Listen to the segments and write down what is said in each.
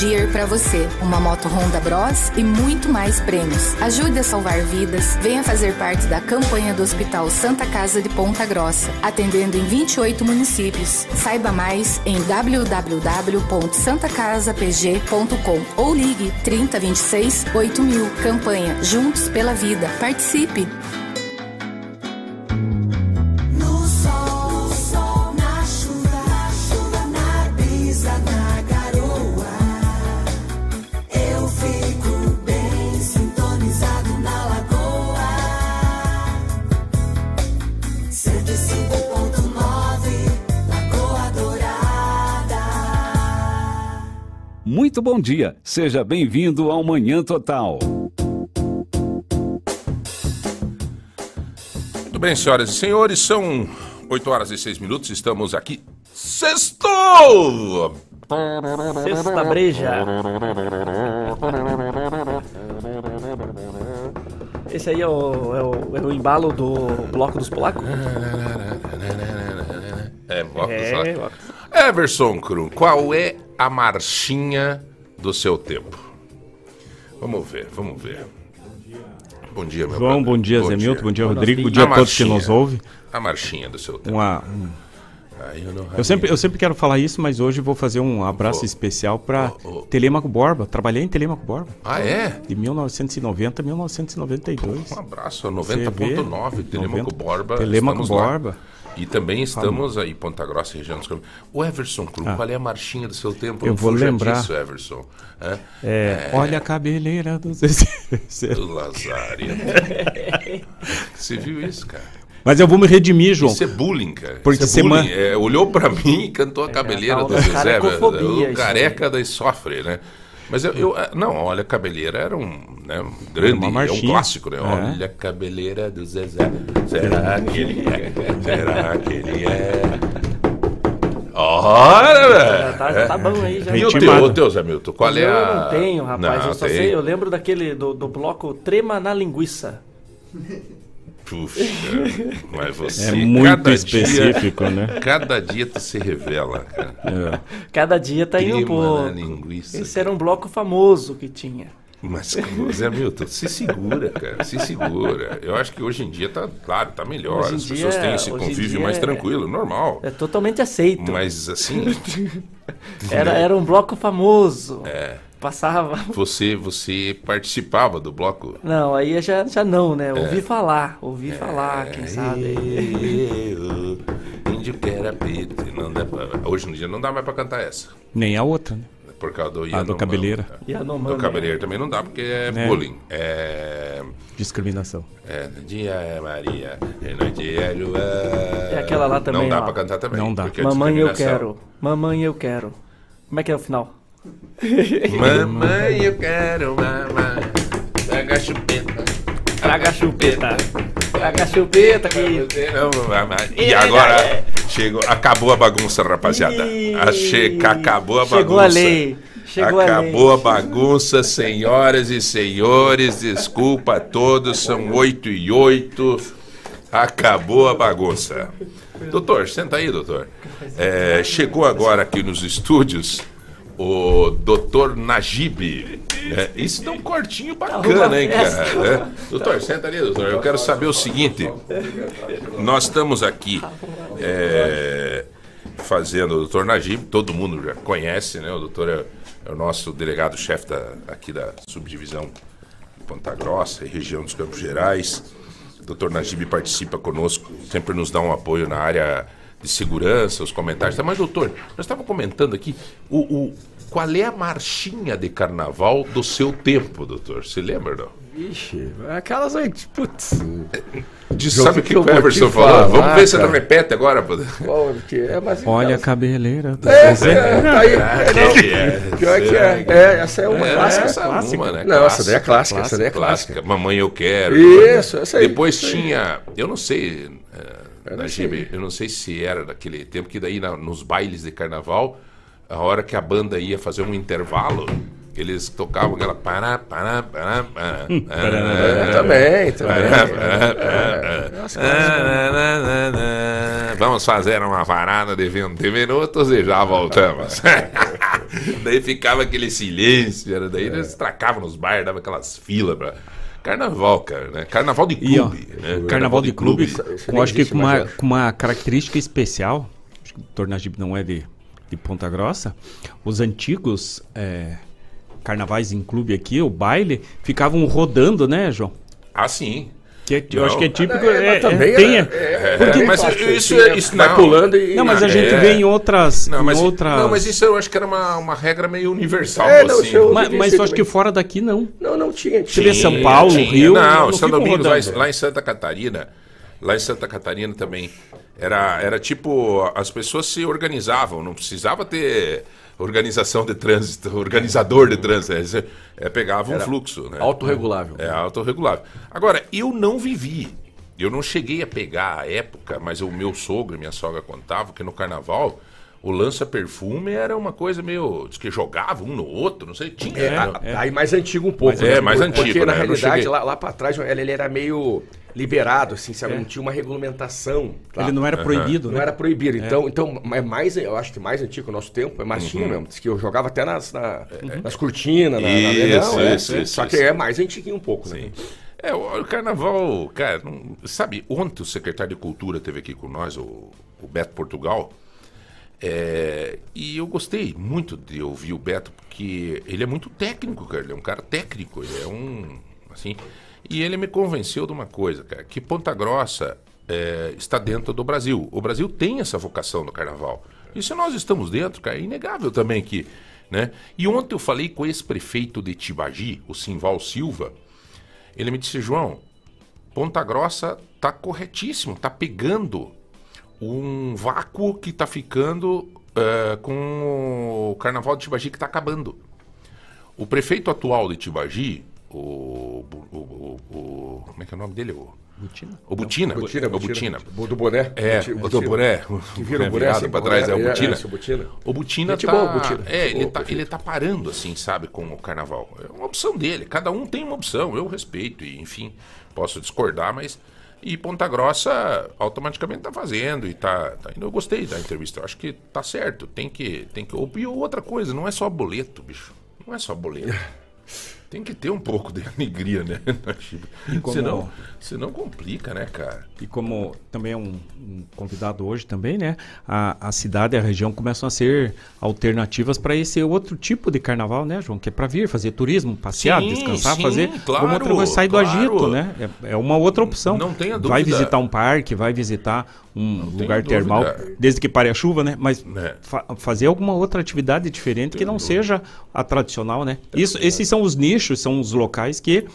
Deere para você, uma moto Honda Bros e muito mais prêmios. Ajude a salvar vidas. Venha fazer parte da campanha do Hospital Santa Casa de Ponta Grossa, atendendo em 28 municípios. Saiba mais em www.santacasapg.com ou ligue 3026 8000. Campanha Juntos pela Vida. Participe! Muito bom dia, seja bem-vindo ao Manhã Total. Muito bem, senhoras e senhores, são 8 horas e 6 minutos, estamos aqui. Sextou! Sexta breja. Esse aí é o, é o, é o embalo do bloco dos polacos? É, bloco É, é, bloco. Everson Krum, qual é a marchinha do seu tempo? Vamos ver, vamos ver. Bom dia, meu João, bom dia, Zé Milton, bom dia, Bom Rodrigo, bom dia. a A todos que nos ouvem. A marchinha do seu tempo. Uma, um- eu, sempre, eu sempre quero falar isso, mas hoje vou fazer um abraço Ô, especial para ô, ô. Telemaco Borba. Trabalhei em Telemaco Borba, Ah, é? de 1990 a 1992. Um abraço, a Você 90.9, vê? Telemaco 90. Borba. Telemaco estamos lá. E também estamos aí, Ponta Grossa, região dos Campos. O Everson Krum, qual é a marchinha do seu tempo? Ah. Eu Não vou fuja lembrar. disso, Everson. Hã? É, Olha a cabeleira do. Do Lazário. Você viu isso, cara? Mas eu vou me redimir, João. Isso é bullying, cara. Porque isso é bullying. semana- É, olhou pra mim e cantou a cabeleira tal do da Zezé. O careca daí sofre, né? Mas eu, eu- não, olha, a cabeleira era um, né, um grande, Uma é um clássico, né? É. Olha a cabeleira do Zezé. Será que ele é? Será que ele é? Olha, Já velho! tá, já tá bom aí, já. E o teu, Ritmado. o teu, Zé Milton? Qual é eu a... não tenho, rapaz. Não, eu só tem. sei, eu lembro daquele do, do bloco Trema na Linguiça. Puxa, mas você É muito específico, dia, né? Cada dia tu se revela, cara. É. Cada dia tá indo um pouco. linguiça. Esse era um bloco famoso que tinha. Mas, Zé Milton, se segura, cara, se segura. Eu acho que hoje em dia tá, claro, tá melhor. Hoje As dia- pessoas têm esse convívio mais é- tranquilo, normal. É totalmente aceito. Mas assim, Era, era um bloco famoso. É. Passava. você você participava do bloco. Não, aí já, já não, né? É. Ouvi falar, ouvi falar, quem sabe. Eu, índio que era não dá pra... Hoje em dia não dá mais pra cantar essa. Nem a outra, né? Por causa do A do Yanomami. cabeleira. Yanomami. Do cabeleiro também não dá, porque é, É. bullying. É... Discriminação. É, dia é Maria, e noite é João. É aquela lá também, Não dá ó. pra cantar também. Não dá. é Mamãe eu quero. Mamãe eu quero. Como é que é o final? Mamãe eu quero mamãe. Traga chupeta. Traga chupeta. Traga chupeta que. E agora chegou, acabou a bagunça, rapaziada. Achei que acabou a bagunça. Chegou a lei. Chegou Acabou a a bagunça, senhoras e senhores. Desculpa a todos, são 8 e 8. Acabou a bagunça. Doutor, senta aí, doutor. É, chegou agora aqui nos estúdios o doutor Najib. É, isso dá um cortinho bacana, hein, cara? É. Doutor, senta ali, doutor. Eu quero saber o seguinte. Nós estamos aqui é, fazendo o doutor Najib, todo mundo já conhece, né? O doutor é, é o nosso delegado-chefe da- aqui da subdivisão Ponta Grossa e região dos Campos Gerais. O doutor Najib participa conosco, sempre nos dá um apoio na área de segurança, os comentários. Tá, Mas, doutor, nós estávamos comentando aqui o, o- qual é a marchinha de carnaval do seu tempo, doutor? Se lembra, não? Ixi, aquelas aí, putz. De, sabe o que, que o Everson falou? falar, Vamos ver se ele cara. repete agora. pô. Qual que é? Mas Olha a cabeleira do É, é, tá aí, é, não, que é? Pior que Será é. É, essa é uma É, clássica. essa é uma, né? Não, essa daí é clássica, essa daí é clássica. clássica. Mamãe eu quero. Isso, essa aí. Depois Isso aí. tinha, eu não sei, é, Eu GB, sei. eu não sei se era daquele tempo que daí na- nos bailes de carnaval, a hora que a banda ia fazer um intervalo, eles tocavam aquela pará, pará, pará, pará. É, também, também. Vamos fazer uma parada de 20 minutos e já voltamos. daí ficava aquele silêncio, era, É. daí eles tracavam nos bares, dava aquelas filas pra... Carnaval, cara, né? Carnaval de E, ó, clube. né? Carnaval de clube, Isso- isso com, acho que com uma, acho. com uma característica especial, acho que o Tornagibe não é de, de Ponta Grossa, os antigos é, carnavais em clube aqui, o baile, ficavam rodando, né, João? Ah, sim. Que é- eu acho que é típico. É, mas é- também é- tem, é- é- é- Porque- mas isso- isso vai não. pulando e. Não, mas a É. gente vê em outras. Não, mas, em outras... não, mas isso eu acho que era uma, uma regra meio universal, É, não, assim. eu- Mas, mas eu acho também. que fora daqui não. Não, não tinha. Você vê tinha. São Paulo, Tinha. Rio, Não, não São Domingos, lá, lá em Santa Catarina, lá em Santa Catarina também, era, era tipo, as pessoas se organizavam, não precisava ter organização de trânsito, organizador de trânsito, eles, é, pegava um fluxo, né? Autorregulável. É, autorregulável. Agora, eu não vivi, eu não cheguei a pegar a época, mas o meu sogro e minha sogra contavam que no carnaval o lança-perfume era uma coisa meio. Diz que jogava um no outro, não sei. Tinha. É, né? a- Aí mais antigo um pouco. É, né? mais Porque, antigo, na né? Não realidade, lá, lá pra trás, ele, ele era meio liberado, assim, sabe? Não tinha uma regulamentação. tá? Ele não era proibido, Não né? era proibido. Então, então é mais, eu acho que mais antigo o nosso tempo, é mais tinha mesmo. Diz que eu jogava até nas, na- nas cortinas. na- na- Isso, não, é, isso, é. isso, Só que é mais antiguinho um pouco, né? É, o, o carnaval, cara, não- sabe, ontem o secretário de Cultura teve aqui com nós, o, o Beto Portugal, é, e eu gostei muito de ouvir o Beto, porque ele é muito técnico, cara, ele é um cara técnico, ele é um, assim, e ele me convenceu de uma coisa, cara, que Ponta Grossa é, está dentro do Brasil. O Brasil tem essa vocação no carnaval. E se nós estamos dentro, cara, é inegável também que, né? E ontem eu falei com esse prefeito de Tibagi, o Simval Silva, ele me disse, João, Ponta Grossa tá corretíssimo, tá pegando um vácuo que tá ficando eh, com o Carnaval de Tibagi que tá acabando. O prefeito atual de Tibagi, o, o, o- o- como é que é o nome dele? O Butina? o Butina. Botina, o Butina. Do boné. É, Buti- o do Butina. boné. Que vira o boné virado assim pra trás, é o boné. Butina. É, isso, o Butina. O Butina tá... boa, Butina. É, ele boa, tá, ele tá parando, assim, sabe, com o carnaval. É uma opção dele. Cada um tem uma opção. Eu respeito e, enfim, posso discordar, mas... E Ponta Grossa automaticamente tá fazendo e tá, tá indo. Eu gostei da entrevista. Eu acho que tá certo. Tem que... Tem que... E outra coisa, não é só boleto, bicho. Não é só boleto. Tem que ter um pouco de alegria, né? como- senão, senão complica, né, cara? E como também é um, um convidado hoje também, né? A, a cidade e a região começam a ser alternativas para esse outro tipo de carnaval, né, João? Que é para vir fazer turismo, passear, Sim, descansar, sim, fazer claro, alguma outra coisa, sair claro. do agito, né? É, é uma outra opção. Não tenha Vai dúvida. visitar um parque, vai visitar um tenha lugar termal, dúvida. desde que pare a chuva, né? Mas É. fa- fazer alguma outra atividade diferente que não seja a tradicional, né? Isso, esses são os nichos, são os locais que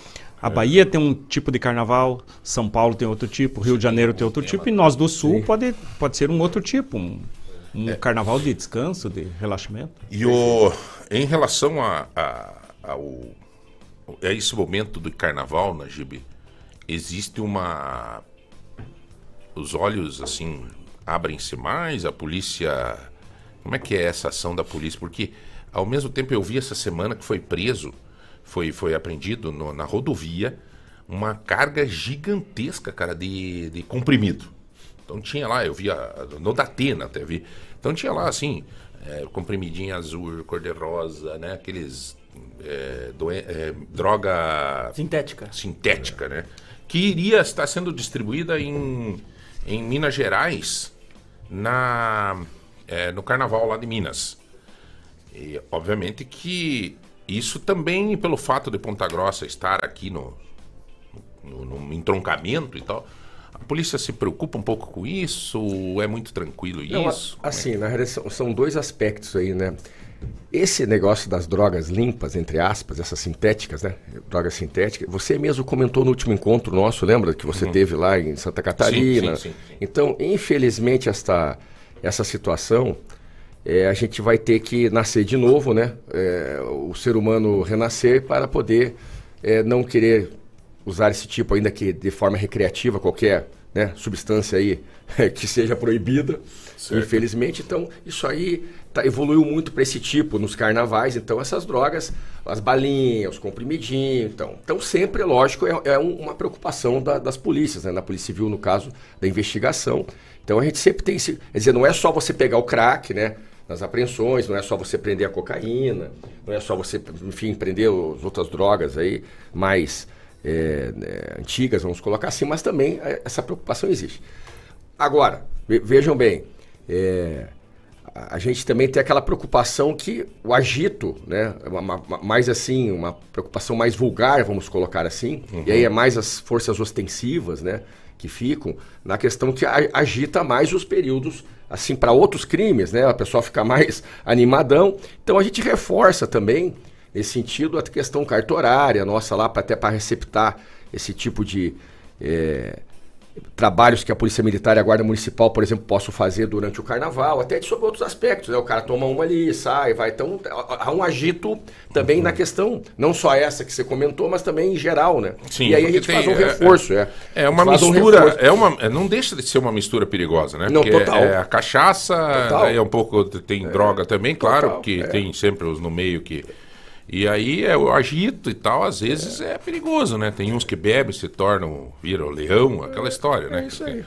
a Bahia tem um tipo de carnaval, São Paulo tem outro tipo, Rio de Janeiro tem outro tipo, e nós do Sul pode, pode ser um outro tipo, um, um carnaval de descanso, de relaxamento. E o, em relação a, a, ao, a esse momento do carnaval, Najib, existe uma. Os olhos, assim, abrem-se mais, a polícia. Como é que é essa ação da polícia? Porque, ao mesmo tempo, eu vi essa semana que foi preso, foi, foi apreendido no- na rodovia, uma carga gigantesca, cara, de, de comprimido. Então tinha lá, eu via no Datena até vi. Então tinha lá assim, é, comprimidinho azul, cor-de-rosa, né? Aqueles é, doen- é, droga Sintética. sintética, né? Que iria estar sendo distribuída em, em Minas Gerais na, é, no carnaval lá de Minas. E obviamente que isso também, pelo fato de Ponta Grossa estar aqui no, no, no entroncamento e tal, a polícia se preocupa um pouco com isso? É muito tranquilo Não, a- isso? Como é assim, na realidade são, dois aspectos aí, né? Esse negócio das drogas limpas, entre aspas, essas sintéticas, né? Drogas sintéticas. Você mesmo comentou no último encontro nosso, lembra? Que você teve lá em Santa Catarina. Uhum. sim, sim. Então, infelizmente, esta, essa situação, é, a gente vai ter que nascer de novo, né? É, o ser humano renascer para poder é, não querer usar esse tipo, ainda que de forma recreativa, qualquer né, substância aí que seja proibida. Infelizmente, então, isso aí tá, evoluiu muito para esse tipo nos carnavais. Então, essas drogas, as balinhas, os comprimidinhos, então, então sempre, lógico, é, é um- uma preocupação da- das polícias, né? na Polícia Civil, no caso da investigação. Então, a gente sempre tem esse. Quer dizer, não é só você pegar o crack, né? Nas apreensões, não é só você prender a cocaína, não é só você, enfim, prender as outras drogas aí mais é, é, antigas, vamos colocar assim, mas também é, essa preocupação existe. Agora, ve- vejam bem, é, a gente também tem aquela preocupação que o agito, né, uma- uma- mais assim, uma preocupação mais vulgar, vamos colocar assim, e aí é mais as forças ostensivas, né, que ficam na questão que agita mais os períodos assim para outros crimes, né, a pessoa fica mais animadão. Então a gente reforça também nesse sentido a questão cartorária nossa lá para até para receptar esse tipo de eh, trabalhos que a Polícia Militar e a Guarda Municipal, por exemplo, possam fazer durante o carnaval, até sobre outros aspectos. Né? O cara toma uma ali, sai, vai. Então, há um agito também na questão, não só essa que você comentou, mas também em geral, né? Sim, e aí a gente tem, faz um é, reforço, é. É uma A gente faz um mistura, reforço. é uma, é, não deixa de ser uma mistura perigosa, né? Não, Porque total. É a cachaça, Total. é um pouco tem droga também, claro, total, que é. tem sempre os no meio que e aí é o agito e tal, às vezes é, perigoso, né? Tem uns que bebem, se tornam, viram leão, aquela história, né? É isso aí.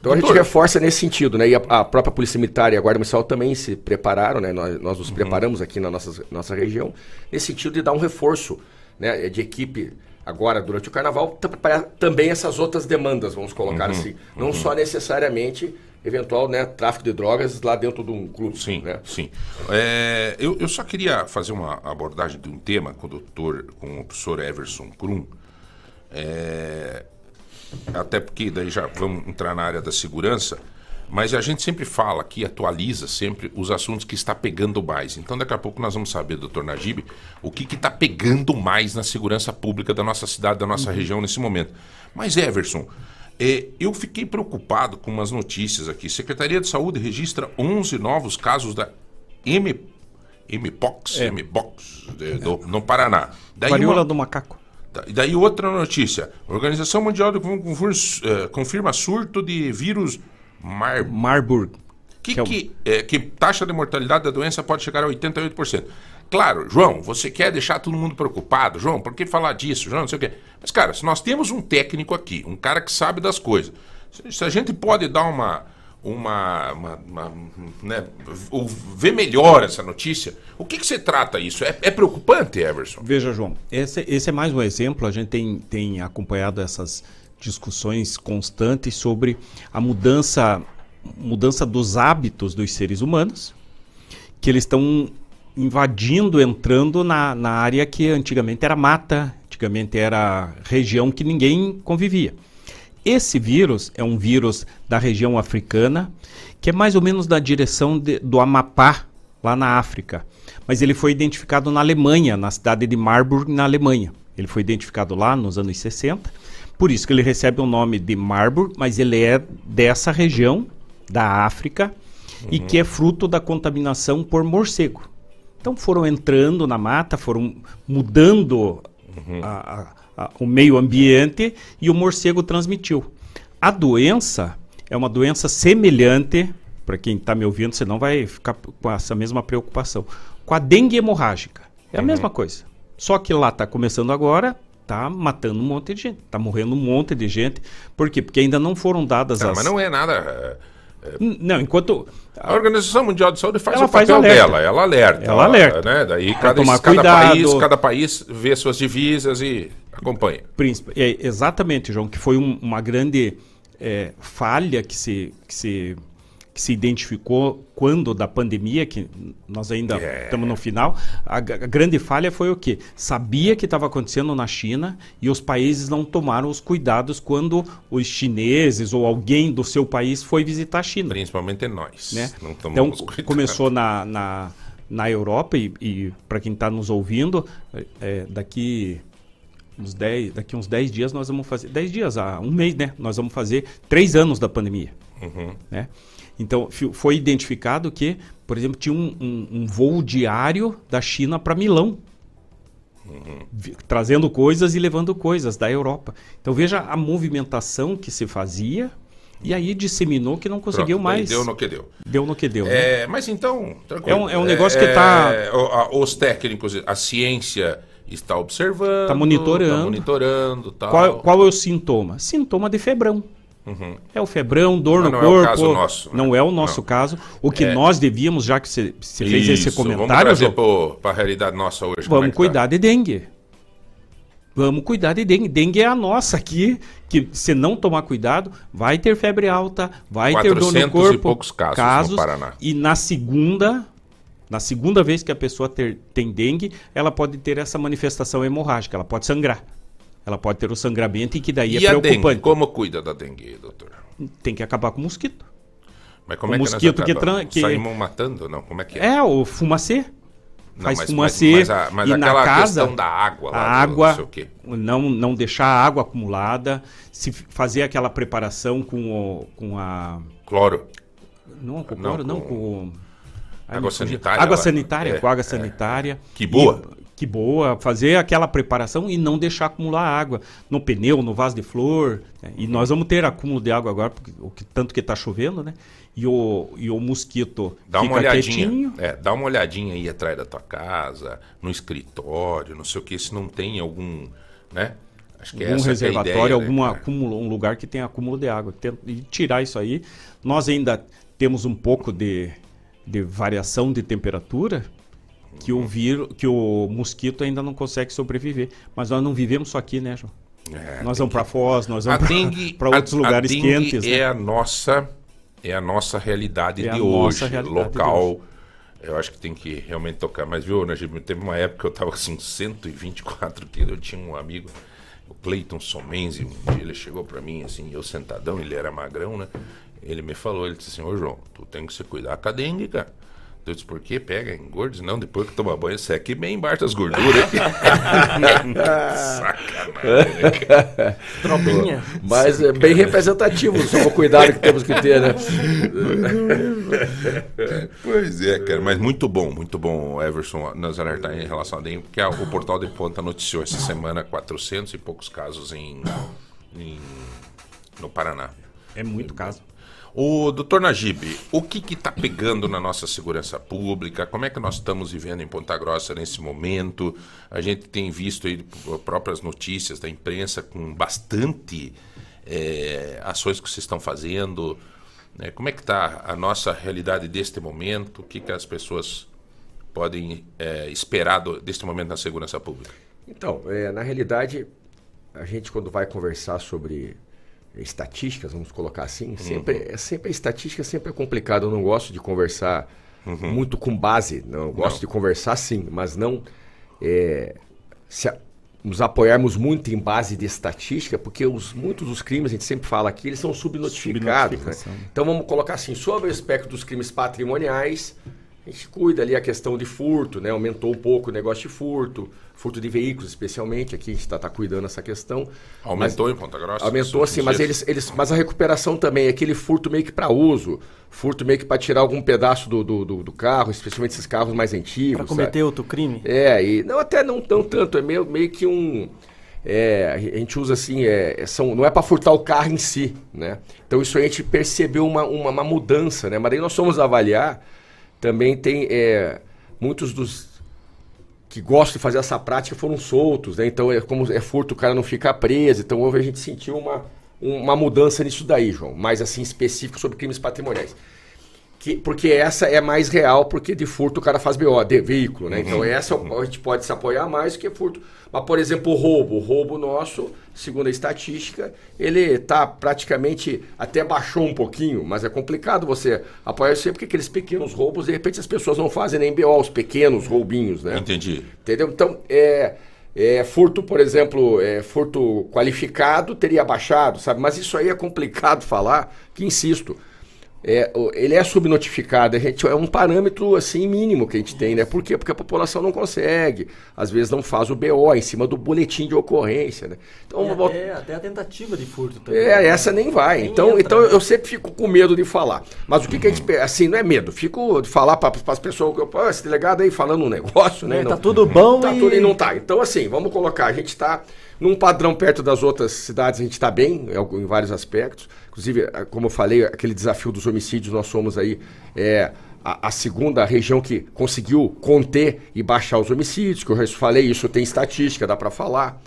Então a gente reforça nesse sentido, né? E a, a própria Polícia Militar e a Guarda Municipal também se prepararam, né? Nós, nós Uhum. nos preparamos aqui na nossa, nossa região, nesse sentido de dar um reforço né? de equipe agora durante o carnaval, para também essas outras demandas, vamos colocar Uhum. assim. Não só necessariamente eventual né, tráfico de drogas lá dentro de um clube. Sim, né? sim. É, eu, eu só queria fazer uma abordagem de um tema com o doutor, com o professor Everson Krum. É, até porque daí já vamos entrar na área da segurança, mas a gente sempre fala aqui, atualiza sempre os assuntos que está pegando mais. Então daqui a pouco nós vamos saber, doutor Najib, o que está pegando mais na segurança pública da nossa cidade, da nossa região nesse momento. Mas Everson, eu fiquei preocupado com umas notícias aqui. Secretaria de Saúde registra 11 novos casos da M, Mpox, Mpox de- do- no Paraná. Daí Varíola uma- do macaco. Daí outra notícia. A Organização Mundial do Confur- eh, confirma surto de vírus Mar... Marburg. Que, que é o- que, eh, que taxa de mortalidade da doença pode chegar a 88%. Claro, João, você quer deixar todo mundo preocupado, João, por que falar disso, João, não sei o quê. Mas, cara, se nós temos um técnico aqui, um cara que sabe das coisas, se, a gente pode dar uma, uma, uma, uma, né, ver melhor essa notícia, o que, que você trata isso? É, é preocupante, Everson? Veja, João, esse, esse é mais um exemplo. A gente tem, tem acompanhado essas discussões constantes sobre a mudança, mudança dos hábitos dos seres humanos, que eles estão invadindo, entrando na, na área que antigamente era mata, antigamente era região que ninguém convivia. Esse vírus é um vírus da região africana, que é mais ou menos da direção de- do Amapá, lá na África. Mas ele foi identificado na Alemanha, na cidade de Marburg, na Alemanha. Ele foi identificado lá nos anos 60. Por isso que ele recebe o nome de Marburg, mas ele é dessa região da África e que é fruto da contaminação por morcego. Então foram entrando na mata, foram mudando a- a- a- o meio ambiente e o morcego transmitiu. A doença é uma doença semelhante, para quem está me ouvindo, você não vai ficar com essa mesma preocupação, com a dengue hemorrágica. É a mesma coisa. Só que lá está começando agora, está matando um monte de gente, está morrendo um monte de gente. Por quê? Porque ainda não foram dadas Não, as... mas não é nada. N- Não, enquanto... A Organização Mundial de Saúde faz Ela o faz papel alerta. dela, ela alerta. Ela alerta. Né? Daí cada, cada, cuidado. país, cada país vê suas divisas e acompanha. Príncipe, é, exatamente, João, que foi um- uma grande é, falha que se, que, se, que se identificou quando da pandemia, que nós ainda É. estamos no final. A, a grande falha foi o quê? Sabia que estava acontecendo na China e os países não tomaram os cuidados quando os chineses ou alguém do seu país foi visitar a China Principalmente nós. né? Então começou na, na, na Europa e, e para quem está nos ouvindo, é, daqui uns 10, daqui uns 10 dias nós vamos fazer 10 dias, ah, um mês, né? Nós vamos fazer três anos da pandemia, Uhum. né? Então foi identificado que, por exemplo, tinha um, um- um voo diário da China para Milão. vi- Trazendo coisas e levando coisas da Europa. Então veja a movimentação que se fazia e aí disseminou que não conseguiu Pronto, mais. Deu no que deu. Deu no que deu. né? É, mas então. tranquilo. É um- é um negócio que tá- o- a- Os técnicos, a ciência está observando. Tá monitorando. Tá monitorando tal. Qual, qual é o sintoma? Sintoma de febrão. É o febrão, dor Mas no não é o corpo. caso nosso, né? Não é o nosso Não. caso. O que É. nós devíamos, já que você fez esse Vamos comentário, João, para a realidade nossa hoje. é vamos que cuidar de dengue. Vamos cuidar de dengue. Dengue é a nossa aqui, que se não tomar cuidado, vai ter febre alta, vai ter dor no 400 e corpo. poucos casos no Paraná. E na segunda, na segunda vez que a pessoa ter- tem dengue, ela pode ter essa manifestação hemorrágica, ela pode sangrar. Ela pode ter o sangramento e que daí E é a dengue? preocupante. Como cuida da dengue, doutor? Tem que acabar com o mosquito. Mas como O é que mosquito que tran- que- Saímos matando? Não, como é que é? É, o fumacê. Não, faz mas, fumacê. Mas, mas, a- mas e na casa, questão da água lá, a água, não sei o quê. não, não deixar a água acumulada, se fazer aquela preparação com, o, com a... Cloro. Não, com Não, cloro, não, com- Ai, Água sanitária Água sanitária, É, com água é. sanitária. Que boa. Que boa, fazer aquela preparação e não deixar acumular água no pneu, no vaso de flor. né? E nós vamos ter acúmulo de água agora, porque, o que, tanto que está chovendo, né? E o, e o mosquito Dá uma olhadinha. É, dá uma olhadinha aí atrás da tua casa, no escritório, não sei o que, se não tem algum, né? Acho que algum é reservatório, né, algum cara? acúmulo, um lugar que tem acúmulo de água. Tem- E tirar isso aí. Nós ainda temos um pouco de, de variação de temperatura que o vírus, que o mosquito ainda não consegue sobreviver. Mas nós não vivemos só aqui, né, João? É, nós vamos para Foz, nós vamos para outros a- lugares a dengue quentes. é né? a nossa é a nossa realidade É de hoje, realidade de local. Eu acho que tem que realmente tocar. Mas viu, Najib, teve uma época que eu tava assim, 124 quilos. Eu tinha um amigo, o Cleiton Somenzi, um dia ele chegou pra mim, assim, eu sentadão, ele era magrão, né? Ele me falou, ele disse assim, ô João, tu tem que se cuidar com a dengue, cara. Eu disse, por quê? Pega, engorda. Não, depois que toma banho, seque bem embaixo das gorduras. Sacanagem. né? Tropinha. Mas é bem representativo, só o cuidado que temos que ter, né? Pois é, cara, mas muito bom, muito bom, Everson, nos alertar em relação a dengue, porque a- o Portal de Ponta noticiou essa semana 400 e poucos casos em, em- no Paraná. É muito caso. O doutor Najib, o que está pegando na nossa segurança pública? Como é que nós estamos vivendo em Ponta Grossa nesse momento? A gente tem visto aí próprias notícias da imprensa com bastante eh, ações que vocês estão fazendo. né? Como é que está a nossa realidade deste momento? O que, que as pessoas podem eh, esperar do, deste momento na segurança pública? Então, é, na realidade, a gente quando vai conversar sobre estatísticas, vamos colocar assim, sempre, é sempre a estatística sempre é complicado. Eu não gosto de conversar muito com base. Não, eu gosto Não. de conversar sim, mas não é, se a- nos apoiarmos muito em base de estatística, porque os, muitos dos crimes, a gente sempre fala aqui, eles são subnotificados. Né? Então vamos colocar assim, sobre o aspecto dos crimes patrimoniais, a gente cuida ali a questão de furto, né? Aumentou um pouco o negócio de furto, furto de veículos especialmente, aqui a gente está tá cuidando dessa questão. Aumentou em Ponta Grossa? Aumentou assim, mas eles, eles, mas a recuperação também é aquele furto meio que para uso, furto meio que para tirar algum pedaço do, do, do- do carro, especialmente esses carros mais antigos. Sabe? cometer outro crime? É, e não até não tão tanto, é meio, meio que um. é, a gente usa assim, é, são, não é para furtar o carro em si, né? Então isso aí a gente percebeu uma, uma, uma mudança, né? Mas daí nós fomos avaliar, também tem é, muitos dos que gostam de fazer essa prática foram soltos, né? Então é como é furto, o cara não fica preso. Então houve a gente sentiu uma, uma mudança nisso daí, João, mais assim específico sobre crimes patrimoniais. Que, porque essa é mais real, porque de furto o cara faz BO, de veículo, né? Então essa é o- a gente pode se apoiar mais que furto. Mas, por exemplo, o roubo. O roubo nosso, segundo a estatística, ele tá praticamente, até baixou um pouquinho, mas é complicado você apoiar sempre porque aqueles pequenos roubos, de repente as pessoas não fazem nem BO, os pequenos roubinhos, né? Entendi. Entendeu? Então, é, é, furto, por exemplo, é, furto qualificado teria baixado, sabe? Mas isso aí é complicado falar, que insisto. É, ele é subnotificado, a gente, é um parâmetro assim mínimo que a gente tem, né? Por quê? Porque a população não consegue, às vezes não faz o BO em cima do boletim de ocorrência, né? Então, eu vou- até, até a tentativa de furto também. é, essa nem vai. Nem então, entra, então né? eu sempre fico com medo de falar. Mas o que, que a gente. Assim, não é medo. Fico de falar para as pessoas. Pô, esse delegado aí falando um negócio, né? É, Não- tá tudo bom Tá e... tudo e não tá. Então, assim, vamos colocar. A gente está num padrão perto das outras cidades, a gente está bem em vários aspectos. Inclusive, como eu falei, aquele desafio dos homicídios, nós somos aí. É, a, a segunda região que conseguiu conter e baixar os homicídios, que eu já falei, isso tem estatística, dá para falar.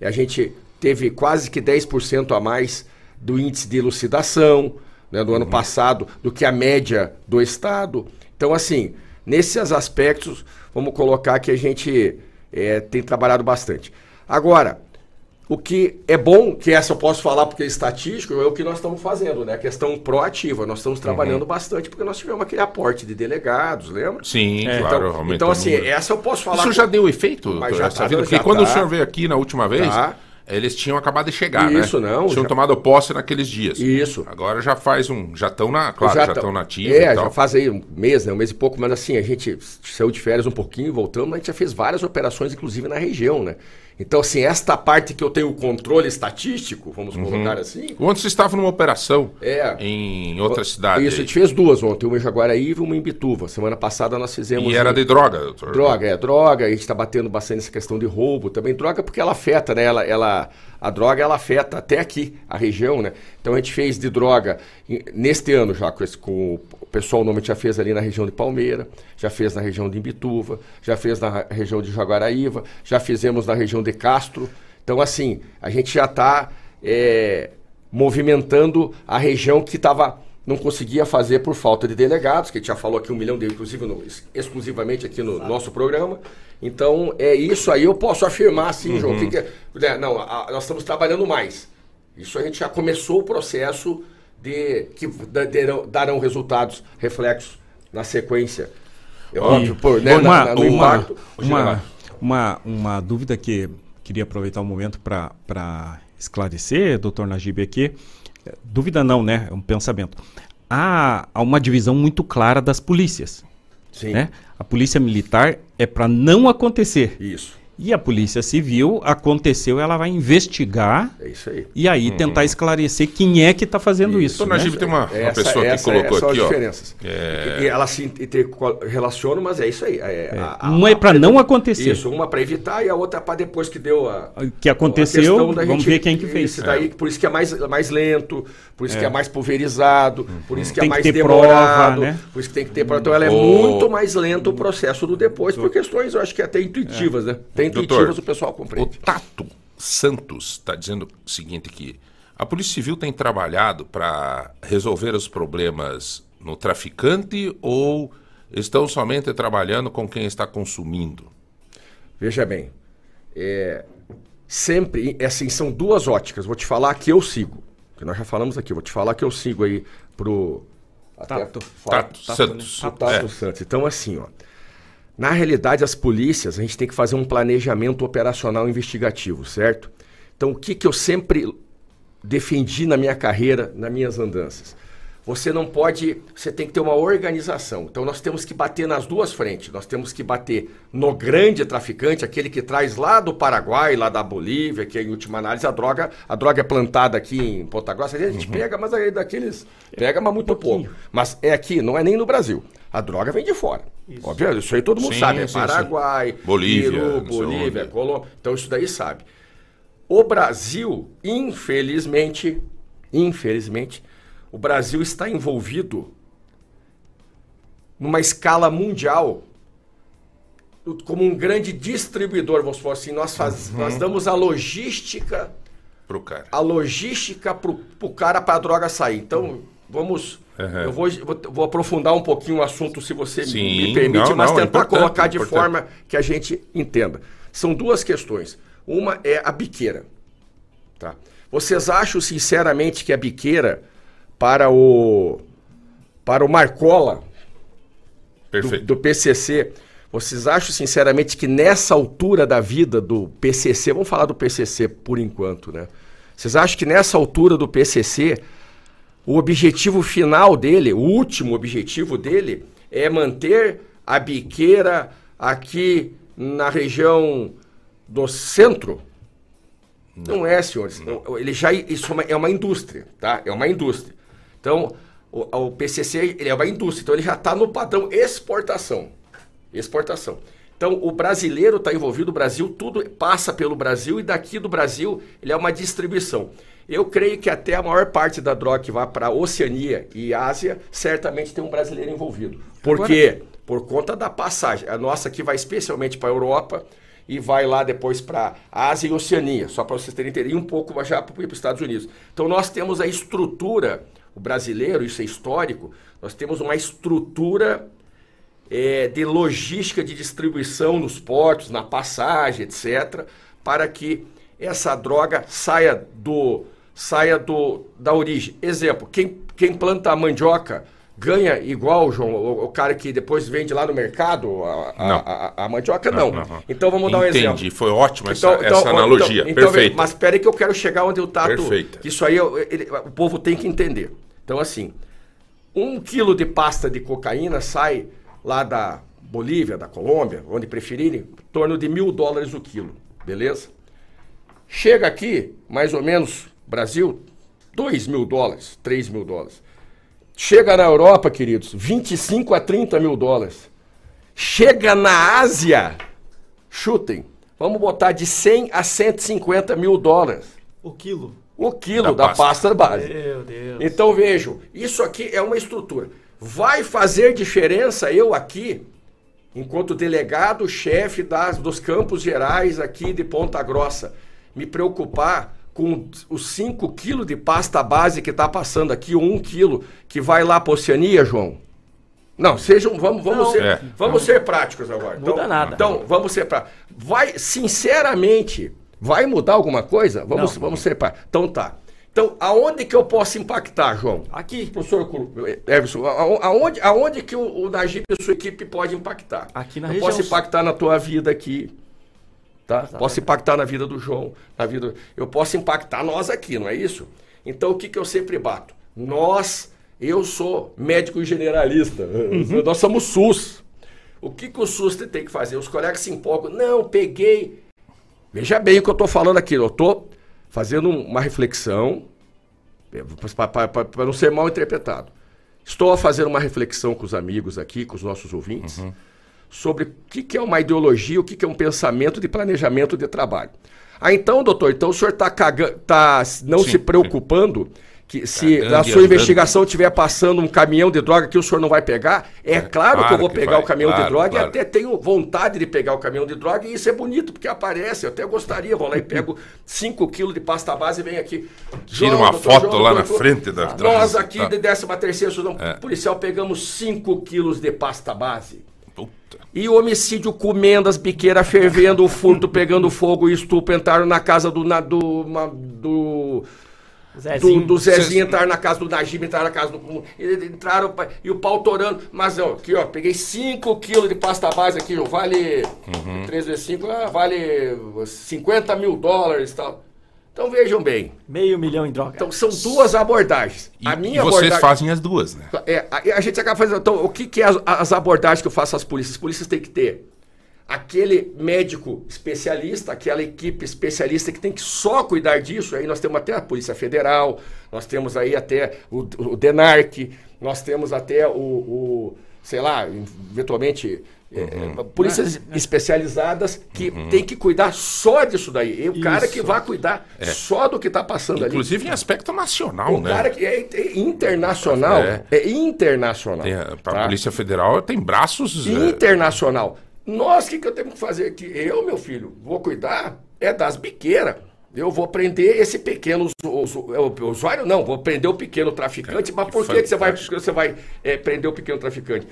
E a gente teve quase que 10% a mais do índice de elucidação né, do ano passado, do que a média do Estado. Então, assim, nesses aspectos, vamos colocar que a gente é, tem trabalhado bastante. Agora, o que é bom, que essa eu posso falar porque é estatístico, é o que nós estamos fazendo, né? A questão proativa. Nós estamos trabalhando bastante porque nós tivemos aquele aporte de delegados, lembra? Sim, É. claro. então, então, o assim, essa eu posso falar. Isso com- já deu efeito, doutor, já essa tá vida? Porque já quando o tá. senhor veio aqui na última vez, Tá. Eles tinham acabado de chegar, né? Isso, não, Tinham já- tomado posse naqueles dias. Isso. Agora já faz um... Já estão na... Claro, já estão tão- na ativa É, e tal. já faz aí um mês, né? Um mês e pouco, mas assim, a gente saiu de férias um pouquinho, voltamos, a gente já fez várias operações, inclusive na região, né? Então, assim, esta parte que eu tenho o controle estatístico, vamos colocar assim. Ontem você estava numa operação É. em outra cidade. Isso, a aí. gente fez duas ontem, uma em Jaguaraíva e uma em Bituva. Semana passada nós fizemos. E era de droga, doutor. Droga, é droga, a gente está batendo bastante nessa questão de roubo também. Droga porque ela afeta, né? Ela, ela, a droga ela afeta até aqui, a região, né? Então a gente fez de droga neste ano já com, esse- com o pessoal normalmente já fez ali na região de Palmeira, já fez na região de Imbituva, já fez na região de Jaguaraíva, já fizemos na região de Castro. Então assim, a gente já está movimentando a região que estava não conseguia fazer por falta de delegados, que a gente já falou aqui um milhão de, inclusive no- ex- exclusivamente aqui no nosso programa. Então, é isso aí eu posso afirmar assim, João. que que é- né, não, a- nós estamos trabalhando mais. Isso a gente já começou o processo de que da- derão- darão resultados, reflexos na sequência. É óbvio, por, né, uma, na- na- no uma, uma, uma, uma dúvida que queria aproveitar o momento para esclarecer, doutor Najib, aqui. É, Dúvida não, né? É um pensamento. Há, há uma divisão muito clara das polícias. Sim, Né? A polícia militar é para não acontecer. isso. E a polícia civil aconteceu, ela vai investigar É isso aí. e aí tentar esclarecer quem é que está fazendo isso. Doutor né? Najib, tem uma, uma Essa- pessoa que essa- colocou essas são aqui, as ó. diferenças. É. E, e elas se interrelacionam, mas é isso aí. É, a- a- Uma é para não acontecer. Isso, uma para evitar e a outra para depois que deu a. Que aconteceu, a questão da vamos gente- ver quem que fez. Isso daí, por isso que é mais, mais lento, por isso que é mais pulverizado, por isso que Tem é que mais ter prova, demorado, né? por isso que tem que ter prova. Então ela é Ô. muito mais lento o processo do depois, por questões, eu acho que até intuitivas, né? Doutor, intuitivas o pessoal O compreende. Tato Santos está dizendo o seguinte aqui. A Polícia Civil tem trabalhado para resolver os problemas no traficante ou estão somente trabalhando com quem está consumindo? Veja bem, é, sempre, é assim, são duas óticas. Vou te falar que eu sigo, que nós já falamos aqui, vou te falar que eu sigo aí pro... até Tato. fora- Tato Santos. O Tato É. Santos. Então, assim, ó. Na realidade, as polícias, a gente tem que fazer um planejamento operacional investigativo, certo? Então, o que, que eu sempre defendi na minha carreira, nas minhas andanças? Você não pode. Você tem que ter uma organização. Então, nós temos que bater nas duas frentes. Nós temos que bater no grande traficante, aquele que traz lá do Paraguai, lá da Bolívia, que em última análise a droga, a droga é plantada aqui em Ponta Grossa. A gente pega, mas aí daqueles. Pega, mas muito pouco. Mas é aqui, não é nem no Brasil. A droga vem de fora. Óbvio, isso aí todo mundo Sim, sabe. É sim, Paraguai, Bolívia, Peru, Bolívia. Colômbia. Então isso daí sabe. O Brasil, infelizmente, infelizmente, o Brasil está envolvido numa escala mundial como um grande distribuidor, vamos falar assim, nós, faz, Uhum. nós damos a logística, Pro cara. a logística pro, pro cara para a droga sair. Então, vamos, Uhum. eu vou, vou, vou aprofundar um pouquinho o assunto, se você me- Sim, me permite, não, mas não, é tentar colocar de importante. forma que a gente entenda. São duas questões. Uma é a biqueira. Tá? Vocês acham sinceramente que a biqueira para o para o Marcola do, do PCC, vocês acham sinceramente que nessa altura da vida do PCC, vamos falar do PCC por enquanto, né? Vocês acham que nessa altura do PCC o objetivo final dele, o último objetivo dele é manter a biqueira aqui na região do centro? Não é, senhores. Não, Ele já isso é uma, é uma indústria, tá? É uma indústria. Então, o, o PCC ele é uma indústria, então ele já está no padrão exportação. Exportação. Então, o brasileiro está envolvido, o Brasil, tudo passa pelo Brasil e daqui do Brasil ele é uma distribuição. Eu creio que até a maior parte da droga que vai para a Oceania e Ásia, certamente tem um brasileiro envolvido. Por quê? Por conta da passagem. A nossa aqui vai especialmente para a Europa e vai lá depois para Ásia e Oceania, só para vocês terem ideia, e um pouco já para os Estados Unidos. Então nós temos a estrutura, o brasileiro, isso é histórico, nós temos uma estrutura é, de logística de distribuição nos portos, na passagem, etc., para que essa droga saia do saia do da origem. Exemplo, quem, quem planta mandioca ganha igual, João, o, o cara que depois vende lá no mercado a, a, a- a mandioca, não. Não, não. Então vamos dar um exemplo. Entendi, foi ótima Então- essa, então, essa então, analogia. então, Perfeito. Mas espera aí que eu quero chegar onde eu tato. Perfeita. Que isso aí ele- o povo tem que entender. Então, assim, um quilo de pasta de cocaína sai lá da Bolívia, da Colômbia, onde preferirem, em torno de mil dólares o quilo. Beleza? Chega aqui, mais ou menos, Brasil, 2 mil dólares, 3 mil dólares. Chega na Europa, queridos, 25 a 30 mil dólares. Chega na Ásia, chutem, vamos botar de 100 a 150 mil dólares. O quilo. O quilo Da da, pasta. base. Meu Deus. Então vejam, isso aqui é uma estrutura. Vai fazer diferença eu aqui, enquanto delegado, chefe das, dos campos gerais aqui de Ponta Grossa, me preocupar com os 5 quilos de pasta base que está passando aqui, ou 1 quilo, que vai lá para a Oceania, João? Não, sejam, vamos, vamos, Não. ser, É. vamos ser práticos agora. Muda então, nada. Então, vamos ser práticos. Vai, sinceramente, vai mudar alguma coisa? Vamos, Não. vamos ser práticos. Então tá. Então, aonde que eu posso impactar, João? Aqui. Professor Cru- Everson, aonde, aonde que o, o Najib e a sua equipe pode impactar? Aqui na eu região posso impactar na tua vida aqui, tá? Posso impactar na vida do João, na vida... Eu posso impactar nós aqui, não é isso? Então, o que que eu sempre bato? Nós, eu sou médico generalista, Uhum. nós somos SUS. O que que o SUS tem que fazer? Os colegas se empolgam. Não, peguei... Veja bem o que eu estou falando aqui. Eu estou fazendo uma reflexão para não ser mal interpretado. Estou a fazer uma reflexão com os amigos aqui, com os nossos ouvintes, sobre o que, é uma ideologia, o que, é um pensamento de planejamento de trabalho. Ah, então, doutor, então o senhor está tá não Sim, se preocupando que se Cagando a e sua investigação estiver passando um caminhão de droga que o senhor não vai pegar? É, claro, que eu claro vou pegar vai, o caminhão claro, de droga claro. e até tenho vontade de pegar o caminhão de droga e isso é bonito, porque aparece. Eu até gostaria, vou lá e pego 5 quilos de pasta base e venho aqui. Tira uma doutor foto lá na doutor, frente da- Nós da- aqui tá. de 13 terceira É. policial pegamos 5 quilos de pasta base. Puta. E o homicídio comendo as biqueiras fervendo, o furto pegando fogo e estupro entraram na casa do. Na, do, uma- do Zezinho. do, do Zezinho, entraram na casa do Najib, entraram na casa do. e- Entraram e o pau torando. Mas, ó, aqui, ó, peguei 5 quilos de pasta base aqui, ó, vale. Uhum. 3 vezes 5, ah, vale 50 mil dólares e tal. Então vejam bem. Meio milhão em droga. Então são duas abordagens. E, a e minha vocês abordagem. fazem as duas, né? É, a, a gente acaba fazendo. Então, o que, que é as, as abordagens que eu faço às polícias? As polícias têm que ter aquele médico especialista, aquela equipe especialista que tem que só cuidar disso. Aí nós temos até a Polícia Federal, nós temos aí até o, o DENARC, nós temos até o, o, sei lá, eventualmente. É, Uhum. polícias especializadas que tem que cuidar só disso daí. E o cara que vai cuidar só do que está passando ali. É. Inclusive em aspecto nacional, O né? cara que é, é internacional. É. É, internacional. Tem a, a tá? Polícia Federal tem braços. é, Internacional. Nós, o que, que eu tenho que fazer aqui? Eu, meu filho, vou cuidar é das biqueiras. Eu vou prender esse pequeno usu- usu- é, usuário, não, vou prender o pequeno traficante. É, mas por que, que você vai, você vai é, prender o pequeno traficante?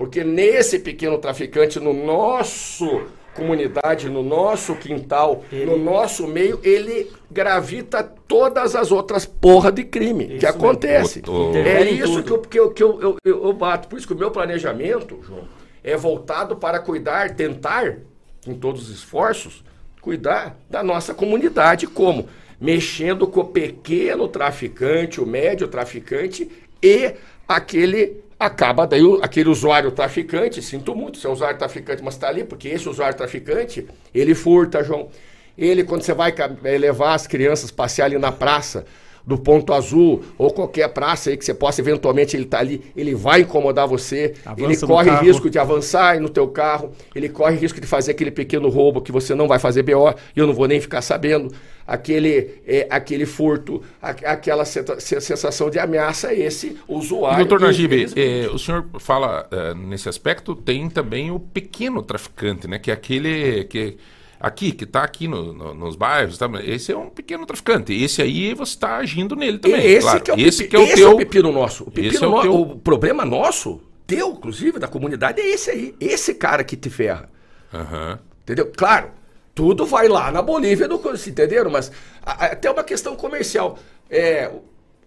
Porque nesse pequeno traficante, no nosso comunidade, no nosso quintal, no nosso meio, ele gravita todas as outras porra de crime que Isso mesmo. acontece. É isso que eu, que, eu, que eu, eu, eu bato. Por isso que o meu planejamento, João, é voltado para cuidar, tentar, com todos os esforços, cuidar da nossa comunidade. Como? Mexendo com o pequeno traficante, o médio traficante e aquele. Acaba daí aquele usuário traficante, sinto muito se é usuário traficante, mas está ali, porque esse usuário traficante, ele furta, João. Ele, quando você vai eh, levar as crianças passear ali na praça, do Ponto Azul, ou qualquer praça aí que você possa, eventualmente ele tá ali, ele vai incomodar você, Avança ele corre risco de avançar no teu carro, ele corre risco de fazer aquele pequeno roubo que você não vai fazer BO, e eu não vou nem ficar sabendo, aquele, é, aquele furto, a- aquela sensação de ameaça, esse usuário. Doutor Najib, eh, o senhor fala eh, nesse aspecto, tem também o pequeno traficante, né? Que é aquele que aqui, que tá aqui no- no- nos bairros, tá? esse é um pequeno traficante. Esse aí você tá agindo nele também. esse, claro. que é o, esse que é o esse teu. é o pepino nosso. O, pepino Esse é o no- teu- o problema nosso, teu, inclusive, da comunidade, é esse aí. Esse cara que te ferra. Aham. Entendeu? Claro, tudo vai lá na Bolívia, no, se entenderam? Mas a- a- até uma questão comercial. É,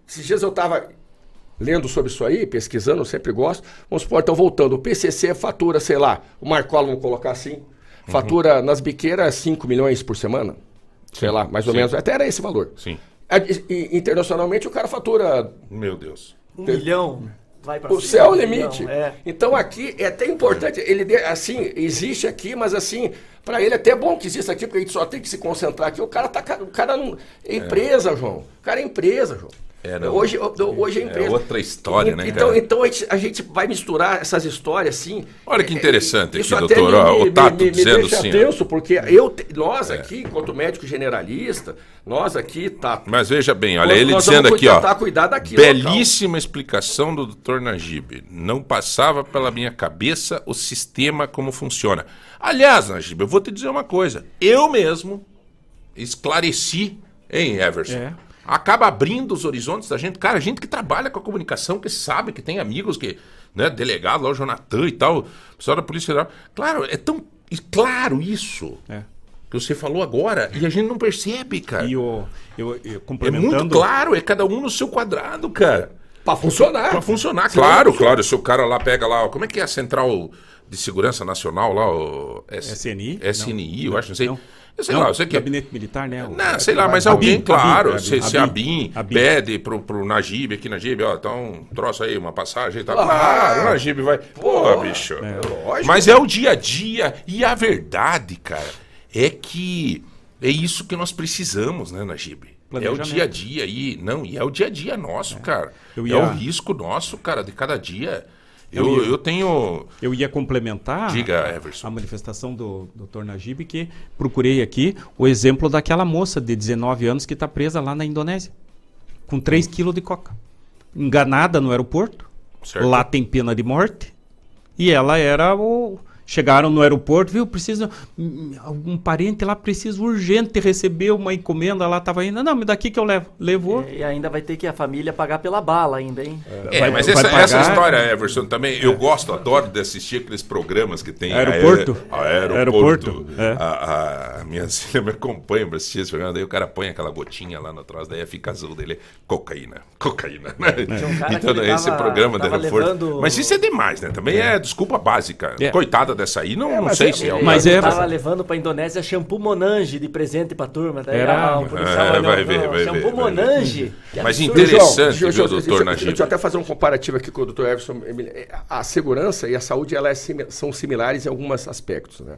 esses dias eu estava lendo sobre isso aí, pesquisando, eu sempre gosto. Vamos supor, então voltando, o PCC fatura, sei lá, o Marcola, vamos colocar assim, fatura nas biqueiras 5 milhões por semana. Sei lá, mais ou Sim. menos, até era esse valor. Sim. A- e- Internacionalmente o cara fatura Meu Deus. Um milhão. Vai pra o cima, céu é o limite. milhão, É. Então aqui é até importante, ele de- assim, existe aqui, mas assim, para ele é até bom que exista aqui, porque a gente só tem que se concentrar aqui. O cara tá ca- o cara não é empresa, João. O cara é empresa, João. É, hoje, hoje é empresa. outra história, né, Então, cara? então a, gente, a gente vai misturar essas histórias assim. Olha que É, interessante isso aqui, até doutor. me- o me- Tato me- me dizendo deixa assim, tenso, porque eu, nós aqui, enquanto médico generalista, nós aqui, Tato. Mas veja bem, olha, nós- ele nós dizendo aqui, ó. cuidar daqui, local. Belíssima explicação do Dr. Najib. Não passava pela minha cabeça o sistema como funciona. Aliás, Najib, eu vou te dizer uma coisa. Eu mesmo esclareci, hein, Everson? É. Acaba abrindo os horizontes da gente. Cara, gente que trabalha com a comunicação, que sabe, que tem amigos, que, né, delegado lá, o Jonathan e tal, pessoal da Polícia Federal. Claro, é tão e claro isso É. que você falou agora e a gente não percebe, cara. E o, eu, eu É complementando... muito claro, é cada um no seu quadrado, cara. Pra funcionar. Pra funcionar, Senão claro, não claro. Se o cara lá pega lá, como é que é a Central de Segurança Nacional lá, o S- SNI? SNI, eu acho, não sei. Não. Sei Não, lá, eu sei que é- Gabinete Militar, né? Não, sei lá, mas alguém, claro, Abin, se, se a BIM pede pro, pro Najib aqui, Najib, ó, então, troço aí, uma passagem e tal. Claro. O Najib vai. Pô, bicho. lógico. Mas é o dia a dia. E a verdade, cara, é que é isso que nós precisamos, né, Najib? É o dia a dia aí. Não, e é o dia a dia nosso, cara. Eu É ia- o risco nosso, cara, de cada dia. Eu, Eu ia- eu tenho. Eu ia complementar Diga, Everson. a manifestação do Dr. Najib, que procurei aqui o exemplo daquela moça de 19 anos que está presa lá na Indonésia, com 3 quilos de coca. Enganada no aeroporto, Certo. lá tem pena de morte, e ela era o... Chegaram no aeroporto, viu? Precisa. Algum parente lá precisa urgente receber uma encomenda lá, tava indo. Não, me daqui que eu levo. Levou. E ainda vai ter que a família pagar pela bala ainda, hein? É, Vai- mas essa, pagar- essa história, Everson, também, eu gosto, adoro de assistir aqueles programas que tem. Aeroporto? A, a aeroporto. Aeroporto, é. A, a minha filha me acompanha pra assistir esse programa, daí o cara põe aquela gotinha lá no daí fica azul dele. Cocaína, cocaína. Né? Um Então, esse tava- programa do tava aeroporto. levando- Mas isso é demais, né? Também é, desculpa básica. É. Dessa aí, não, não mas sei é- se é o. Mas é- tava levando pra Indonésia shampoo Monange de presente pra turma. Daí Era- ah, um policial É, vai ver, não, vai ver, Shampoo ver. Monange. Mas interessante, João, viu, doutor Najib? Deixa eu até fazer um comparativo aqui com o doutor Everson. É, A segurança e a saúde ela é são similares em alguns aspectos. Né?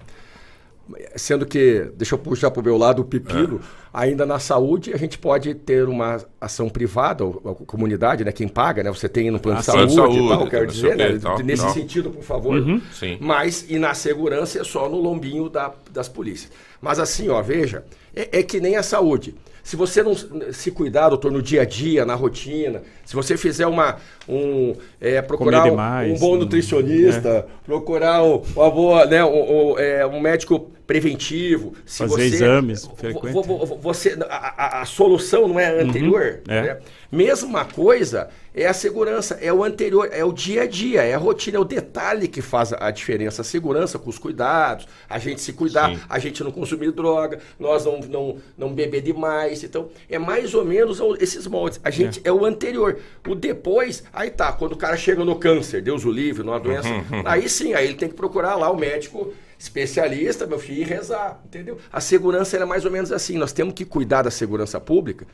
Sendo que, deixa eu puxar para o meu lado o pepino, ainda na saúde a gente pode ter uma ação privada, ou a comunidade, né, quem paga, né, você tem no plano de Ah, saúde, plano de e tal, saúde, quero dizer, né, tal, nesse tal. sentido, por favor. Sim. Mas, e na segurança é só no lombinho da- das polícias. Mas assim, ó, veja, é, é que nem a saúde. Se você não se cuidar, doutor, no dia a dia, na rotina, se você fizer uma. Um, é, procurar Comer um, demais, um bom nutricionista, procurar um, uma boa, né, um, é, um médico preventivo. Se Fazer você, exames frequentes. vo- você, a, a- a solução não é anterior. é. né? Mesma coisa é a segurança, é o anterior, é o dia a dia, é a rotina, é o detalhe que faz a diferença. A segurança com os cuidados, a gente se cuidar, Sim. a gente não consumir droga, nós não, não, não beber demais. Então, é mais ou menos o- esses moldes. A gente é. o anterior. O depois, aí tá, quando o cara chega no câncer, Deus o livre, numa doença, aí sim, aí ele tem que procurar lá o médico especialista, meu filho, e rezar, entendeu? A segurança era mais ou menos assim. Nós temos que cuidar da segurança pública.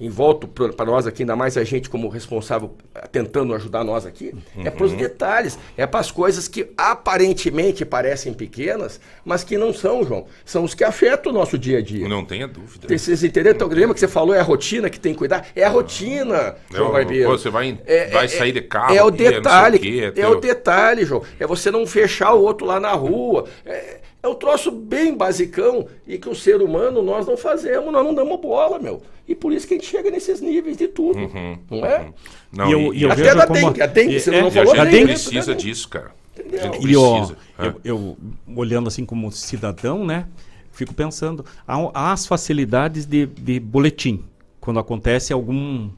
Em volta para nós aqui, ainda mais a gente como responsável, eh, tentando ajudar nós aqui, é para os detalhes, é para as coisas que aparentemente parecem pequenas, mas que não são, João. São os que afetam o nosso dia a dia. Não tenha dúvida. Tem- Vocês entenderam? Então, lembra que você falou, é a rotina que tem que cuidar? É a rotina, João É o- Barbeiro. pô, você vai em- vai sair de carro É o aqui, é detalhe, o quê, é é, o detalhe, João. É você não fechar o outro lá na rua. É, é um troço bem basicão e que o ser humano nós não fazemos, nós não damos bola, meu. E por isso que a gente chega nesses níveis de tudo, Uhum, não é? Não, E eu- e eu Até vejo da como- dengue, a dengue, você é, não E a falou a gente dengue- precisa né? disso, cara. A gente E ó, precisa. eu, eu, olhando assim como cidadão, né? fico pensando, há, há as facilidades de, de boletim, quando acontece algum,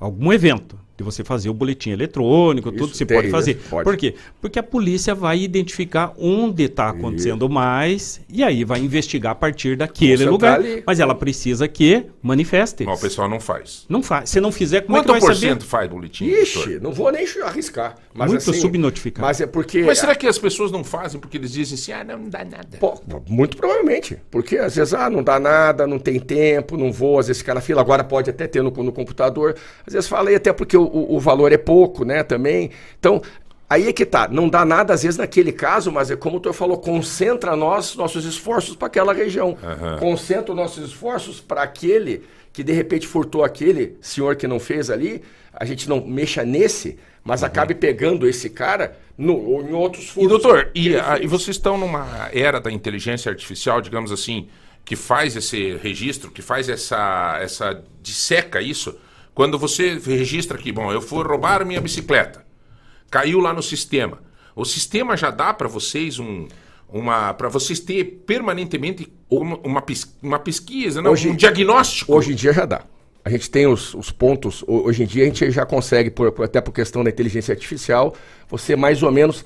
algum evento, de você fazer o boletim eletrônico, tudo Isso se tem, pode né? fazer. Pode. Por quê? Porque a polícia vai identificar onde está acontecendo mais e aí vai investigar a partir daquele Concentrar lugar. ali. Mas ela precisa que manifeste. Mas o pessoal não faz. Não faz. Se não fizer, como Quanto é que por vai saber? cento faz boletim? Ixi, doutor? não vou nem arriscar. Mas, Muito assim, subnotificado. Mas é porque. Mas será que as pessoas não fazem porque eles dizem assim, ah, não, não dá nada? Pô, muito provavelmente. Porque às vezes, ah, não dá nada, não tem tempo, não vou, às vezes fica na fila, agora pode até ter no, no computador. Às vezes fala, e até porque o, o- o valor é pouco, né, também. Então, aí é que tá. Não dá nada, às vezes, naquele caso, mas é como o senhor falou, concentra nós, nossos esforços para aquela região. Concentra os nossos esforços para aquele que de repente furtou aquele senhor que não fez ali, a gente não mexa nesse, mas acabe pegando esse cara no, ou em outros E furtos. doutor, que e, a- fez. e vocês estão numa era da inteligência artificial, digamos assim, que faz esse registro, que faz essa, essa disseca isso. Quando você registra aqui, bom, eu fui roubar minha bicicleta, caiu lá no sistema. O sistema já dá para vocês um, uma, para vocês ter permanentemente uma, uma, uma pesquisa, não, Hoje- um diagnóstico. Hoje em dia já dá. A gente tem os, os pontos. ho- Hoje em dia a gente já consegue, por- até por questão da inteligência artificial, você mais ou menos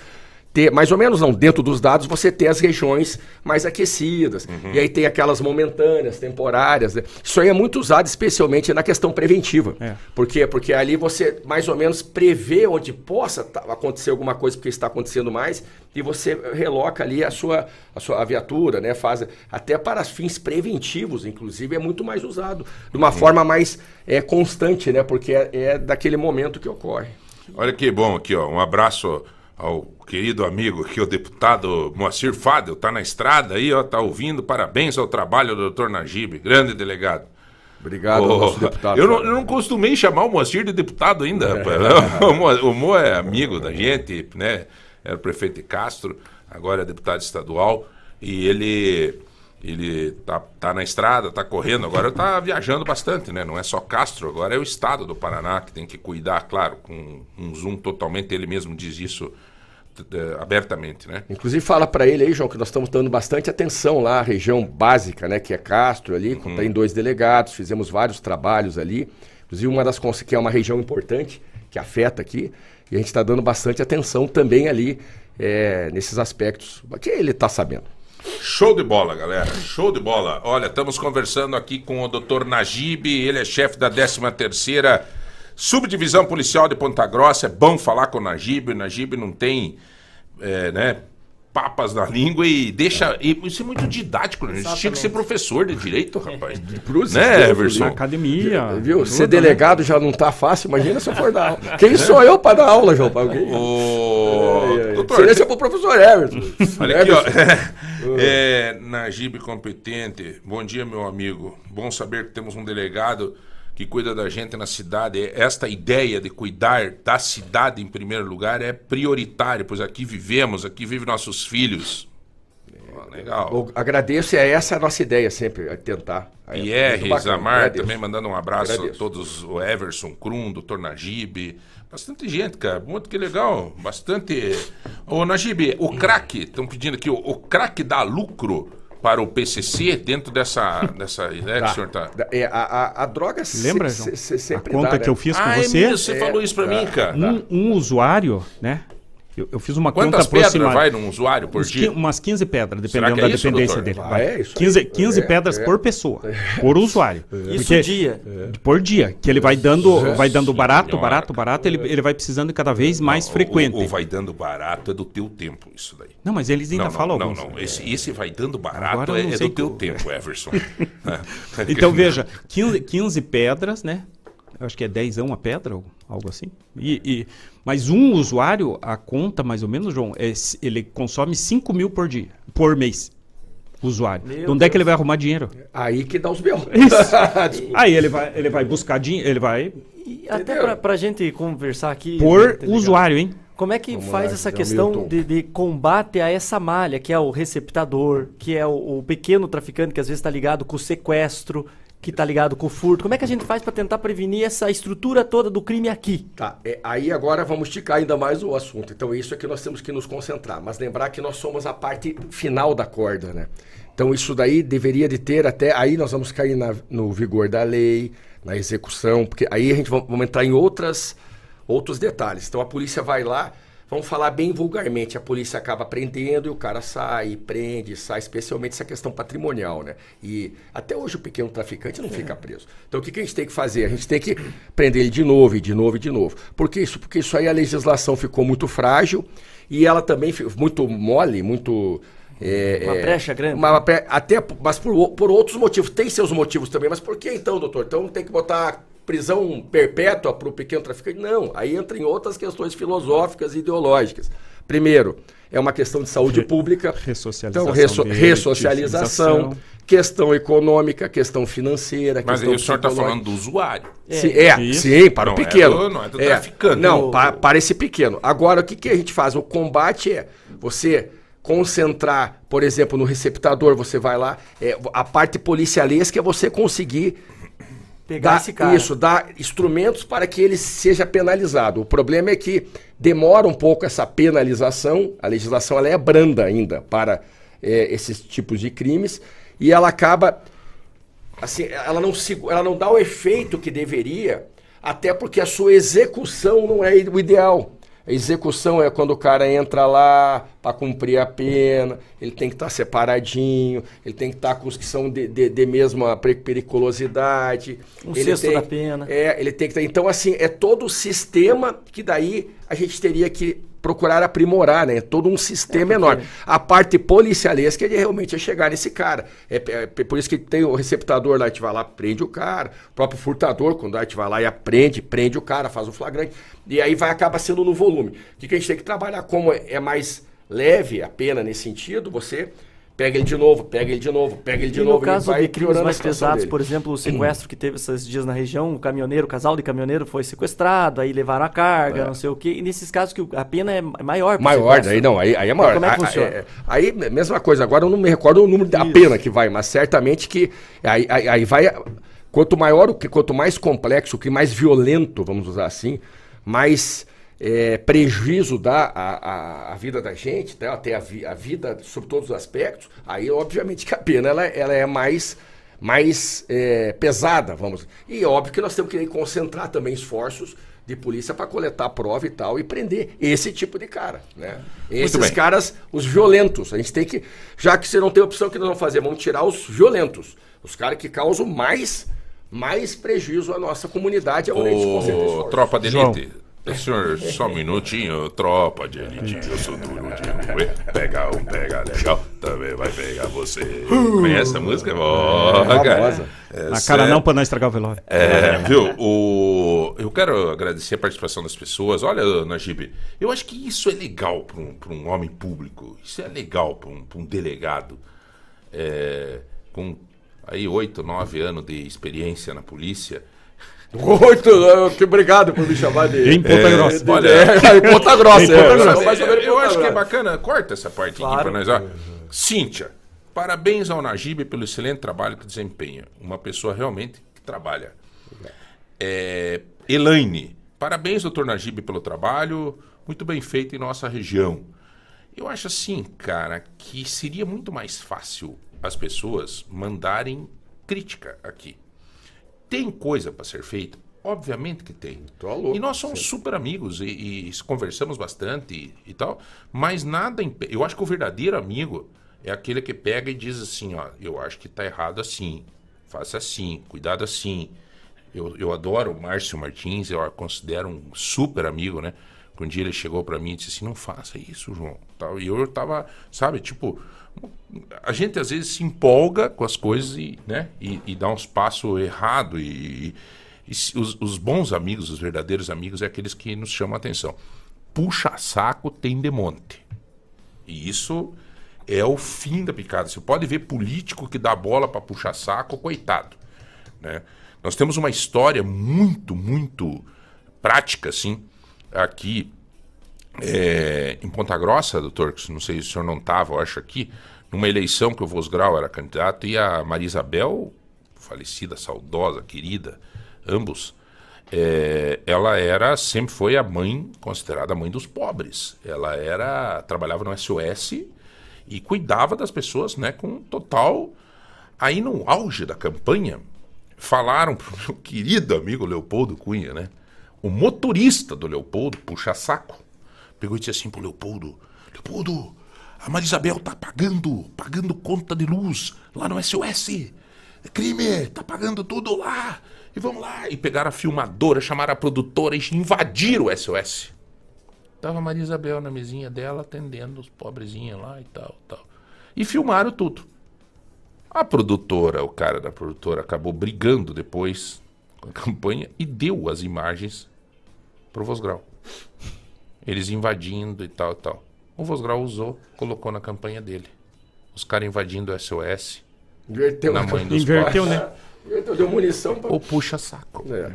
ter, mais ou menos não, dentro dos dados você ter as regiões mais aquecidas. E aí tem aquelas momentâneas, temporárias. né? Isso aí é muito usado especialmente na questão preventiva. É. Por quê? Porque ali você mais ou menos prevê onde possa acontecer alguma coisa porque está acontecendo mais e você reloca ali a sua, a sua a viatura, né? Faz até para fins preventivos, inclusive, é muito mais usado de uma forma mais é, constante, né? Porque é, é daquele momento que ocorre. Olha que bom aqui, ó. Um abraço ao querido amigo aqui, o deputado Moacir Fadel, tá na estrada aí, ó, tá ouvindo. Parabéns ao trabalho do doutor Najib, grande delegado. Obrigado, Ô, nosso deputado. eu, não, eu não costumei chamar o Moacir de deputado ainda, rapaz. O, Mo, o Mo é amigo da gente, né? Era prefeito de Castro, agora é deputado estadual. E ele, ele tá, tá na estrada, tá correndo, agora tá viajando bastante, né? Não é só Castro, agora é o estado do Paraná que tem que cuidar, claro, com um zoom totalmente, ele mesmo diz isso abertamente, né? Inclusive fala para ele aí, João, que nós estamos dando bastante atenção lá, a região básica, né, que é Castro ali, Uhum. tem dois delegados, fizemos vários trabalhos ali. Inclusive uma das que é uma região importante que afeta aqui, e a gente está dando bastante atenção também ali é, nesses aspectos que ele está sabendo. Show de bola, galera. Show de bola. Olha, estamos conversando aqui com o Dr. Najib, ele é chefe da 13ª Subdivisão Policial de Ponta Grossa. É bom falar com o Najib, o Najib não tem, é, né, papas na língua e deixa... E isso é muito didático, né? A gente tinha que ser professor de direito, rapaz. Cruzes, né, Everson? Academia. Viu? tudo, Ser né? delegado já não tá fácil, imagina se eu for dar aula. Quem sou eu para dar aula, João? Ai, ai, ai. doutor, Seria ser pro professor Everton. Olha aqui, ó. Everson. É, Najib competente. Bom dia, meu amigo. Bom saber que temos um delegado que cuida da gente na cidade. Esta ideia de cuidar da cidade em primeiro lugar é prioritário, pois aqui vivemos, aqui vivem nossos filhos. Legal. Eu agradeço, e é essa a nossa ideia sempre, é tentar. É Pierre, bacana, Zamar, também mandando um abraço Agradeço. a todos, o Everson, Krum, doutor Najib. Bastante gente, cara. Muito que legal. Bastante. Ô, Najib, o crack, estão pedindo aqui, o, o crack dá lucro para o PCC dentro dessa, dessa ideia que o senhor tá. Da- É, a, a, a droga se- Lembra, se- João? se- A sempre conta dá, que né? eu fiz com Ah, é você. mesmo, você falou isso pra mim, cara. Um, um usuário, né? Eu, eu fiz uma Quantas conta pedras aproximada. vai num usuário por Uns dia? umas 15 pedras, Será dependendo que da é isso, dependência doutor? dele. Ah, vai. é isso aí. 15, 15 É, pedras é. por pessoa, por usuário. Isso Porque- dia. Por dia, que ele vai dando, vai dando barato, Senhora. barato, barato, ele, ele vai precisando cada vez mais frequente. O, o vai dando barato é do teu tempo, isso daí. Não, mas eles ainda não, falam não, alguns. não, não. Esse, esse vai dando barato Agora eu é, não é sei do teu como. tempo, Everson. É. Então veja, 15, 15 pedras, né? Eu acho que é 10 uma pedra, ou algo assim. E, e- mas um usuário, a conta mais ou menos, João, é, ele consome 5 mil por dia, por mês. Usuário. Meu De onde é que Deus. ele vai arrumar dinheiro? Aí que dá os B.O. Isso. Aí ele vai, ele vai buscar dinheiro, ele vai E até pra, pra gente conversar aqui. por tá ligado? usuário, hein? Como é que Vamos faz lá, essa questão de, de combate a essa malha, que é o receptador, que é o, o pequeno traficante que às vezes está ligado com o sequestro, que está ligado com o furto? Como é que a gente faz para tentar prevenir essa estrutura toda do crime aqui? Tá, é, aí agora vamos esticar ainda mais o assunto. Então isso é que nós temos que nos concentrar. Mas lembrar que nós somos a parte final da corda, né? Então isso daí deveria de ter até aí nós vamos cair na- no vigor da lei, na execução, porque aí a gente va- vamos entrar em outras outros detalhes. Então a polícia vai lá, vamos falar bem vulgarmente, a polícia acaba prendendo e o cara sai, prende, sai, especialmente essa questão patrimonial, né? E até hoje o pequeno traficante não fica preso. Então o que, que a gente tem que fazer? A gente tem que prender ele de novo, e de novo, e de novo. Por que isso? Porque isso aí a legislação ficou muito frágil e ela também ficou muito mole, muito é, Uma é, brecha grande. uma bre- até, mas por, por outros motivos. Tem seus motivos também. Mas por que então, doutor? Então tem que botar prisão perpétua para o pequeno traficante? Não. Aí entra em outras questões filosóficas e ideológicas. Primeiro, é uma questão de saúde pública. ressocialização Então, resso- ressocialização, questão econômica, questão financeira, Mas aí questão o senhor está falando do usuário. Sim, é, Isso. sim, para o Não é pequeno. do- não é do traficante. Não, O- pa- para esse pequeno. Agora, o que, que a gente faz? O combate é você concentrar, por exemplo, no receptador, você vai lá, é, a parte policialesca é você conseguir Pegar dar, esse cara. isso, dar instrumentos para que ele seja penalizado. O problema é que demora um pouco essa penalização, a legislação ela é branda ainda para é, esses tipos de crimes, e ela acaba assim, ela não, segu- ela não dá o efeito que deveria, até porque a sua execução não é o ideal. A execução é quando o cara entra lá para cumprir a pena, ele tem que estar separadinho, ele tem que estar com os que são de, de, de mesma periculosidade. Um ele sexto tem- da pena. É, ele tem que ter. Então, assim, é todo o sistema que daí a gente teria que procurar aprimorar, né? É todo um sistema enorme. A parte policialesca é realmente é chegar nesse cara. É, é- é por isso que tem o receptador lá, a gente vai lá, prende o cara. O próprio furtador, quando a gente vai lá e aprende, prende o cara, faz o flagrante. E aí vai acaba sendo no volume. O que, que a gente tem que trabalhar? Como é é mais leve a pena nesse sentido, você pega ele de novo, pega ele de novo, pega ele de E novo. no caso vai de crimes a mais pesados, dele. por exemplo, o sequestro que teve esses dias na região, o caminhoneiro, o casal de caminhoneiro foi sequestrado, aí levaram a carga, não sei o quê. E nesses casos que a pena é maior. Maior, daí não, aí, aí é maior. como é que Ah, funciona? é- aí, mesma coisa, agora eu não me recordo o número da Isso. pena que vai, mas certamente que aí, aí, aí vai. Quanto maior o que, quanto mais complexo, o que mais violento, vamos usar assim, mais é, prejuízo dá à, à, à vida da gente, né, até a, vi- a vida sob todos os aspectos, aí obviamente que a pena ela, ela é mais mais é, pesada, vamos. E óbvio que nós temos que concentrar também esforços de polícia para coletar prova e tal e prender esse tipo de cara, né? Esses caras, os violentos, a gente tem que, já que você não tem opção que nós vamos fazer, vamos tirar os violentos, os caras que causam mais mais prejuízo à nossa comunidade, é a esforços. tropa de João. Senhor, só um minutinho, tropa de elite, eu sou duro de moer. Pega um, pega legal, também vai pegar você. Conhece essa música? Ó, cara. famosa. É, Na cara não pra não estragar o velório. É, viu? O... Eu quero agradecer a participação das pessoas. Olha, Najib, eu acho que isso é legal para um, pra um homem público. Isso é legal para um, pra um delegado. É, com aí oito, nove anos de experiência na polícia. Muito, eh, que obrigado por me chamar de. Em Ponta Grossa. de- Olha- é, em Ponta Grossa, Em é, Ponta eu Grossa. sou mais ou menos eu acho que é bacana. Corta essa parte aqui Claro. para nós. Ó. Cíntia, parabéns ao Najib pelo excelente trabalho que desempenha. Uma pessoa realmente que trabalha. É, Elaine, parabéns, doutor Najib, pelo trabalho. Muito bem feito em nossa região. Eu acho assim, cara, que seria muito mais fácil as pessoas mandarem crítica aqui. Tem coisa para ser feita? Obviamente que tem. Louco, e nós somos super amigos e, e conversamos bastante e, e tal, mas nada impe- Eu acho que o verdadeiro amigo é aquele que pega e diz assim: ó, eu acho que tá errado assim, faça assim, cuidado assim. Eu, eu adoro o Márcio Martins, eu a considero um super amigo, né? Um dia ele chegou para mim e disse assim: não faça isso, João. Tal. E eu tava, sabe, tipo, a gente às vezes se empolga com as coisas e, né, e, e dá uns passos errados. E, e os, os bons amigos, os verdadeiros amigos, é aqueles que nos chamam a atenção. Puxa saco tem de monte. E isso é o fim da picada. Você pode ver político que dá bola para puxar saco, coitado. Né? Nós temos uma história muito, muito prática, assim, aqui é, em Ponta Grossa, doutor, que não sei se o senhor não estava, eu acho aqui, numa eleição que o Vosgrau era candidato, e a Maria Isabel, falecida, saudosa, querida, ambos, é, ela era, sempre foi a mãe, considerada a mãe dos pobres. Ela era, trabalhava no SOS E cuidava das pessoas, né, com total. Aí no auge da campanha, falaram pro meu querido amigo Leopoldo Cunha, né? O motorista do Leopoldo, puxa saco, pegou e disse assim pro Leopoldo: Leopoldo, a Marisabel tá pagando, pagando conta de luz lá no SOS. É crime, tá pagando tudo lá. E vamos lá. E pegaram a filmadora, chamaram a produtora e invadiram o SOS. Tava a Maria Isabel na mesinha dela, atendendo os pobrezinhos lá e tal, tal. E filmaram tudo. A produtora, o cara da produtora, acabou brigando depois com a campanha e deu as imagens pro Vosgrau. Eles invadindo e tal, tal. O Vosgrau usou, colocou na campanha dele. Os caras invadindo o SOS, Inverteu na mãe dos Inverteu, né? Inverteu, deu munição pra... Ou puxa saco. É.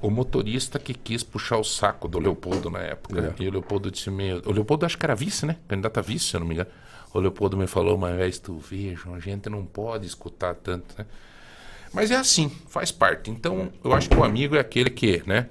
O motorista que quis puxar o saco do Leopoldo na época. E o Leopoldo disse meio. O Leopoldo acho que era vice, né? Candidato a vice, se eu não me engano. O Leopoldo me falou, mas tu veja, a gente não pode escutar tanto, né? Mas é assim, faz parte. Então, eu acho que o amigo é aquele que, né?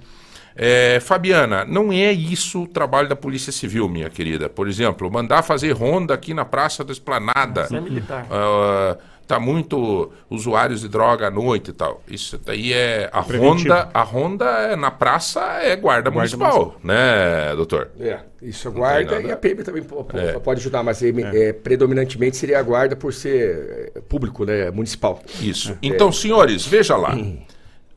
É, Fabiana, não é isso o trabalho da Polícia Civil, minha querida. Por exemplo, mandar fazer ronda aqui na Praça da Esplanada. Isso é militar. Ah, tá muito usuários de droga à noite e tal. Isso daí é a Preventivo. ronda, a ronda é, na praça é guarda, municipal, né, doutor? É, isso a guarda e a PM também É. pode ajudar, mas é, é, predominantemente seria a guarda por ser é, público, né, municipal. Isso. Então, senhores, veja lá.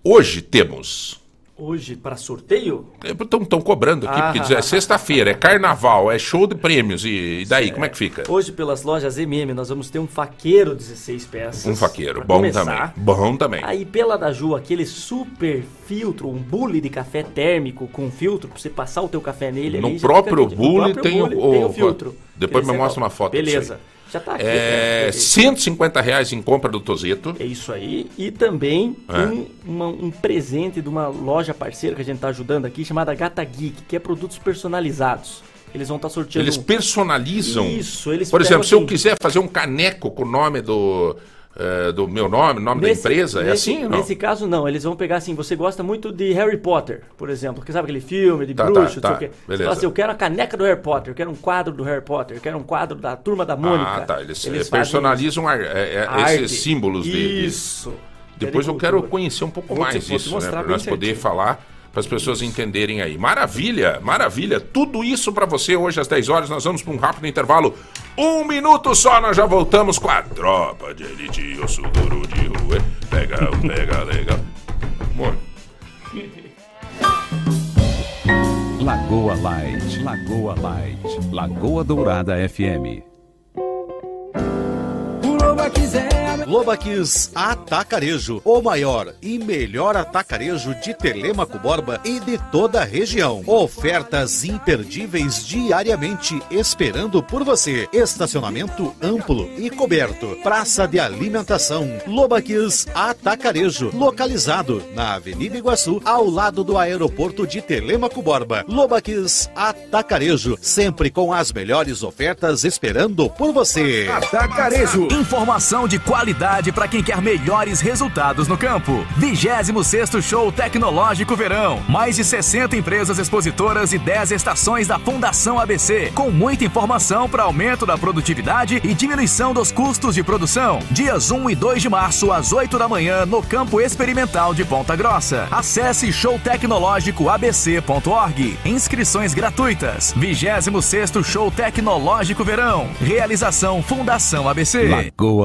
Hoje temos Hoje, para sorteio, Estão cobrando aqui, Ah. porque é sexta-feira, é carnaval, é show de prêmios. E, e daí, como é que fica? hoje pelas lojas MM, nós vamos ter um faqueiro 16 peças. Um faqueiro, bom começar. também. Bom também. Aí pela da Ju, aquele super filtro, um bule de café térmico com filtro, pra você passar o teu café nele. No ali, próprio fica- bule no tem o- tem o- o filtro. depois me mostra uma foto Beleza. Já tá aqui. É né? 150 reais em compra do Tozeto. É isso aí. E também É. um, uma- um presente de uma loja parceira que a gente tá ajudando aqui, chamada Gata Geek, que é produtos personalizados. Eles vão estar sorteando. Eles personalizam. Isso, eles Por exemplo, pegam se eu assim- quiser fazer um caneco com o nome do, eh, do meu nome, nome da empresa, é nesse- assim ou não? Nesse caso, não. Eles vão pegar assim, você gosta muito de Harry Potter, por exemplo. Que sabe aquele filme de Tá, bruxo, tá, não sei o tá. quê. Você Beleza. fala assim, eu quero a caneca do Harry Potter, eu quero um quadro do Harry Potter, eu quero um quadro da Turma da Mônica. Ah, tá. Eles, fazem personalizam ar- eh, eh, arte. esses símbolos de- de, Isso. Depois eu quero conhecer um pouco Vou mais vou te isso, né? Para nós poder falar, para as pessoas entenderem aí. Maravilha, maravilha. Tudo isso para você hoje às 10 horas. Nós vamos para um rápido intervalo. Um minuto só, nós já voltamos com a tropa de elite. O sudoro de rua. Legal, legal, legal. Bom, Lagoa Light, Lagoa Light, Lagoa Dourada FM. Lobaquis Atacarejo, o maior e melhor atacarejo de Telemaco Borba e de toda a região. Ofertas imperdíveis diariamente esperando por você. Estacionamento amplo e coberto. Praça de alimentação. Lobaquis Atacarejo, localizado na Avenida Iguaçu, ao lado do aeroporto de Telemaco Borba. Lobaquis Atacarejo, sempre com as melhores ofertas esperando por você. Informação de qualidade para quem quer melhores resultados no campo. 26º Show Tecnológico Verão. Mais de 60 empresas expositoras e 10 estações da Fundação ABC, com muita informação para aumento da produtividade e diminuição dos custos de produção. Dias 1 e 2 de março, às 8 da manhã, no Campo Experimental de Ponta Grossa. Acesse showtecnológicoabc.org. Inscrições gratuitas. 26º Show Tecnológico Verão. Realização Fundação ABC. Lagoa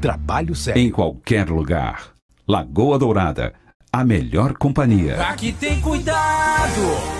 Trabalho sério. Em qualquer lugar. Lagoa Dourada, a melhor companhia. Aqui tem cuidado,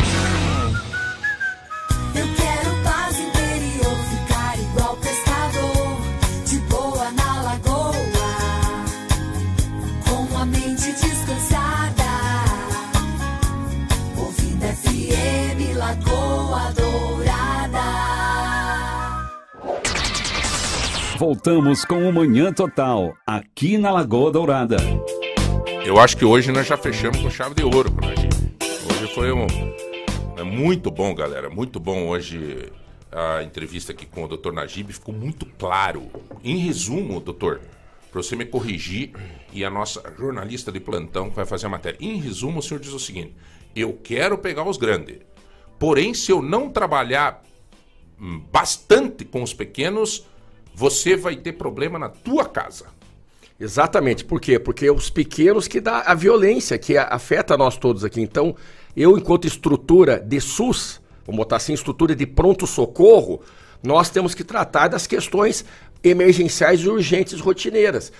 Voltamos com o Manhã Total, aqui na Lagoa Dourada. Eu acho que hoje nós já fechamos com chave de ouro Najib. Hoje foi um. É muito bom, galera. Muito bom hoje a entrevista aqui com o Dr. Najib. Ficou muito claro. Em resumo, doutor, para você me corrigir e a nossa jornalista de plantão que vai fazer a matéria. Em resumo, o senhor diz o seguinte: eu quero pegar os grandes. Porém, se eu não trabalhar hum, bastante com os pequenos, você vai ter problema na tua casa. Exatamente. Por quê? Porque é os pequenos que dá a violência, que afeta nós todos aqui. Então, eu, enquanto estrutura de SUS, vamos botar assim, estrutura de pronto-socorro, nós temos que tratar das questões emergenciais e urgentes rotineiras.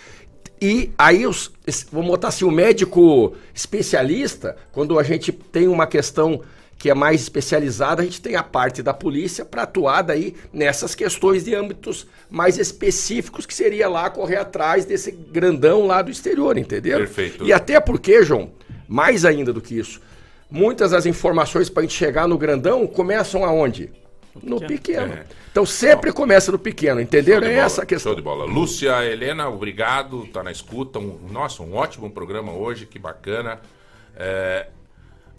E aí, os, vamos botar assim, o médico especialista, quando a gente tem uma questão que é mais especializada, a gente tem a parte da polícia para atuar daí nessas questões de âmbitos mais específicos, que seria lá correr atrás desse grandão lá do exterior, entendeu? Perfeito. E até porque, João, mais ainda do que isso, muitas das informações para a gente chegar no grandão começam aonde? No pequeno. É. Então sempre começa no pequeno, entenderam? De É bola, essa a questão. Show de bola. Lúcia, Helena, obrigado, tá na escuta. Um- nossa, um ótimo programa hoje, que bacana. É,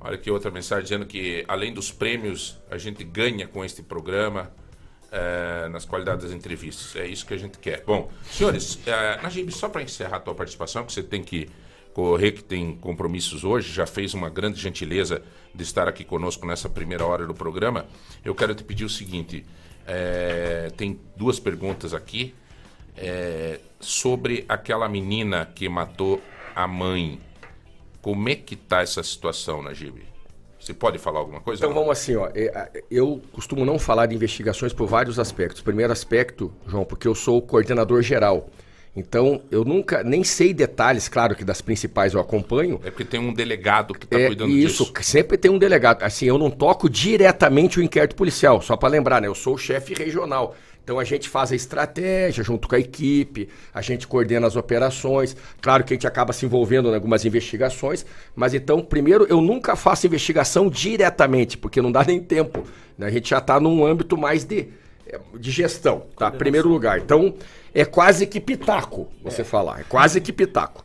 olha aqui outra mensagem dizendo que além dos prêmios, a gente ganha com este programa é, nas qualidades das entrevistas. É isso que a gente quer. Bom, senhores, é, Najib, só para encerrar a tua participação, que você tem que correr, que tem compromissos hoje, já fez uma grande gentileza de estar aqui conosco nessa primeira hora do programa. Eu quero te pedir o seguinte: é, tem duas perguntas aqui é, sobre aquela menina que matou a mãe. Como é que tá essa situação, Najib? Você pode falar alguma coisa? Então vamos assim, ó. é, Eu costumo não falar de investigações por vários aspectos. Primeiro aspecto, João, porque eu sou o coordenador geral. Então, eu nunca, nem sei detalhes, claro que das principais eu acompanho. É porque tem um delegado que está É, cuidando isso, disso. sempre tem um delegado. Assim, eu não toco diretamente o inquérito policial, só para lembrar, né? Eu sou o chefe regional. Então a gente faz a estratégia junto com a equipe, a gente coordena as operações. Claro que a gente acaba se envolvendo em algumas investigações, mas então, primeiro, eu nunca faço investigação diretamente, porque não dá nem tempo. né? A gente já está num âmbito mais de, é, de gestão, tá? Primeiro lugar. Então, é quase que pitaco, você falar. É quase que pitaco.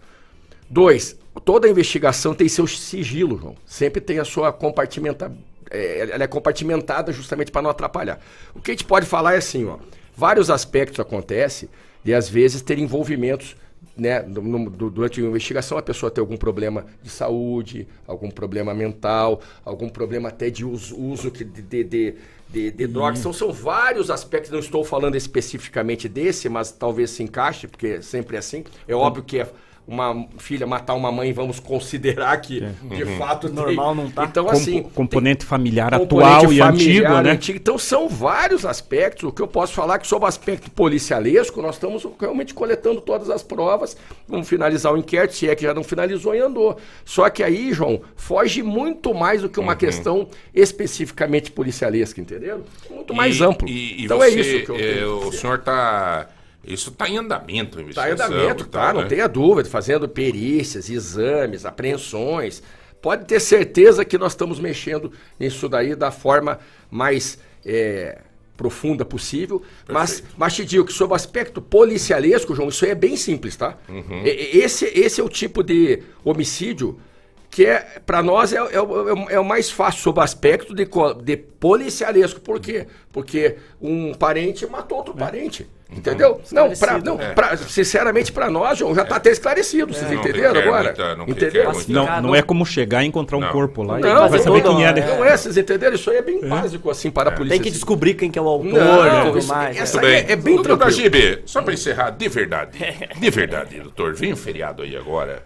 Dois, toda investigação tem seu sigilo, João. Sempre tem a sua compartimenta... é, ela é compartimentada justamente para não atrapalhar. O que a gente pode falar é assim, ó. Vários aspectos acontecem e às vezes ter envolvimentos, né? no- no- du- durante a investigação a pessoa tem algum problema de saúde, algum problema mental, algum problema até de uso, uso que- de, de, de, de- de drogas. Então são vários aspectos, não estou falando especificamente desse, mas talvez se encaixe, porque sempre é assim. É óbvio que é uma filha matar uma mãe, vamos considerar que de Uhum. fato tem- Normal não tá. Então Com- assim, componente familiar componente atual e antigo, familiar, né? antigo. Então são vários aspectos. O que eu posso falar é que sobre o aspecto policialesco, nós estamos realmente coletando todas as provas. Vamos finalizar o inquérito, se é que já não finalizou e andou. Só que aí, João, foge muito mais do que uma questão especificamente policialesca, entendeu? Muito mais E- amplo. E, e então você, é isso que eu é, O senhor está. Isso está em andamento, a Está em andamento, tá? tal, Não né? tenha dúvida, fazendo perícias, exames, apreensões. Pode ter certeza que nós estamos mexendo nisso daí da forma mais é, profunda possível. Mas, mas te digo que sob o aspecto policialesco, João, isso aí é bem simples, tá? Uhum. Esse, esse é o tipo de homicídio que é, para nós é, é o- é o- é o mais fácil sob o aspecto de, de policialesco. Por quê? Porque um parente matou outro parente. Entendeu? Não, pra, não né? pra- sinceramente, para nós, João, já está até esclarecido. Vocês Não entenderam requer agora? muita- não requer muita- Não, não é como chegar e encontrar um Não. corpo lá e Não, vai não, saber não, quem é, né? não é, vocês entenderam? Isso aí é bem básico, assim, para a polícia. Tem que descobrir quem que é o autor Não, e tudo isso- mais. essa- Tudo bem. é- é bem Doutor tranquilo. Najib, só para encerrar, de verdade, de verdade, doutor, vem um feriado aí agora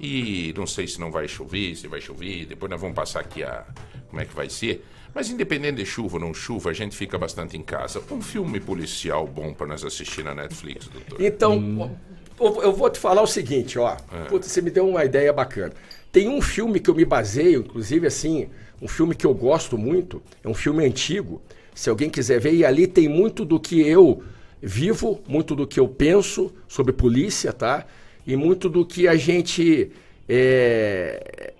e não sei se não vai chover, se vai chover, depois nós vamos passar aqui a como é que vai ser. Mas independente de chuva ou não chuva, a gente fica bastante em casa. Um filme policial bom para nós assistir na Netflix, doutor. Então, eu, eu vou te falar o seguinte, ó. Putz, você me deu uma ideia bacana. Tem um filme que eu me baseio, inclusive assim, um filme que eu gosto muito, é um filme antigo. Se alguém quiser ver, e ali tem muito do que eu vivo, muito do que eu penso sobre polícia, tá? E muito do que a gente. é,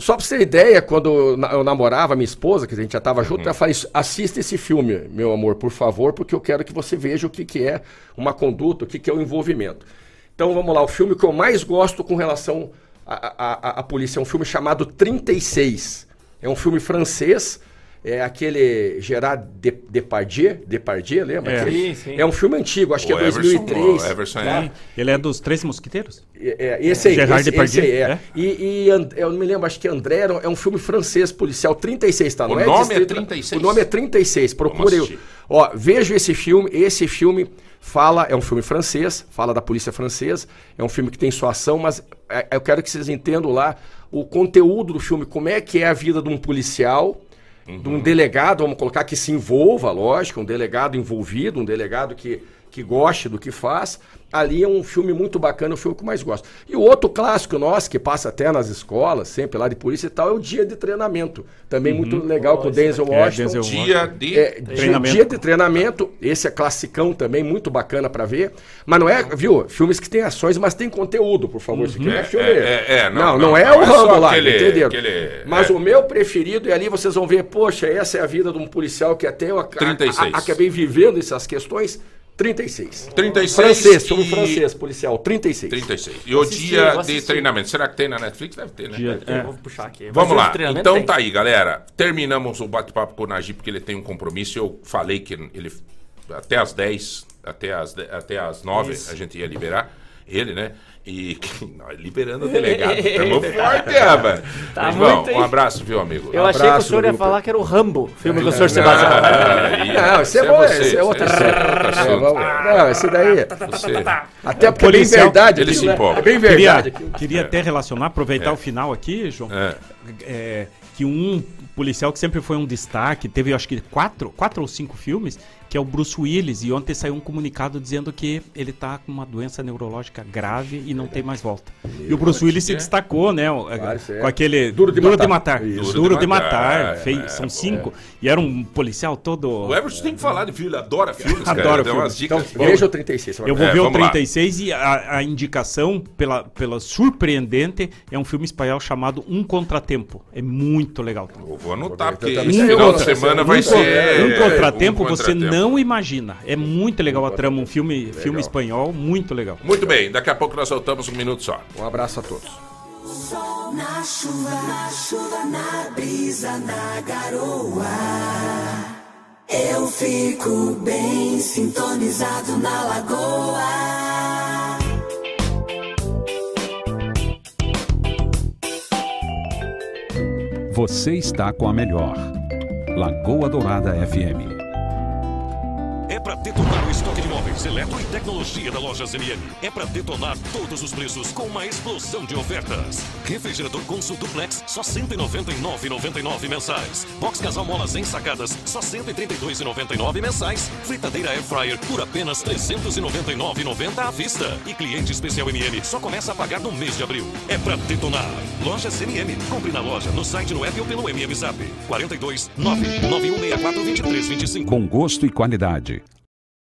Só pra você ter ideia, quando eu na- eu namorava minha esposa, que a gente já estava junto, eu falei, assista esse filme, meu amor, por favor, porque eu quero que você veja o que, que é uma conduta, o que, que é o envolvimento. Então vamos lá, o filme que eu mais gosto com relação à, à- à polícia é um filme chamado 36. É um filme francês, é aquele Gerard De- Depardieu, Depardieu, lembra? É. Sim, sim. É um filme antigo, acho que O é Everson, 2003. o Everson é- tá? Ele é dos Três Mosquiteiros? É, é, esse aí, Gerard esse, Depardieu, esse aí, é. é? E, e And- eu não me lembro, acho que André era- é um filme francês policial, 36, tá? O Não nome é Distrito- 36? O nome é 36, procure. Ó, veja esse filme, esse filme fala, é um filme francês, fala da polícia francesa, é um filme que tem sua ação, mas é, eu quero que vocês entendam lá o conteúdo do filme, como é que é a vida de um policial, de um delegado, vamos colocar, que se envolva, lógico, um delegado envolvido, um delegado que, que goste do que faz. Ali é um filme muito bacana, o filme que eu mais gosto. E o outro clássico nosso, que passa até nas escolas, sempre lá de polícia e tal, é o Dia de Treinamento. Também muito legal com o Denzel É, Washington. Denzel Dia de É, Treinamento. Dia de treinamento, esse é classicão também, muito bacana pra ver. Mas não é, viu? Filmes que tem ações, mas tem conteúdo, por favor. Isso aqui não é filme. É, é, é, não, não, não, não é não o é Rambo lá, aquele- entendeu? aquele- mas é. o meu preferido, e ali vocês vão ver, poxa, essa é a vida de um policial que até eu ac- 36. a- acabei vivendo essas questões. 36. 36 Francês, filme e- francês, policial, 36. 36. E o Assisti, dia de assistir. treinamento. Será que tem na Netflix? Deve ter, né? Dia- é. Vou puxar aqui. Vamos lá. Então tem. tá aí, galera. Terminamos o bate-papo com o Najib porque ele tem um compromisso. Eu falei que ele até às 10, até às, até às 9 Isso. a gente ia liberar ele, né? E nós liberando o delegado. Tamo forte, rapaz. Tá Mas, bom, um abraço, viu, amigo? Eu achei que o senhor ia falar que era o Rambo, filme do senhor Sebastião. Não, esse é bom, esse é outro esse assunto. é outro É, Não, esse daí. Você- Até porque é bem verdade. ele aquilo, se né? empolga. É bem verdade. queria até relacionar, aproveitar o final aqui, João. É. é, que um policial que sempre foi um destaque, teve acho que quatro, quatro ou cinco filmes, que é o Bruce Willis, e ontem saiu um comunicado dizendo que ele tá com uma doença neurológica grave e não tem mais volta. E o Bruce Willis se destacou, né, é. com aquele Duro de Matar. Isso, Duro Duro, de de Matar, Matar, é, fez- é, são cinco, e era um policial todo... O Everson tem que falar de filme, ele adora filmes, cara. Umas filmes. Então, veja o 36. você vai Eu vou É, ver o vamos lá. 36 e a, a indicação, pela, pela surpreendente, é um filme espanhol chamado Um Contratempo. É muito legal. Eu vou anotar, porque Um final de semana vai ser... um contratempo você contratempo. Não imagina. É muito legal a trama, um filme, filme espanhol, muito legal. Muito bem, daqui a pouco nós soltamos um minuto só. Um abraço a todos. Sol na chuva, na chuva, na brisa, na garoa. Eu fico bem sintonizado na lagoa. Você está com a melhor. Lagoa Dourada FM. É pra detonar o móveis, eletro e tecnologia da loja ZMM. É pra detonar todos os preços com uma explosão de ofertas. Refrigerador Consul Duplex, só R$ 199,99 mensais. Box Casal Molas ensacadas, só R$ 132,99 mensais. Fritadeira Air Fryer por apenas R$ 399,90 à vista. E cliente especial MM só começa a pagar no mês de abril. É pra detonar. Loja ZMM. Compre na loja, no site, no app ou pelo MM Zap. 42 99164 2325. Com gosto e qualidade.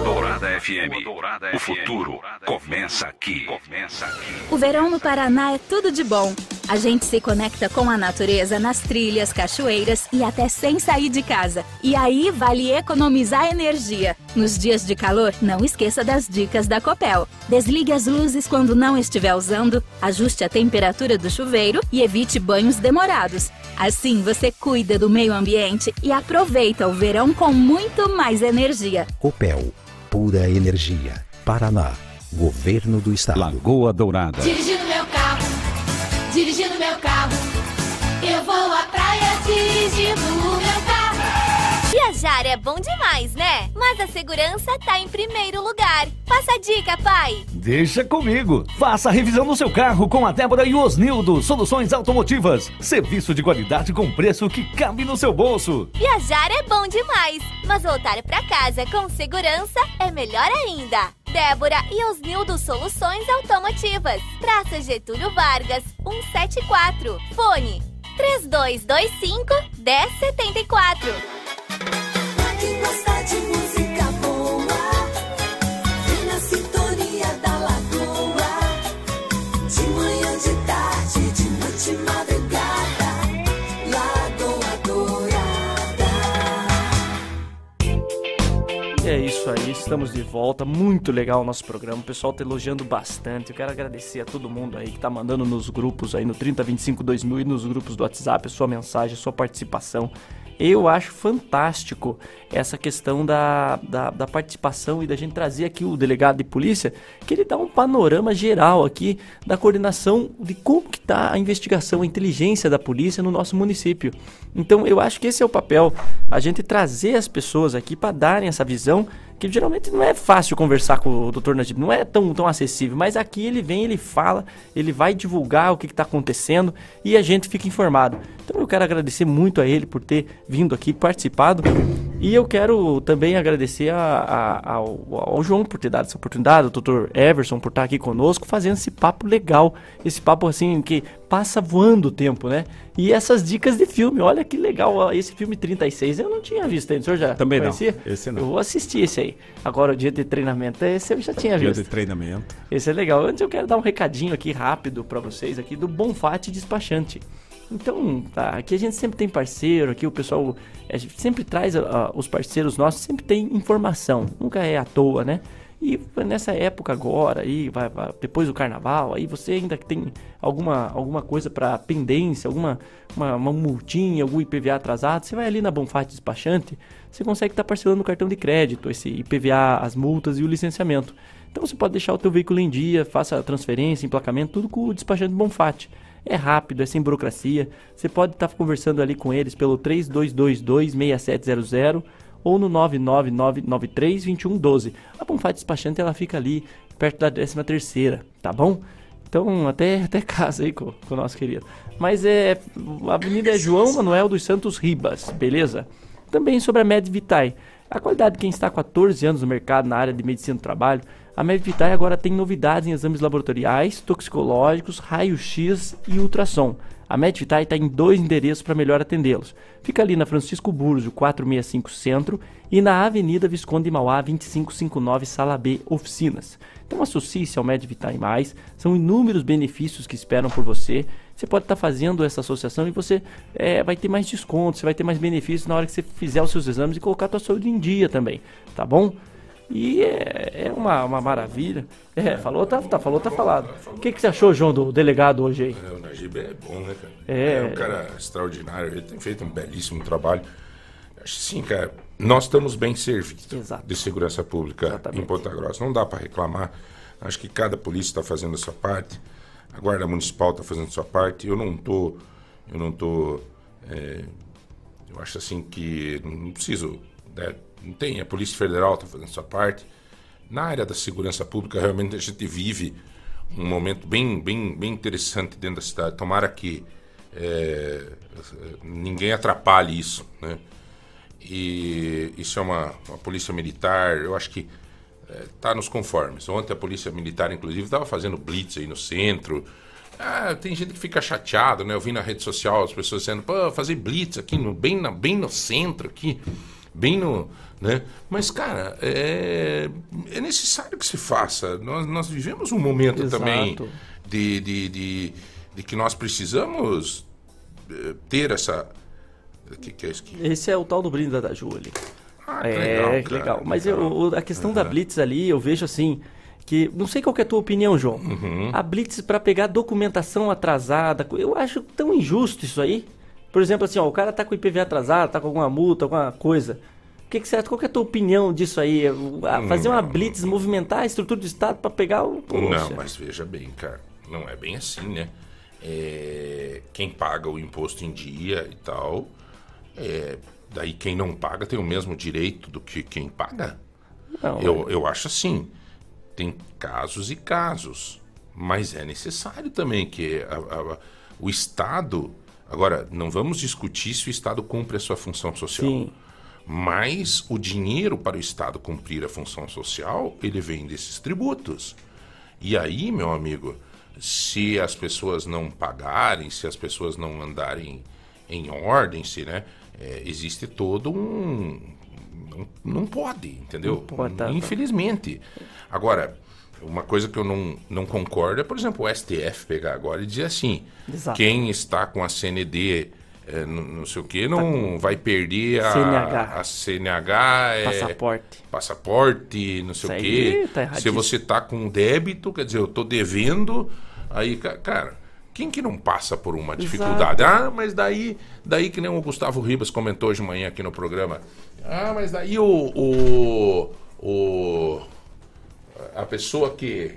Dourada FM. O futuro começa aqui. Começa aqui. O verão no Paraná é tudo de bom. A gente se conecta com a natureza nas trilhas, cachoeiras e até sem sair de casa. E aí vale economizar energia. Nos dias de calor, não esqueça das dicas da Copel. Desligue as luzes quando não estiver usando, ajuste a temperatura do chuveiro e evite banhos demorados. Assim você cuida do meio ambiente e aproveita o verão com muito mais energia. Copel, pura energia. Paraná, Governo do Estado. Lagoa Dourada. Dirigindo meu carro, dirigindo meu carro. Eu vou à praia dirigindo o. Viajar é bom demais, né? Mas a segurança tá em primeiro lugar. Passa a dica, pai. Deixa comigo. Faça a revisão do seu carro com a Débora e o Osnildo Soluções Automotivas. Serviço de qualidade com preço que cabe no seu bolso. Viajar é bom demais, mas voltar pra casa com segurança é melhor ainda. Débora e Osnildo Soluções Automotivas. Praça Getúlio Vargas, 174. Fone 3225 1074. Isso aí, estamos de volta. Muito legal o nosso programa. O pessoal tá elogiando bastante. Eu quero agradecer a todo mundo aí que tá mandando nos grupos aí no 3025 2000 e nos grupos do WhatsApp a sua mensagem, a sua participação. Eu acho fantástico essa questão da, da, da participação e da gente trazer aqui o delegado de polícia, que ele dá um panorama geral aqui da coordenação de como que tá a investigação, a inteligência da polícia no nosso município. Então eu acho que esse é o papel, a gente trazer as pessoas aqui para darem essa visão geralmente não é fácil conversar com o Dr. Najib, não é tão, tão acessível, mas aqui ele vem, ele fala, ele vai divulgar o que está acontecendo e a gente fica informado. Então eu quero agradecer muito a ele por ter vindo aqui, participado. E eu quero também agradecer a- a- ao, ao João por ter dado essa oportunidade, ao Dr. Everson por estar aqui conosco, fazendo esse papo legal. Esse papo assim que passa voando o tempo, né? E essas dicas de filme, olha que legal. Esse filme 36 eu não tinha visto ainda. O senhor já Também não, conhecia? esse não. Eu vou assistir esse aí. Agora, o dia de treinamento, esse eu já tinha Dia visto. de treinamento. Esse é legal. Antes eu quero dar um recadinho aqui rápido pra vocês aqui do Bonfate Despachante. Então, tá, aqui a gente sempre tem parceiro, aqui o pessoal a gente sempre traz ah, os parceiros nossos, sempre tem informação, nunca é à toa, né? E nessa época agora, aí, vai, vai- depois do carnaval, aí você ainda tem alguma, alguma coisa para pendência, alguma uma, uma multinha, algum IPVA atrasado, você vai ali na Bonfate Despachante, você consegue estar parcelando o cartão de crédito, esse IPVA, as multas e o licenciamento. Então você pode deixar o teu veículo em dia, faça a transferência, emplacamento, tudo com o despachante Bonfate. É rápido, é sem burocracia. Você pode estar conversando ali com eles pelo 3222-6700 ou no 99993-2112. A Bonfate Despachante ela fica ali perto da 13 terceira, tá bom? Então até, até casa aí com, com o nosso querido. Mas é. A avenida é João Manuel dos Santos Ribas, beleza? Também sobre a Med Vitae. A qualidade de quem está há 14 anos no mercado na área de medicina do trabalho, a Med Vitae agora tem novidades em exames laboratoriais, toxicológicos, raio-x e ultrassom. A Med Vitae está em dois endereços para melhor atendê-los. Fica ali na Francisco Burjo, 465 Centro e na Avenida Visconde de Mauá, 2559 Sala B, Oficinas. Então associe-se ao Med Vitae Mais, são inúmeros benefícios que esperam por você. Você pode estar fazendo essa associação e você é, vai ter mais descontos, você vai ter mais benefícios na hora que você fizer os seus exames e colocar a tua saúde em dia também, tá bom? E é, é uma, uma maravilha. É, falou, tá, tá, falou, tá falado. O que, que você achou, João, do delegado hoje aí? É, o Najib é bom, né, cara? É. um cara extraordinário, ele tem feito um belíssimo trabalho. Acho que sim, cara, nós estamos bem servidos de segurança pública em Ponta Grossa. Não dá para reclamar. Acho que cada polícia está fazendo a sua parte, a Guarda Municipal está fazendo a sua parte. Eu não tô, eu não tô, é, eu acho assim que não preciso, né? Não tem, a Polícia Federal está fazendo sua parte. Na área da segurança pública, realmente a gente vive um momento bem, bem, bem interessante dentro da cidade. Tomara que é, ninguém atrapalhe isso, né? E isso é uma, uma polícia militar, eu acho que está nos conformes. Ontem a polícia militar, inclusive, estava fazendo blitz aí no centro. Ah, tem gente que fica chateado, né? Eu vi na rede social as pessoas dizendo, pô, fazer blitz aqui, no, bem, na, bem no centro aqui, bem no... Né? Mas, cara, é, é necessário que se faça. Nós, nós vivemos um momento Exato. também de, de, de, de que nós precisamos eh, ter essa... Que, que é isso? Esse é o tal do brinde da ali. Ah, que é, legal, cara, legal. Mas eu- legal. o- a questão da Blitz ali, eu vejo assim, que não sei qual é a tua opinião, João. Uhum. A Blitz para pegar documentação atrasada, eu acho tão injusto isso aí. Por exemplo, assim, ó, o cara tá com o IPV atrasado, tá com alguma multa, alguma coisa. Que que você acha? Qual que é a tua opinião disso aí? A- Fazer uma Blitz, movimentar a estrutura do Estado para pegar o... Poxa. Não, mas veja bem, cara, não é bem assim, né? É, quem paga o imposto em dia e tal, é, daí quem não paga tem o mesmo direito do que quem paga. Não, eu, eu acho assim, tem casos e casos, mas é necessário também que a- a- o Estado. Agora, não vamos discutir se o Estado cumpre a sua função social. Sim. Mas o dinheiro para o Estado cumprir a função social, ele vem desses tributos. E aí, meu amigo, se as pessoas não pagarem, se as pessoas não andarem em ordem, se, né, é, existe todo um... Não, não pode, entendeu? Não pode, tá, tá. Infelizmente. Agora, uma coisa que eu não, não concordo é, por exemplo, o STF pegar agora e dizer assim, Exato. quem está com a CND, é, não, não sei o que, não vai perder a CNH. a CNH, é, Passaporte. passaporte, não sei Isso o quê. tá Se você tá com débito, quer dizer, eu tô devendo, aí, ca- cara, quem que não passa por uma dificuldade? Ah, mas daí, daí que nem o Gustavo Ribas comentou hoje de manhã aqui no programa. Ah, mas daí o, o, o a pessoa que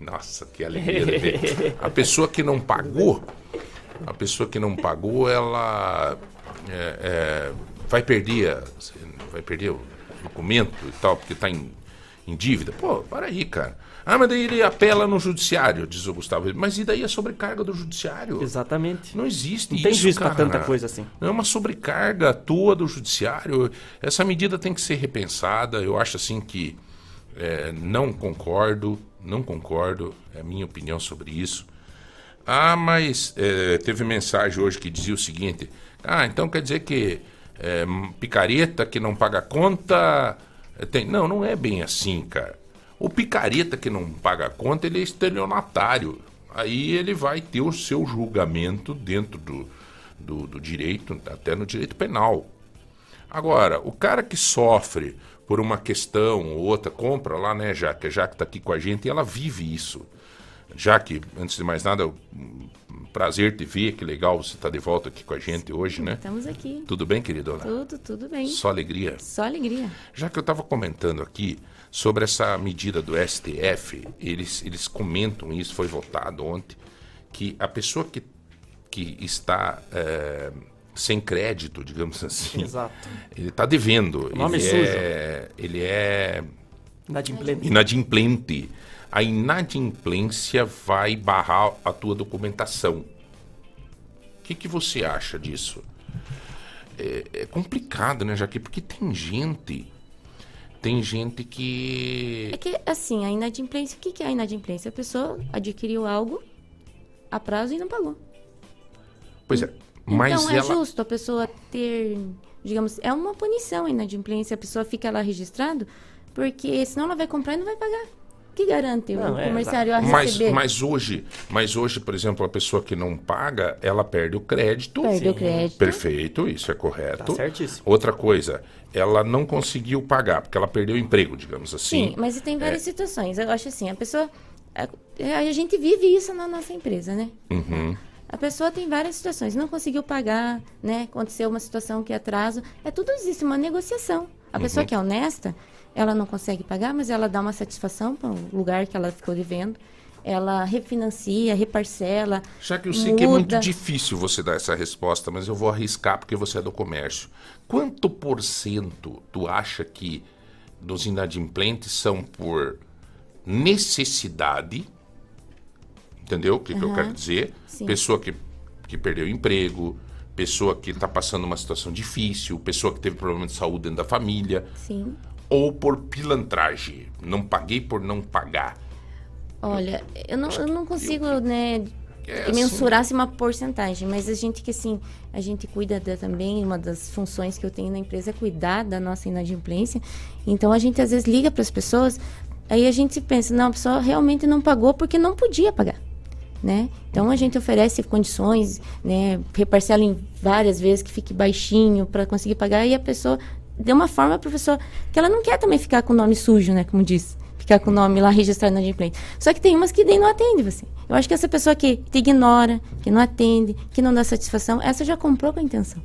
nossa, que alegria de ver. A pessoa que não pagou, a pessoa que não pagou, ela é, é, vai perder, vai perder o documento e tal, porque está em, em dívida. Pô, para aí, cara. Ah, mas daí ele apela no judiciário, diz o Gustavo. Mas e daí a sobrecarga do judiciário? Exatamente. Não existe Não tem isso, juiz pra cara. tanta coisa assim. É uma sobrecarga tua do judiciário. Essa medida tem que ser repensada. Eu acho assim que é, não concordo, não concordo. É a minha opinião sobre isso. Ah, mas é, teve mensagem hoje que dizia o seguinte: Ah, então quer dizer que é, picareta que não paga conta. é, Tem... Não, não é bem assim, cara. O picareta que não paga conta, ele é estelionatário. Aí ele vai ter o seu julgamento dentro do, do, do direito, até no direito penal. Agora, o cara que sofre por uma questão ou outra, compra lá, né, Jaque? A Jaque está aqui com a gente e ela vive isso. Jaque, antes de mais nada, um prazer te ver, que legal você estar de volta aqui com a gente hoje, né? Estamos aqui. Tudo bem, queridona? Tudo, tudo bem. Só alegria. Só alegria. Já que eu estava comentando aqui sobre essa medida do STF, eles, eles comentam isso, foi votado ontem, que a pessoa que, que está eh, sem crédito, digamos assim, Exato. ele está devendo. Nome ele, sujo. é, ele é Inadimplente. inadimplente. A inadimplência vai barrar a tua documentação. O que, que você acha disso? É, é complicado, né, Jaque? Porque tem gente. Tem gente que. É que, assim, a inadimplência, o que que é a inadimplência? A pessoa adquiriu algo a prazo e não pagou. Pois é. Mas então, é ela. justo a pessoa ter, digamos, é uma punição a inadimplência, a pessoa fica lá registrado, porque senão ela vai comprar e não vai pagar. Que garante Não, o é, comerciário a mas, receber? mas hoje, mas hoje, por exemplo, a pessoa que não paga, ela perde o crédito. Perde o crédito. Perfeito, isso é correto. Tá certíssimo. Outra coisa, ela não conseguiu pagar, porque ela perdeu o emprego, digamos assim. Sim, mas tem várias É. situações. Eu acho assim, a pessoa. A, a gente vive isso na nossa empresa, né? Uhum. A pessoa tem várias situações, não conseguiu pagar, né? Aconteceu uma situação que é atraso. É tudo existe uma negociação. A Uhum. pessoa que é honesta, ela não consegue pagar, mas ela dá uma satisfação para o lugar que ela ficou devendo. Ela refinancia, reparcela. Já que eu sei que é muito difícil você dar essa resposta, mas eu vou arriscar porque você é do comércio. Quanto por cento tu acha que dos inadimplentes são por necessidade? Entendeu o que, que eu quero dizer? sim. Pessoa que que perdeu o emprego, pessoa que está passando uma situação difícil, pessoa que teve problema de saúde dentro da família, Sim. Ou por pilantragem. Não paguei por não pagar. Olha, eu não, eu não consigo, né, É assim. mensurar assim, uma porcentagem, mas a gente que assim, a gente cuida da- também, uma das funções que eu tenho na empresa é cuidar da nossa inadimplência. Então a gente às vezes liga para as pessoas, aí a gente pensa, não, a pessoa realmente não pagou porque não podia pagar. Né? Então a gente oferece condições, né, reparcela em várias vezes que fique baixinho para conseguir pagar e a pessoa de uma forma para a pessoa que ela não quer também ficar com o nome sujo, né, como diz, ficar com o nome lá registrado na adimplência. Só que tem umas que daí não atende você. Eu acho que essa pessoa que te ignora, que não atende, que não dá satisfação, essa já comprou com a intenção.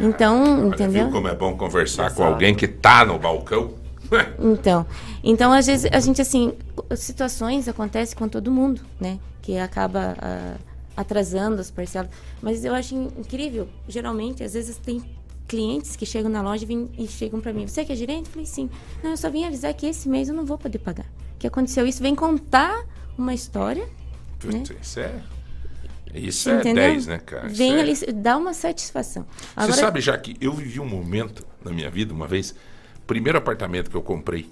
Então, Olha, entendeu? viu como é bom conversar com alguém que tá no balcão? Então, então às vezes a gente assim, situações acontecem com todo mundo, né? Que acaba ah, atrasando as parcelas. Mas eu acho in- incrível, geralmente, às vezes tem clientes que chegam na loja e, vêm- e chegam para mim, você que é gerente? Eu falei, sim. Não, eu só vim avisar que esse mês eu não vou poder pagar. Que aconteceu isso, vem contar uma história, né? Isso é. Isso Entendeu? é 10, né, cara? Vem é- ali, dá uma satisfação. Agora, Você sabe, já que eu vivi um momento na minha vida, uma vez, primeiro apartamento que eu comprei,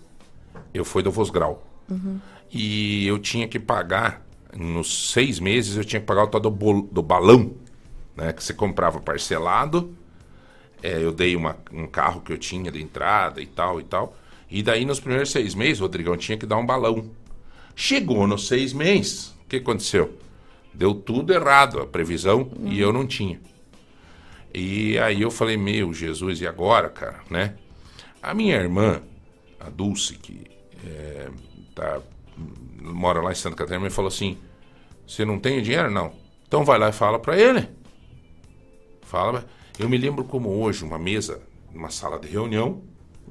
eu fui do Vosgrau. Uhum. E eu tinha que pagar, nos seis meses, eu tinha que pagar o tal do, bol- do balão, né? Que você comprava parcelado. É, eu dei uma- um carro que eu tinha de entrada e tal e tal. E daí, nos primeiros seis meses, Rodrigão tinha que dar um balão. Chegou nos seis meses, o que aconteceu? Deu tudo errado, a previsão, e eu não tinha. E aí eu falei, meu Jesus, e agora, cara, né? A minha irmã, a Dulce, que é, tá, mora lá em Santa Catarina, me falou assim, você não tem dinheiro? Não. Então vai lá e fala pra ele. Fala. Eu me lembro como hoje, uma mesa, numa sala de reunião,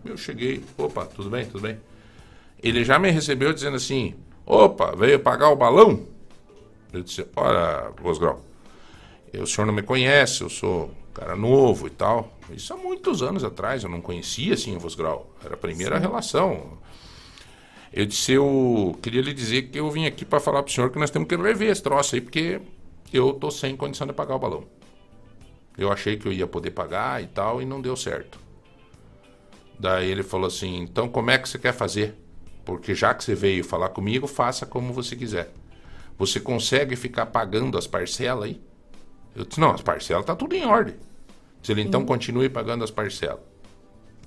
eu cheguei, opa, tudo bem, tudo bem. Ele já me recebeu dizendo assim, opa, veio pagar o balão? Eu disse, ora, Vosgrau, o senhor não me conhece, eu sou cara novo e tal. Isso há muitos anos atrás, eu não conhecia assim o Vosgrau. Era a primeira Sim. relação. Eu disse, eu queria lhe dizer que eu vim aqui para falar pro senhor que nós temos que rever esse troço aí, porque eu tô sem condição de pagar o balão. Eu achei que eu ia poder pagar e tal, e não deu certo. Daí ele falou assim: então como é que você quer fazer? Porque já que você veio falar comigo, faça como você quiser. Você consegue ficar pagando as parcelas aí? Eu disse: não, as parcelas tá tudo em ordem. Disse ele: então continue pagando as parcelas.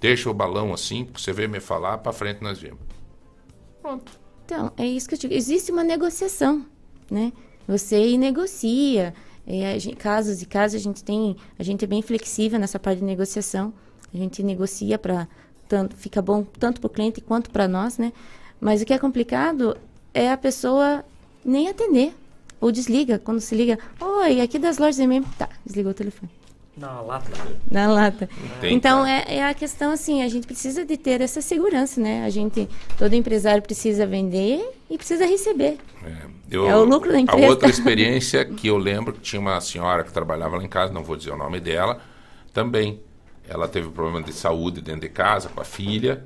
Deixa o balão assim, porque você veio me falar, para frente nós vimos. Pronto. Então, é isso que eu digo. Existe uma negociação, né? Você negocia. É, a gen- casos e casos, a gente tem... A gente é bem flexível nessa parte de negociação. A gente negocia para... Tanto, fica bom tanto para o cliente quanto para nós, né? Mas o que é complicado é a pessoa nem atender. Ou desliga. Quando se liga, oi, aqui das lojas MM. Tá, desligou o telefone. Na lata. Na lata. Tem, então é, é a questão assim, a gente precisa de ter essa segurança, né? A gente, todo empresário precisa vender e precisa receber. Eu- É o lucro da empresa. A outra experiência que eu lembro que tinha uma senhora que trabalhava lá em casa, não vou dizer o nome dela, também. Ela teve problema de saúde dentro de casa com a filha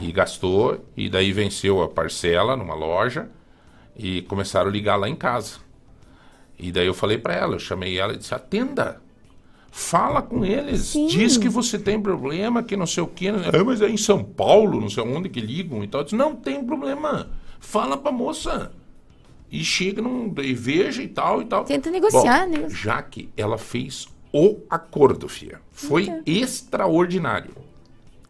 e gastou, e daí venceu a parcela numa loja e começaram a ligar lá em casa. E daí eu falei para ela, eu chamei ela e disse: atenda. Fala com eles, diz que você tem problema, que não sei o que. Ah, mas é em São Paulo, não sei onde que ligam e tal. Eu disse, não tem problema. Fala pra moça. E chega num, e veja e tal e tal. Tenta negociar, Bom, né? Já que ela fez o acordo, Fia. Foi Então. extraordinário.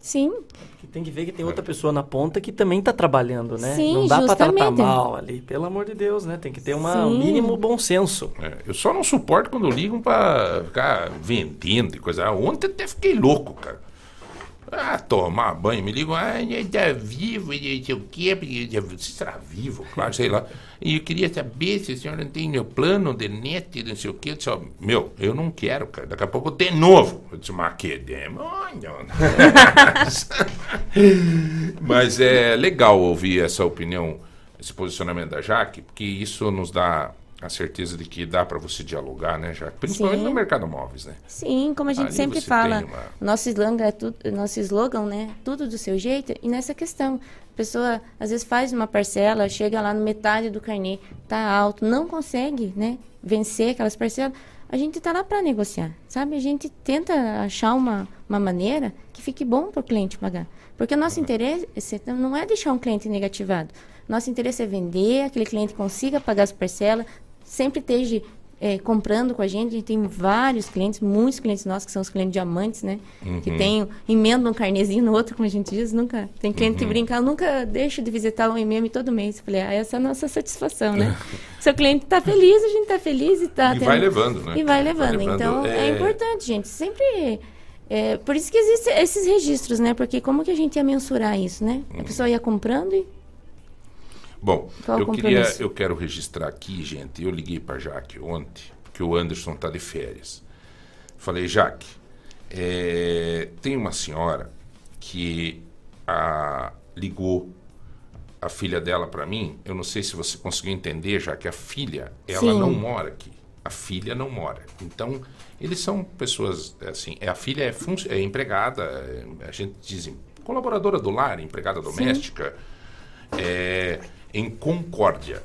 Sim. Que tem que ver que tem outra pessoa na ponta que também tá trabalhando, né? Sim, não dá pra tratar mal ali, pelo amor de Deus, né? Tem que ter uma, um mínimo bom senso. É, eu só não suporto quando ligam pra ficar vendendo e coisa. Ontem até fiquei louco, cara. Ah, tomar banho, me ligam, ah, ele tá vivo, e não sei o quê, porque você será vivo, claro, sei lá. E eu queria saber se o senhor não tem meu plano de net, não sei o quê. Eu disse, meu, eu não quero, cara, daqui a pouco de novo. Eu disse, mas que demônio. mas é legal ouvir essa opinião, esse posicionamento da Jaque, porque isso nos dá a certeza de que dá para você dialogar, né, Jaque? Principalmente Sim. no mercado móveis, né? Sim, como a gente Ali sempre fala, uma- nosso slogan é tudo, nosso slogan, né? Tudo do seu jeito. E nessa questão, a pessoa às vezes faz uma parcela, chega lá no metade do carnê, tá alto, não consegue, né? Vencer aquelas parcelas. a gente está lá para negociar, sabe? A gente tenta achar uma, uma maneira que fique bom para o cliente pagar. Porque o nosso interesse não é deixar um cliente negativado. Nosso interesse é vender, aquele cliente consiga pagar as parcelas, sempre esteja é, comprando com a gente. A gente tem vários clientes, muitos clientes nossos que são os clientes diamantes, né? Uhum. Que tem, emenda um carnezinho no outro, como a gente diz. Nunca, tem cliente que Uhum. brinca, "Eu nunca deixo de visitar o MM todo mês. Eu falei, ah, essa é a nossa satisfação, né? Seu cliente está feliz, a gente está feliz e está E vai levando, né? E vai Vai levando. levando, Então, é... é- importante, gente. Sempre... é, por isso que existem esses registros, né? Porque como que a gente ia mensurar isso, né? A pessoa ia comprando e... Bom, Qual eu queria, eu quero registrar aqui, gente. Eu liguei para Jaque ontem, porque o Anderson está de férias. Falei, Jaque, é, tem uma senhora que a, ligou a filha dela para mim. Eu não sei se você conseguiu entender, já que a filha, ela Sim. não mora aqui. A filha não mora. Então, eles são pessoas assim. é, A filha é, fun- é empregada, é, a gente diz colaboradora do lar, empregada doméstica é, em Concórdia.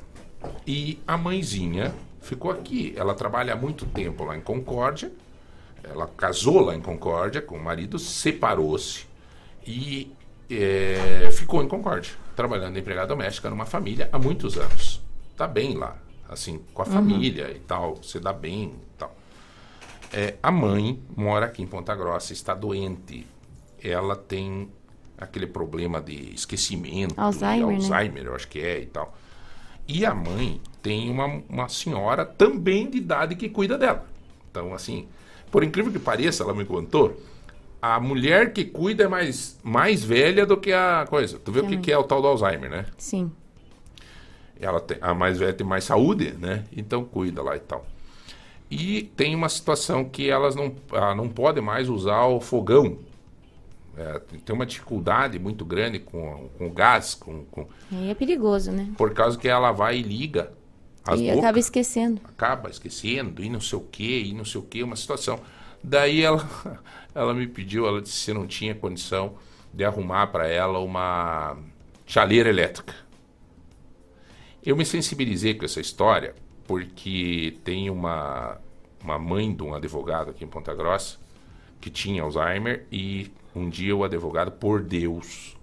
E a mãezinha ficou aqui. Ela trabalha há muito tempo lá em Concórdia. Ela casou lá em Concórdia com o marido, separou-se e é, ficou em Concórdia, trabalhando empregada doméstica numa família há muitos anos. Tá bem lá, assim, com a Uhum. família e tal, você dá bem e tal. É, a mãe mora aqui em Ponta Grossa, está doente. Ela tem aquele problema de esquecimento, Alzheimer, né? Alzheimer, eu acho que é e tal. E a mãe tem uma, uma senhora também de idade que cuida dela. Então, assim, por incrível que pareça, ela me contou, a mulher que cuida é mais, mais velha do que a coisa. Tu vê o Que que, é o tal do Alzheimer, né? Sim. Ela tem, a mais velha tem mais saúde, né? Então cuida lá e tal. E tem uma situação que elas não, ah, não podem mais usar o fogão. É, tem uma dificuldade muito grande com, com o gás, com, com- Aí é perigoso, né? por causa que ela vai e liga as e acaba esquecendo. acaba esquecendo, e não sei o que, e não sei o que, uma situação. Daí ela, ela me pediu, ela disse que não tinha condição de arrumar para ela uma chaleira elétrica. Eu me sensibilizei com essa história porque tem uma, uma mãe de um advogado aqui em Ponta Grossa que tinha Alzheimer e um dia o advogado, por Deus,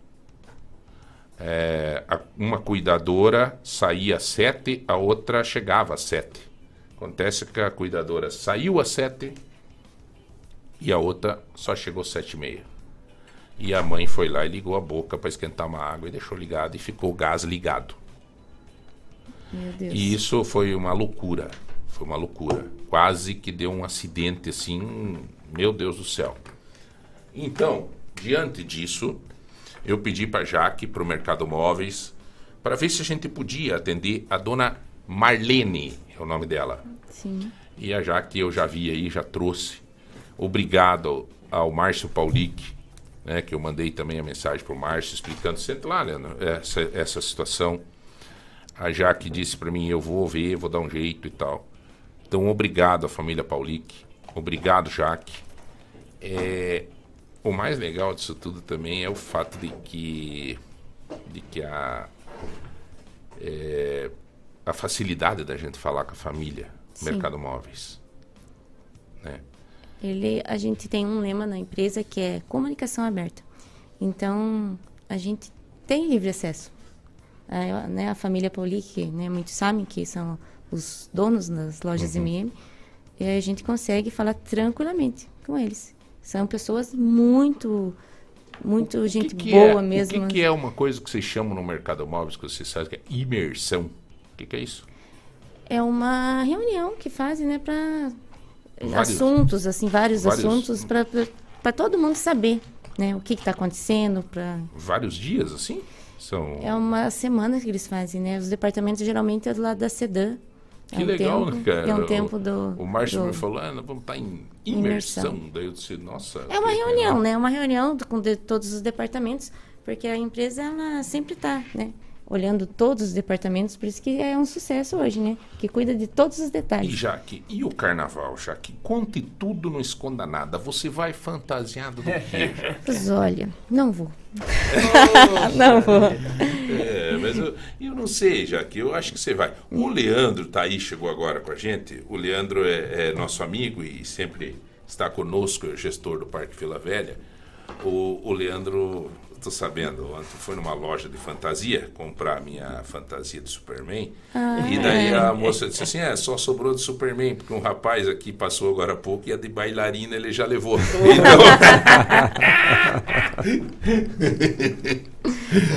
é, a- uma cuidadora saía às sete, a outra chegava às sete. Acontece que a cuidadora saiu às sete e a outra só chegou às sete e meia. E a mãe foi lá e ligou a boca para esquentar uma água e deixou ligado e ficou o gás ligado. E isso foi uma loucura. Foi uma loucura. Quase que deu um acidente assim. Meu Deus do céu. Então, diante disso, eu pedi para Jaque, para o Mercado Móveis, para ver se a gente podia atender a dona Marlene, é o nome dela. Sim. E a Jaque eu já vi aí, já trouxe. Obrigado ao Márcio Paulic, né, que eu mandei também a mensagem para o Márcio explicando, senta lá, Leandro, essa, essa situação. A Jaque disse para mim, eu vou ver, vou dar um jeito e tal. Então, obrigado à família Paulic. Obrigado, Jaque. É, o mais legal disso tudo também é o fato de que, de que a, é, a facilidade da gente falar com a família, Sim. Mercado Móveis. Né? Ele, a gente tem um lema na empresa que é comunicação aberta. Então, a gente tem livre acesso. A, né, a família Paulic, né, muitos sabem que são os donos das lojas Uhum. MM, e a gente consegue falar tranquilamente com eles. São pessoas muito, muito gente que boa é, mesmo. O que, que é uma coisa que vocês chamam no Mercado Móveis, que vocês sabem que é imersão? O que, que é isso? É uma reunião que fazem, né, para assuntos, assim, vários, vários- assuntos para todo mundo saber, né, o que está acontecendo, para Vários dias, assim? São... É uma semana que eles fazem, né? Os departamentos geralmente é do lado da Sedã. Que é um legal, tempo, né, cara? É um O- tempo do. O Márcio do- me falou, ah, vamos estar em imersão. Imersão. Daí eu disse, nossa. É uma reunião, legal. né? É uma reunião com de- todos os departamentos, porque a empresa ela sempre está, né? Olhando todos os departamentos, por isso que é um sucesso hoje, né? Que cuida de todos os E detalhes. Jaque, e o carnaval, Jaque? Conte tudo, não esconda nada. Você vai fantasiado do quê, Jaque? Pois olha, não vou. não vou. É, mas eu, eu não sei, já que eu acho que você vai. O Leandro tá aí, chegou agora com a gente. O Leandro é, é nosso amigo e sempre está conosco, é o gestor do Parque Vila Velha. O, o Leandro, tô sabendo, ontem foi numa loja de fantasia comprar a minha fantasia de Superman. Ah, e daí é. a moça disse assim: é, só sobrou de Superman, porque um rapaz aqui passou agora há pouco e a de bailarina ele já levou. Então.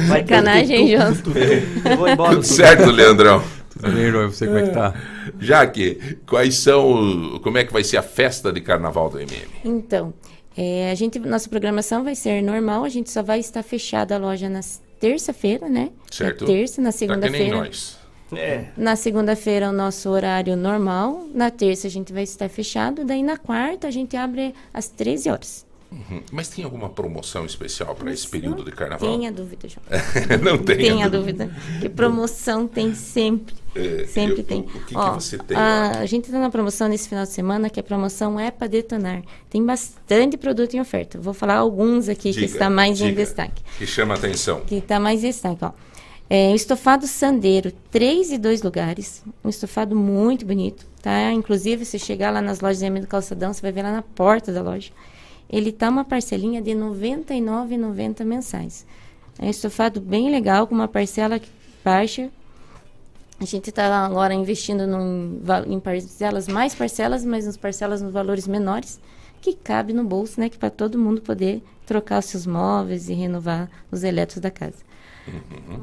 Sacanagem, embora. Tudo certo, Leandrão? Tudo bem? E você como é que tá? Jaque, quais são. Como é que vai ser a festa de carnaval do MM? Então, é, a gente, nossa programação vai ser normal, a gente só vai estar fechada a loja na terça-feira, né? Certo? Na terça, na Tá que nem segunda-feira. nós. É. Na segunda-feira, o nosso horário normal. Na terça, a gente vai estar fechado. Daí, na quarta, a gente abre às 13 horas. Uhum. Mas tem alguma promoção especial para esse período de carnaval? Tenha dúvida, João. não tenha, Tenha dúvida. Que promoção tem sempre. É, sempre eu- tem. o- que que Ó, você tem A, a gente está na promoção nesse final de semana, que a promoção é para detonar. Tem bastante produto em oferta. Vou falar alguns aqui que Diga, está mais em diga. destaque. Que chama a atenção. Que está mais em destaque, ó. É, estofado sandeiro, três e dois lugares. Um estofado muito bonito, tá? Inclusive, se chegar lá nas lojas do Calçadão, você vai ver lá na porta da loja. Ele tá uma parcelinha de R$ 99,90 mensais. É um estofado bem legal, com uma parcela baixa. A gente está agora investindo num, em parcelas, mais parcelas, mas nas parcelas nos valores menores, que cabe no bolso, né? Que para todo mundo poder trocar os seus móveis e renovar os elétricos da casa.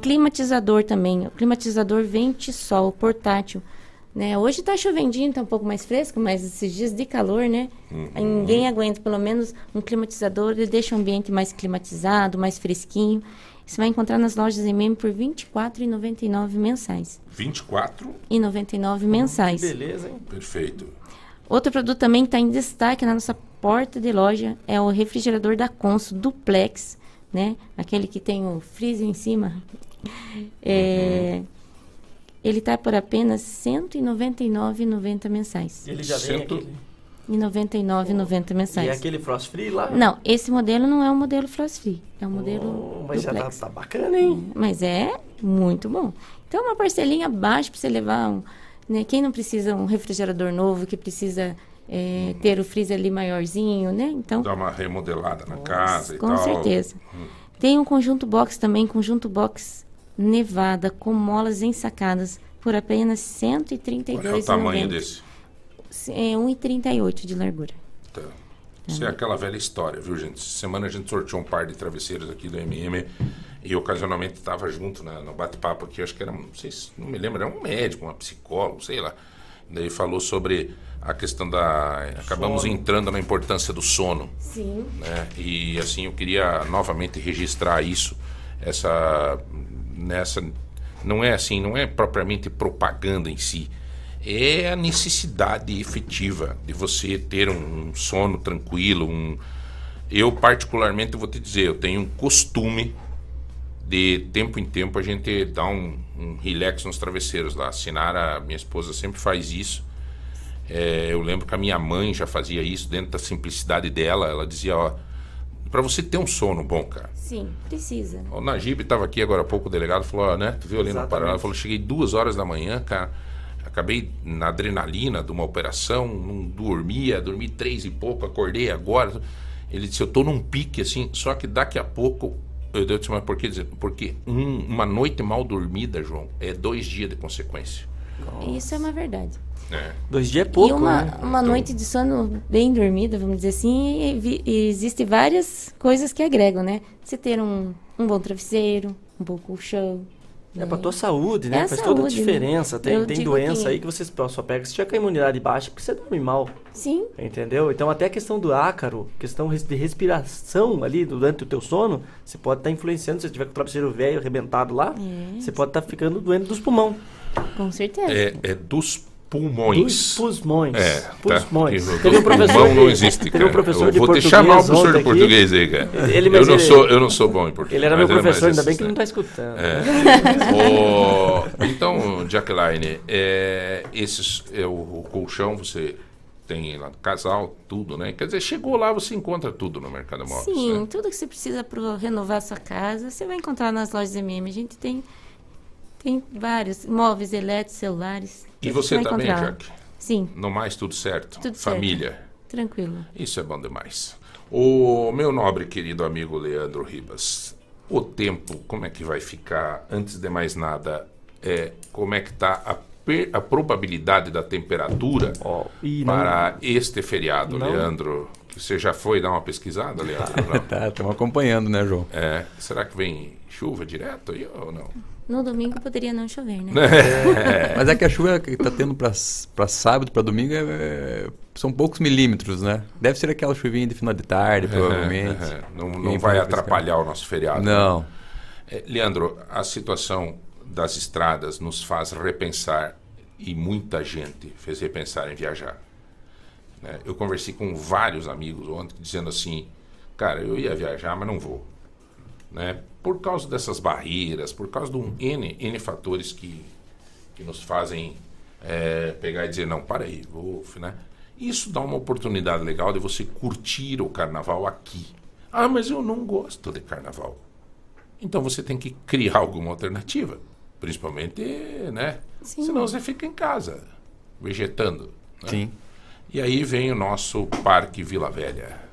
Climatizador também. O climatizador vente-sol portátil. Né? Hoje está chovendinho, está um pouco mais fresco, mas esses dias de calor, né? Ninguém aguenta. Pelo menos um climatizador, ele deixa o ambiente mais climatizado, mais fresquinho. Você vai encontrar nas lojas MM por R$ 24,99 mensais. 24? E 99 mensais. Beleza, hein? Perfeito. Outro produto também que está em destaque na nossa porta de loja é o refrigerador da Consul Duplex, né? Aquele que tem o freezer em cima. É, Ele está por apenas R$ 199,90 mensais. Ele já vem Cento- aquele. E R$ 99,90 E mensais. é aquele frost free lá? Não, esse modelo não é o modelo Frost Free. É o modelo Oh, mas já tá, Duplex. tá bacana, hein? Mas é muito bom. Então, uma parcelinha baixa para você levar um. Né, quem não precisa um refrigerador novo, que precisa é, ter o freezer ali maiorzinho, né? Então, Dá uma remodelada na casa e com tal. certeza. Tem um conjunto box também, conjunto box Nevada, com molas ensacadas, por apenas R$ Qual é o tamanho 132,90. desse? É 1,38 de largura. Tá. Isso é aquela velha história, viu, gente? Essa semana a gente sorteou um par de travesseiros aqui do MM e ocasionalmente estava junto na- no bate-papo aqui, acho que era, não sei se, não me lembro, era um médico, uma psicóloga, sei lá. Daí falou sobre a questão da. Acabamos Sono. entrando na importância do sono. Sim. né? E assim eu queria novamente registrar isso, essa nessa não é assim, não é propriamente propaganda em si, é a necessidade efetiva de você ter um sono tranquilo, um eu particularmente vou te dizer, eu tenho um costume de tempo em tempo a gente dar um, um relax nos travesseiros lá. A Sinara, minha esposa, sempre faz isso. É, eu lembro que a minha mãe já fazia isso dentro da simplicidade dela. Ela dizia, ó, para você ter um sono bom, cara. Sim, precisa. O Najib estava aqui agora há pouco, o delegado falou, ó, né? Tu viu ali no Exatamente. Paraná? Ele falou, cheguei duas horas da manhã, cara. Acabei na adrenalina de uma operação, não dormia, dormi três e pouco, acordei agora. Ele disse, eu tô num pique assim, só que daqui a pouco. Eu disse, mas por que dizer? Porque um- uma noite mal dormida, João, é dois dias de consequência. Isso é uma verdade. né? Dois dias é pouco, e uma, né? uma noite de sono bem dormida, vamos dizer assim, e, e existem várias coisas que agregam, né? Você ter um, um bom travesseiro, um bom colchão. É né? pra tua saúde, né? É a Faz toda a saúde, né? diferença. Tem, Eu tem digo doença que- aí que você só pega se tiver com a imunidade baixa, porque você dorme mal. Sim. Entendeu? Então até a questão do ácaro, questão de respiração ali durante o teu sono, você pode estar influenciando, se você tiver com o travesseiro velho arrebentado lá, É. você pode estar ficando doente dos pulmão. Com certeza. É, é dos pulmões. Dos pulmões. É, tá. Pulmões. Porque Teve um professor pulmão não existe, teve cara. um professor eu de vou te português chamar o professor de aqui. português aí, cara. Ele- eu, não ele- sou, eu não sou bom em português. Ele era meu professor, ainda bem que ele né? não tá escutando. É. O- Então, Jacqueline, é, esses, é, o, o colchão você tem lá no casal, tudo, né? Quer dizer, chegou lá, você encontra tudo no Mercado Móveis. Sim, né? tudo que você precisa para renovar a sua casa, você vai encontrar nas lojas MM. A gente tem Tem vários, móveis elétricos, celulares. E você vai também, encontrar. Jaque? Sim, No mais, tudo certo? tudo certo. Família? Tranquilo. Isso é bom demais. O meu nobre querido amigo Leandro Ribas, o tempo, como é que vai ficar? Antes de mais nada, é, como é que está a, a probabilidade da temperatura não- para este feriado, Não. Leandro? Você já foi dar uma pesquisada, Leandro? Não? tá, estamos acompanhando, né, João? É, será que vem chuva direto aí ou não? No domingo poderia não chover, né? Mas é que a chuva que tá tendo para sábado, para domingo, é- é- são poucos milímetros, né? Deve ser aquela chuvinha de final de tarde, provavelmente. É, é, não não vai atrapalhar o nosso feriado. né? Não. É, Leandro, a situação das estradas nos faz repensar, e muita gente fez repensar em viajar. né? Eu conversei com vários amigos ontem dizendo assim: cara, eu ia viajar, mas não vou. Né? Por causa dessas barreiras, por causa de um N, N fatores que, que nos fazem é, pegar e dizer: não, para aí, vou. Né? Isso dá uma oportunidade legal de você curtir o carnaval aqui. Ah, mas eu não gosto de carnaval. Então você tem que criar alguma alternativa. Principalmente, né? Senão você fica em casa, vegetando. né? Sim. E aí vem o nosso Parque Vila Velha.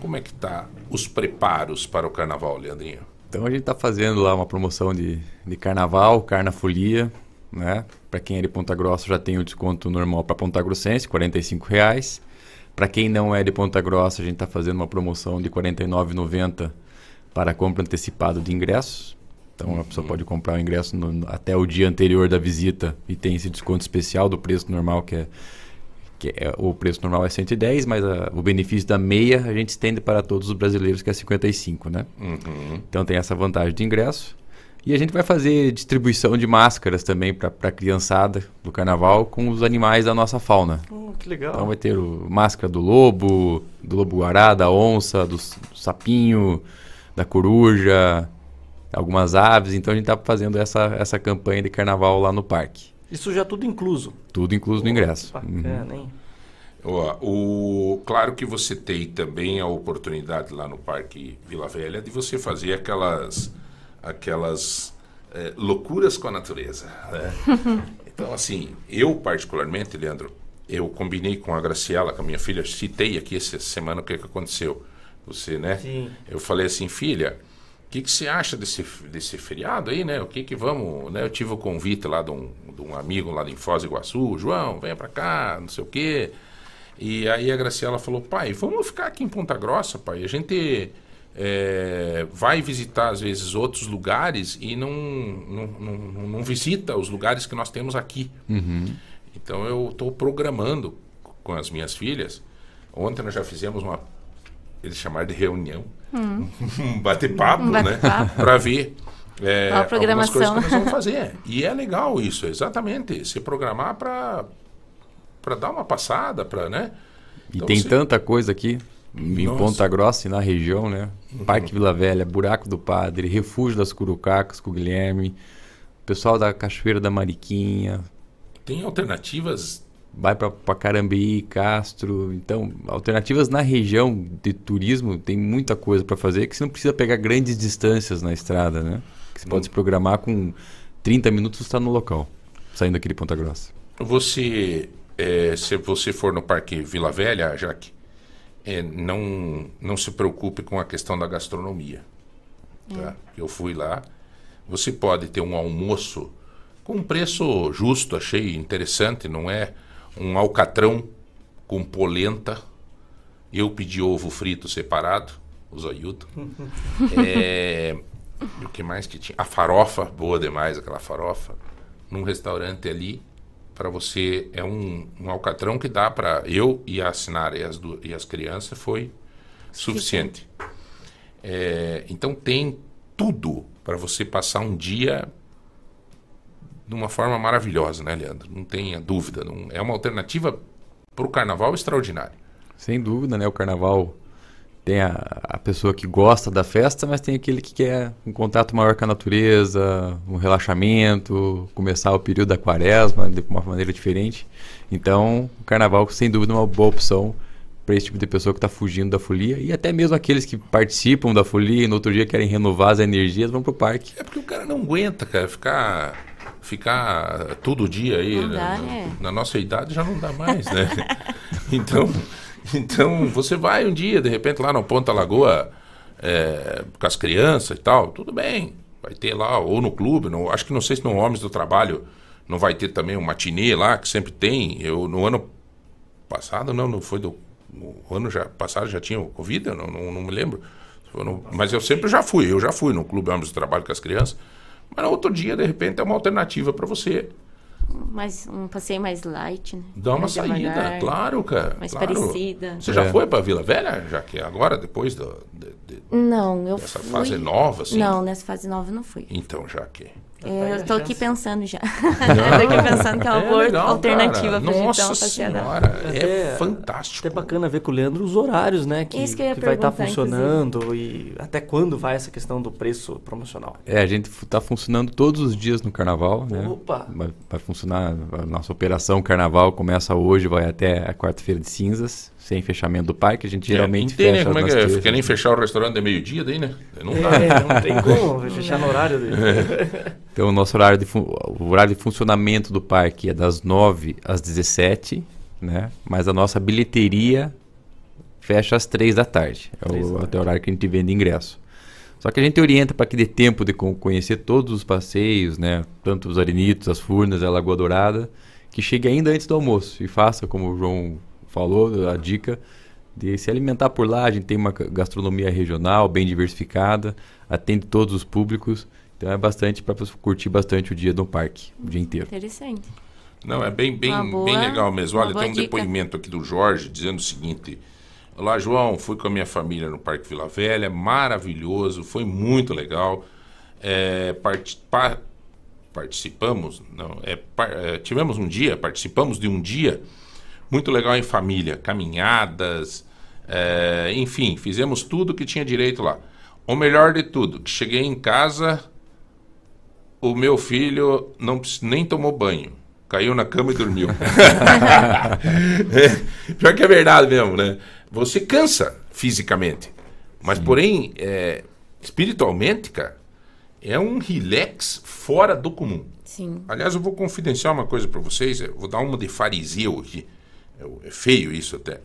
Como é que tá os preparos para o carnaval, Leandrinho? Então a gente está fazendo lá uma promoção de, de carnaval, carnafolia, né? Para quem é de Ponta Grossa já tem o desconto normal para Ponta Grossense, 45 reais. Para quem não é de Ponta Grossa, a gente está fazendo uma promoção de R$ 49,90 para compra antecipada de ingressos. Então a pessoa pode comprar o ingresso no- até o dia anterior da visita e tem esse desconto especial do preço normal que é que é, o preço normal é 110, mas a- o benefício da meia a gente estende para todos os brasileiros, que é 55, né? Uhum. Então tem essa vantagem de ingresso. E a gente vai fazer distribuição de máscaras também para a criançada do carnaval com os animais da nossa fauna. Oh, que legal. Então vai ter o máscara do lobo, do lobo-guará, da onça, do, do sapinho, da coruja, algumas aves. Então a gente está fazendo essa, essa campanha de carnaval lá no parque. Isso já tudo incluso. Tudo incluso no ingresso. Bacana, hein? Ó, o, claro que você tem também a oportunidade lá no Parque Vila Velha de você fazer aquelas, aquelas eh, loucuras com a natureza. né? Então, assim, eu particularmente, Leandro, eu combinei com a Graciela, com a minha filha, citei aqui essa semana o que, que aconteceu. Você, né? Sim. Eu falei assim, filha, que, que você acha desse, desse feriado aí, né? O que que vamos, né? Eu tive o convite lá de um, de um amigo lá em Foz do Iguaçu, João, venha pra cá, não sei o quê. E aí a Graciela falou, pai, vamos ficar aqui em Ponta Grossa, pai. A gente é, vai visitar, às vezes, outros lugares e não, não, não, não visita os lugares que nós temos aqui. Uhum. Então eu estou programando com as minhas filhas. Ontem nós já fizemos uma, eles chamaram de reunião, Hum. um bate-papo, Um né? bate-papo. Para ver é, algumas programação. coisas que nós vamos fazer. E é legal isso, exatamente. Se programar para para dar uma passada, para, né? E Então tem você- tanta coisa aqui em Nossa. Ponta Grossa e na região, né? Parque Vila Velha, Buraco do Padre, Refúgio das Curucacas com o Guilherme, pessoal da Cachoeira da Mariquinha, Tem alternativas vai para Carambeí, Castro. Então, alternativas na região de turismo tem muita coisa para fazer que você não precisa pegar grandes distâncias na estrada, né? Que você pode se programar com 30 minutos está no local, saindo aqui de Ponta Grossa. Você, é, se você for no Parque Vila Velha, Jaque, é, não, não se preocupe com a questão da gastronomia. Tá? Eu fui lá. Você pode ter um almoço com um preço justo, achei interessante, não é um alcatrão com polenta. Eu pedi ovo frito separado, o zoiudo. É, e o que mais que tinha? A farofa, boa demais aquela farofa. Num restaurante ali, para você, é um, um alcatrão que dá para eu e a Sinara e as, e as crianças foi suficiente. É, então tem tudo para você passar um dia de uma forma maravilhosa, né, Leandro? Não tenha dúvida. Não, é uma alternativa para o carnaval extraordinária. Sem dúvida, né? O carnaval tem a, a pessoa que gosta da festa, mas tem aquele que quer um contato maior com a natureza, um relaxamento, começar o período da quaresma de uma maneira diferente. Então, o carnaval, sem dúvida, é uma boa opção para esse tipo de pessoa que está fugindo da folia e até mesmo aqueles que participam da folia e no outro dia querem renovar as energias, vão para o parque. É porque o cara não aguenta, cara, ficar ficar todo dia aí. Não dá, né? Na nossa idade já não dá mais, né? então, então, você vai um dia, de repente, lá no Ponta Lagoa, é, com as crianças e tal, tudo bem. Vai ter lá, ou no clube, no, acho que não sei se no Homens do Trabalho não vai ter também um matinê lá, que sempre tem. Eu, no ano passado, não, não foi do. No ano já, passado já tinha o Covid, eu não, não, não me lembro. No- mas eu sempre já fui, eu já fui no Clube Homens do Trabalho com as crianças. Mas no outro dia, de repente, é uma alternativa para você. Mais, um passeio mais light, né? Dar uma Mais saída, devagar, claro, cara. Mais claro. parecida. Você já É. foi para Vila Velha? Já que agora, depois do, de- de- Não, eu dessa fui... fase nova, assim? Não, nessa fase nova eu não fui. Então, já que. É, eu tô aqui pensando já. Não. tô aqui pensando que é uma É boa legal, alternativa cara. pra gente Nossa dar. Senhora, é Até- fantástico. Até bacana ver com o Leandro os horários, né? Que, Isso que eu ia vai estar perguntar, funcionando e até quando vai essa questão do preço promocional. É, a gente está funcionando todos os dias no carnaval, né? Opa! Vai, vai funcionar, a nossa operação carnaval começa hoje, vai até a quarta-feira de cinzas, sem fechamento do parque. A gente geralmente Não tem, né? fecha Como é que é? Fica nem fechar o restaurante de meio-dia daí, né? Não dá. É, não tem como, vai fechar no horário dele. Então, o nosso horário de, fun- o horário de funcionamento do parque é das 9 às 17, né? Mas a nossa bilheteria fecha às 3 da tarde. É o, até o horário que a gente vende ingresso. Só que a gente orienta para que dê tempo de con- conhecer todos os passeios, né? Tanto os arenitos, as furnas, a Lagoa Dourada, que chegue ainda antes do almoço e faça, como o João falou, a dica de se alimentar por lá. A gente tem uma gastronomia regional bem diversificada, atende todos os públicos. Então é bastante para curtir bastante o dia no parque, o dia inteiro. Interessante. Não, é bem, bem, boa- bem legal mesmo. Olha, tem um dica. depoimento aqui do Jorge dizendo o seguinte: Olá, João, fui com a minha família no Parque Vila Velha, maravilhoso, foi muito legal. É, parti- pa- participamos, não, é, par- é, tivemos um dia, participamos de um dia muito legal em família, caminhadas, é, enfim, fizemos tudo que tinha direito lá. O melhor de tudo, que cheguei em casa, o meu filho não nem tomou banho. Caiu na cama e dormiu. É, Pior que é verdade mesmo, né? Você cansa fisicamente. Mas, porém, é, espiritualmente, cara, é um relax fora do comum. Sim. Aliás, eu vou confidenciar uma coisa para vocês. Eu vou dar uma de fariseu aqui. É, é feio isso até.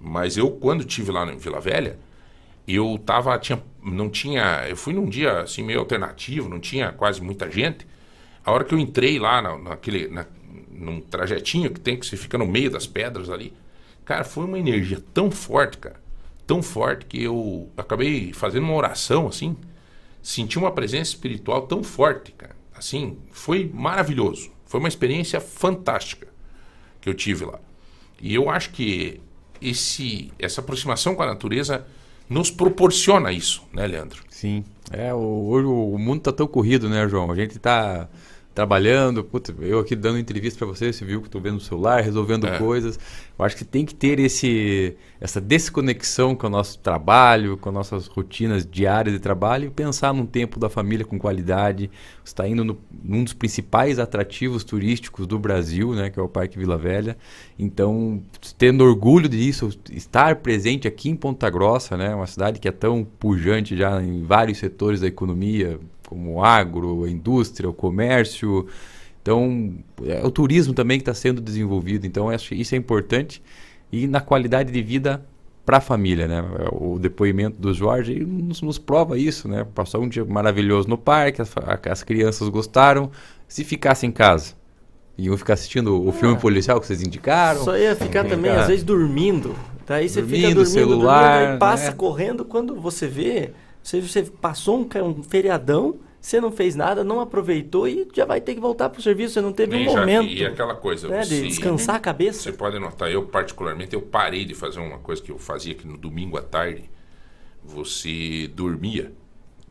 Mas eu, quando tive lá em Vila Velha, eu tava, tinha, não tinha, eu fui num dia assim meio alternativo, não tinha quase muita gente. A hora que eu entrei lá na, naquele, na, num trajetinho que tem que você fica no meio das pedras ali, cara, foi uma energia tão forte, cara, tão forte que eu acabei fazendo uma oração assim, senti uma presença espiritual tão forte, cara. Assim, foi maravilhoso. Foi uma experiência fantástica que eu tive lá. E eu acho que esse, essa aproximação com a natureza nos proporciona isso, né, Leandro? Sim. É, hoje o mundo tá tão corrido, né, João? A gente tá trabalhando, putz, eu aqui dando entrevista para você, você viu que tô vendo no celular, resolvendo É. coisas. Eu acho que tem que ter esse essa desconexão com o nosso trabalho, com nossas rotinas diárias de trabalho e pensar num tempo da família com qualidade. Você está indo no, num dos principais atrativos turísticos do Brasil, né, que é o Parque Vila Velha. Então, tendo orgulho disso, estar presente aqui em Ponta Grossa, né, uma cidade que é tão pujante já em vários setores da economia, como o agro, a indústria, o comércio. Então, é o turismo também que está sendo desenvolvido. Então, acho que isso é importante. E na qualidade de vida para a família, né? O depoimento do Jorge nos, nos prova isso, né? Passou um dia maravilhoso no parque, as, as crianças gostaram. Se ficasse em casa, iam ficar assistindo o filme policial que vocês indicaram. Só ia ficar também, Ah. às vezes, dormindo. Daí você fica Dormindo, dormindo, celular, dormindo, passa né? correndo. Quando você vê, você, você passou um, um feriadão, você não fez nada, não aproveitou e já vai ter que voltar pro serviço. Você não teve Nem um já- momento E aquela coisa, né, você, de descansar a cabeça. Você pode notar, eu particularmente, eu parei de fazer uma coisa que eu fazia aqui no domingo à tarde. Você dormia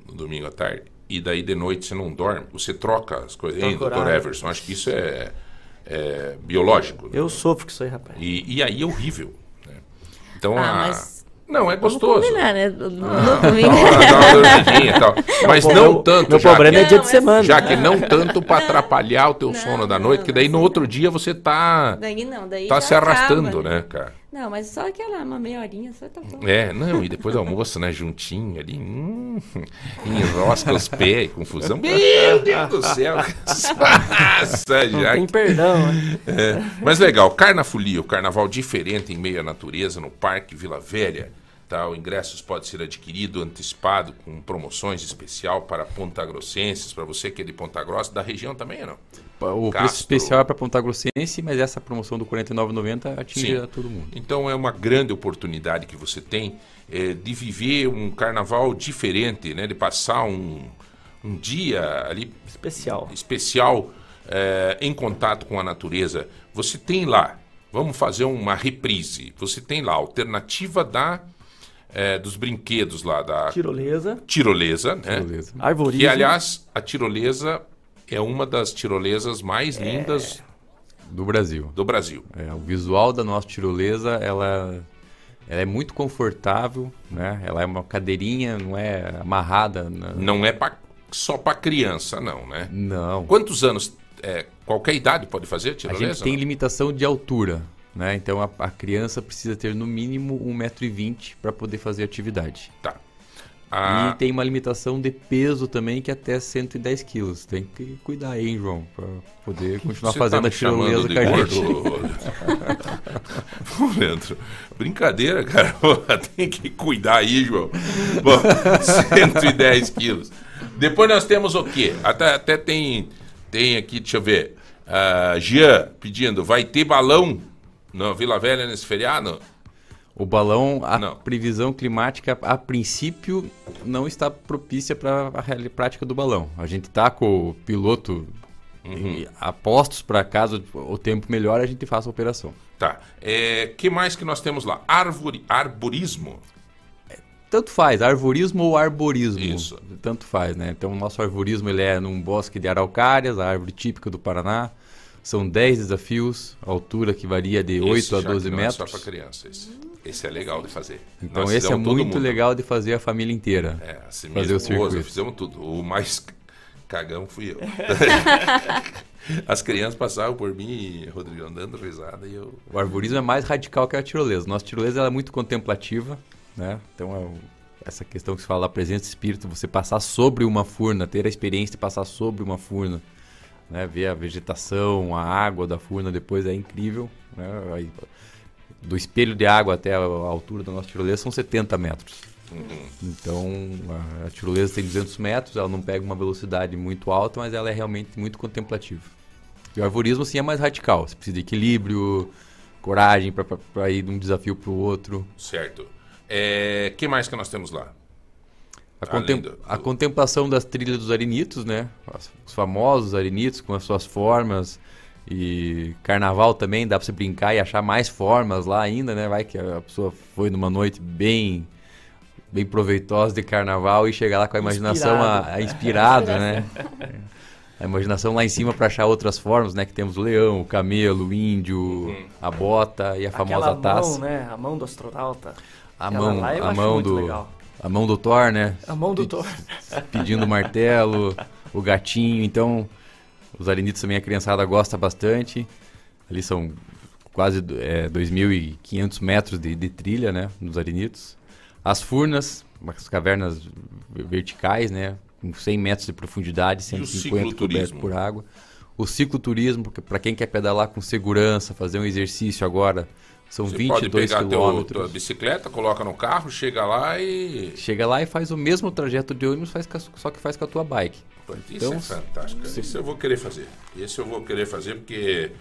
no domingo à tarde e daí de noite você não dorme. Você troca as coisas. Hein, doutor. Everson? Acho que isso é, é biológico. né? Eu sofro com isso aí, rapaz. E, e aí é horrível. né? Então, Ah, a... mas não, é Vamos gostoso. combinar, né? No, no Não, domingo. dá uma e tal. Mas não tanto. meu problema que- é dia de semana. Já que não tanto para atrapalhar o teu sono da noite, que daí no outro dia você tá, Daí não, daí tá se arrastando, acaba, né, cara? Não, mas só aquela uma meia horinha só tá bom. É, não, e depois do almoço, né, juntinho ali, hum, enrosca os pés, confusão. Meu Deus do céu! Nossa, Não já tem que- perdão, né? É, mas legal, Carnafolia, o carnaval diferente em meio à natureza, no Parque Vila Velha. Tá? O ingressos pode ser adquirido antecipado com promoções especial para pontagrossenses, para você que é de Ponta Grossa, da região também ou não? O preço Castro. especial é para Ponta Grossense, mas essa promoção do R$ 49,90 atinge Sim. a todo mundo. Então é uma grande oportunidade que você tem eh, de viver um carnaval diferente, né? De passar um, um dia ali especial, especial eh, em contato com a natureza. Você tem lá, vamos fazer uma reprise. Você tem lá a alternativa da eh, dos brinquedos lá da Tirolesa. tirolesa, né? Tirolesa. Que aliás a tirolesa é uma das tirolesas mais lindas Do Brasil. do Brasil. É, o visual da nossa tirolesa, ela, ela é muito confortável, né? Ela é uma cadeirinha, não é amarrada. na- Não é pra- só para criança, não, né? Não. Quantos anos? é, qualquer idade pode fazer A tirolesa? gente tem não? limitação de altura, né? Então a, a criança precisa ter no mínimo 1,20m para poder fazer atividade. Tá. Ah. E tem uma limitação de peso também que é até 110 quilos. Tem que cuidar aí, hein, João, para poder continuar Você fazendo tá a tirolesa com a gente. Leandro, brincadeira, cara. Tem que cuidar aí, João. Bom, 110 quilos. Depois nós temos o quê? Até, até tem, tem aqui, deixa eu ver. ah, Jean pedindo, vai ter balão na Vila Velha nesse feriado? O balão, a previsão climática, a princípio, não está propícia para a prática do balão. A gente está com o piloto em- apostos para caso o tempo melhore, a gente faça a operação. Tá. É, que mais que nós temos lá? Árvore, arborismo. Tanto faz, arvorismo ou arborismo. Isso. Tanto faz, né? Então, o nosso arvorismo ele é num bosque de araucárias, a árvore típica do Paraná. São 10 desafios, altura que varia de 8 Esse a já 12 que não metros. É só para criança. Esse. É legal de fazer. Então, Nós esse é muito legal de fazer a família inteira. É, assim, fazer minha o circuito. fizemos tudo. O mais cagão fui eu. As crianças passavam por mim, Rodrigo, dando risada e eu. O arborismo é mais radical que a tirolesa. Nossa tirolesa ela é muito contemplativa, né? Então é o- essa questão que se fala da presença de espírito, você passar sobre uma furna, ter a experiência de passar sobre uma furna, né? Ver a vegetação, a água da furna depois é incrível, né? Do espelho de água até a altura da nossa tirolesa são 70 metros. Então a, a tirolesa tem 200 metros, ela não pega uma velocidade muito alta, mas ela é realmente muito contemplativa. E o arvorismo sim é mais radical. Você precisa de equilíbrio, coragem para ir de um desafio para o outro. Certo. É, que mais que nós temos lá? A, contem- do- a contemplação das trilhas dos arenitos, né? Os famosos arenitos com as suas formas. E carnaval também, dá para você brincar e achar mais formas lá ainda, né? Vai que a pessoa foi numa noite bem bem proveitosa de carnaval e chegar lá com a imaginação Inspirado. a, a inspirado, né? A imaginação lá em cima para achar outras formas, né? Que temos o leão, o camelo, o índio, a bota e a famosa Aquela taça. mão, né? A mão do astronauta. A Aquela mão, a mão do, legal. a mão do Thor, né? A mão do Thor. Pedindo o martelo, o gatinho. Então, os arenitos também a criançada gosta bastante. Ali são quase é, 2.500 metros de, de trilha, né? Nos arenitos. As furnas, as cavernas verticais, né? Com 100 metros de profundidade, E o 150 coberto cicloturismo? por água. O cicloturismo, para quem quer pedalar com segurança, fazer um exercício agora, são Você pode 22 pegar teu, quilômetros. tua bicicleta, coloca no carro, chega lá e. Chega lá e faz o mesmo trajeto de ônibus, faz só que faz com a tua bike. Isso é fantástico. Isso eu vou querer fazer. Isso eu vou querer fazer porque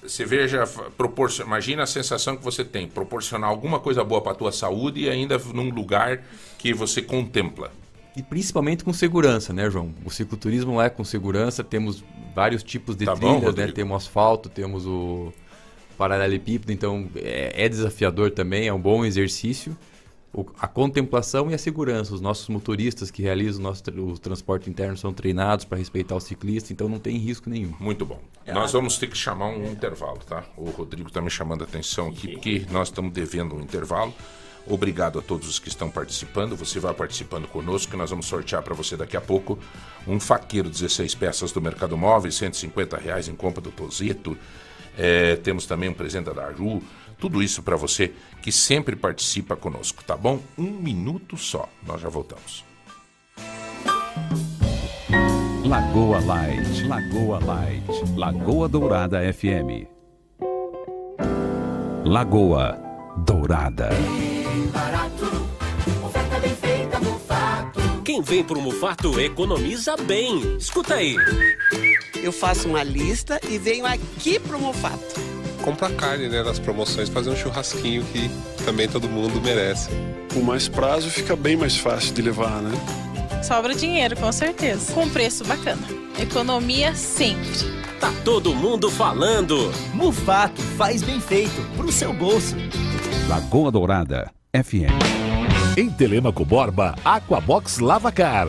você veja, proporcion... imagina a sensação que você tem, proporcionar alguma coisa boa para a tua saúde e ainda num lugar que você contempla. E principalmente com segurança, né, João? O cicloturismo lá é com segurança, temos vários tipos de Tá bom, trilhas, né? Rodrigo? Temos asfalto, temos o paralelepípedo, então é, é desafiador também, é um bom exercício. O- a contemplação e a segurança. Os nossos motoristas que realizam o nosso o transporte interno são treinados para respeitar o ciclista, então não tem risco nenhum. Muito bom. Nós vamos ter que chamar um intervalo, tá? O Rodrigo está me chamando a atenção aqui, porque nós estamos devendo um intervalo. Obrigado a todos os que estão participando. Você vai participando conosco, que nós vamos sortear para você daqui a pouco um faqueiro 16 peças do Mercado Móvel, 150 reais em compra do Tozeto. É, temos também um presente da Aju. Tudo isso para você que sempre participa conosco, tá bom? Um minuto só, nós já voltamos. Lagoa Light, Lagoa Light, Lagoa Dourada FM. Lagoa Dourada. Barato, oferta bem feita, Mufato. Quem vem pro Mufato economiza bem. Escuta aí. Eu faço uma lista e venho aqui pro Mufato. compra carne, né, nas promoções, fazer um churrasquinho que também todo mundo merece. Com mais prazo fica bem mais fácil de levar, né? Sobra dinheiro, com certeza. Com preço bacana. Economia sempre. Tá todo mundo falando. Mufato faz bem feito pro seu bolso. Lagoa Dourada FM. Em Telemaco Borba, Aquabox Lavacar.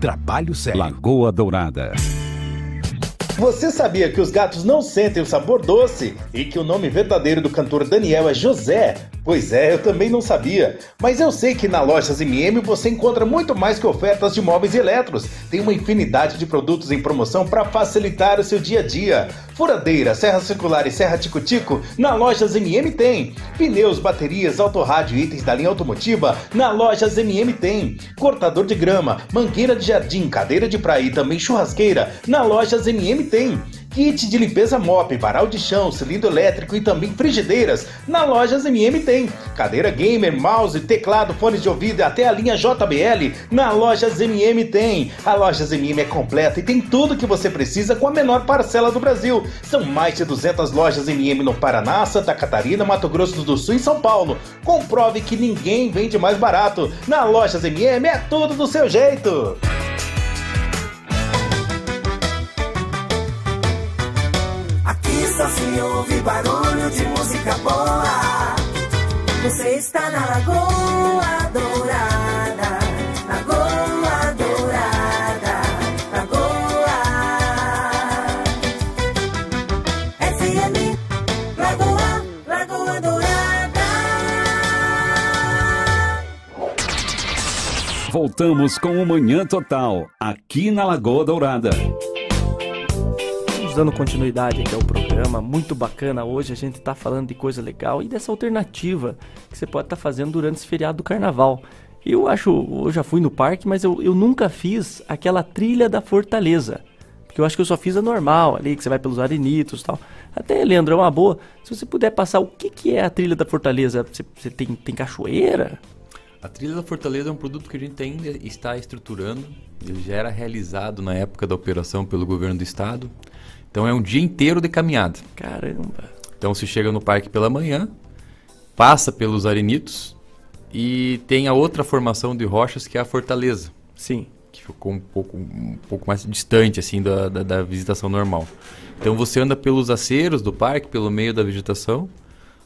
Trabalho sério. Lagoa Dourada. Você sabia que os gatos não sentem o sabor doce e que o nome verdadeiro do cantor Daniel é José? Pois é, eu também não sabia. Mas eu sei que na Lojas MM você encontra muito mais que ofertas de móveis e eletros. Tem uma infinidade de produtos em promoção para facilitar o seu dia a dia. Furadeira, serra circular e serra tico-tico, na Lojas MM tem. Pneus, baterias, autorrádio e itens da linha automotiva, na Lojas MM tem. Cortador de grama, mangueira de jardim, cadeira de praia e também churrasqueira, na Lojas MM tem. Kit de limpeza mop, varal de chão, cilindro elétrico e também frigideiras. Na Lojas MM tem. Cadeira gamer, mouse, teclado, fones de ouvido e até a linha JBL. Na Lojas MM tem. A Lojas MM é completa e tem tudo que você precisa com a menor parcela do Brasil. São mais de 200 lojas MM no Paraná, Santa Catarina, Mato Grosso do Sul e São Paulo. Comprove que ninguém vende mais barato. Na Lojas MM é tudo do seu jeito. Se ouve barulho de música boa. Você está na Lagoa Dourada. Lagoa Dourada. Lagoa. FM. Lagoa. Lagoa Dourada. Voltamos com o Manhã Total, aqui na Lagoa Dourada. Estamos dando continuidade aqui ao programa, muito bacana. Hoje a gente está falando de coisa legal e dessa alternativa que você pode estar fazendo durante esse feriado do carnaval. Eu acho, eu já fui no parque, mas eu, eu nunca fiz aquela trilha da Fortaleza. Porque eu acho que eu só fiz a normal ali, que você vai pelos arenitos e tal. Até, Leandro, é uma boa. Se você puder passar o que, que é a trilha da Fortaleza, você, você tem, tem cachoeira? A Trilha da Fortaleza é um produto que a gente ainda está estruturando. Ele já era realizado na época da operação pelo governo do estado. Então é um dia inteiro de caminhada. Caramba! Então se chega no parque pela manhã, passa pelos arenitos e tem a outra formação de rochas que é a Fortaleza. Sim. Que ficou um pouco, um pouco mais distante assim da, da, da visitação normal. Então você anda pelos aceros do parque, pelo meio da vegetação.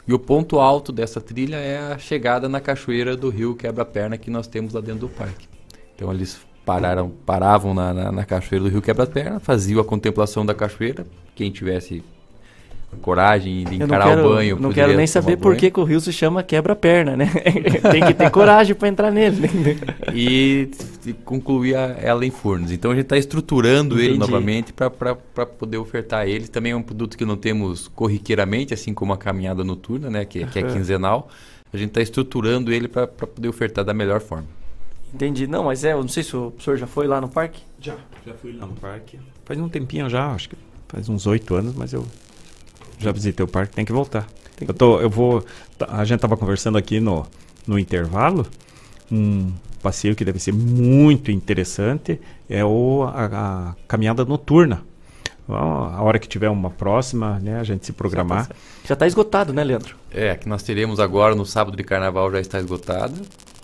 E o ponto alto dessa trilha é a chegada na cachoeira do rio Quebra-Perna que nós temos lá dentro do parque. Então eles pararam, paravam na, na, na cachoeira do rio Quebra-Perna, faziam a contemplação da cachoeira. Quem tivesse coragem de encarar quero, o banho. não quero nem saber por que, que o rio se chama quebra-perna, né? tem que ter coragem para entrar nele. né? e, e concluir a- ela em Furnas. Então a gente está estruturando ele Entendi. novamente para poder ofertar ele. Também é um produto que não temos corriqueiramente, assim como a caminhada noturna, né, que, que é Aham. quinzenal. A gente está estruturando ele para poder ofertar da melhor forma. Entendi. Não, mas é, eu não sei se o senhor já foi lá no parque. Já, já fui lá no parque. Faz um tempinho já, acho que faz uns oito anos, mas eu já visitei o parque, tem que voltar. Eu, tô, eu vou. tá, A gente tava conversando aqui no, no intervalo. Um, passeio que deve ser muito interessante é o, a, a caminhada noturna. A hora que tiver uma próxima, né, a gente se programar. Já está esgotado, né, Leandro? É, que nós teremos agora no sábado de carnaval já está esgotado,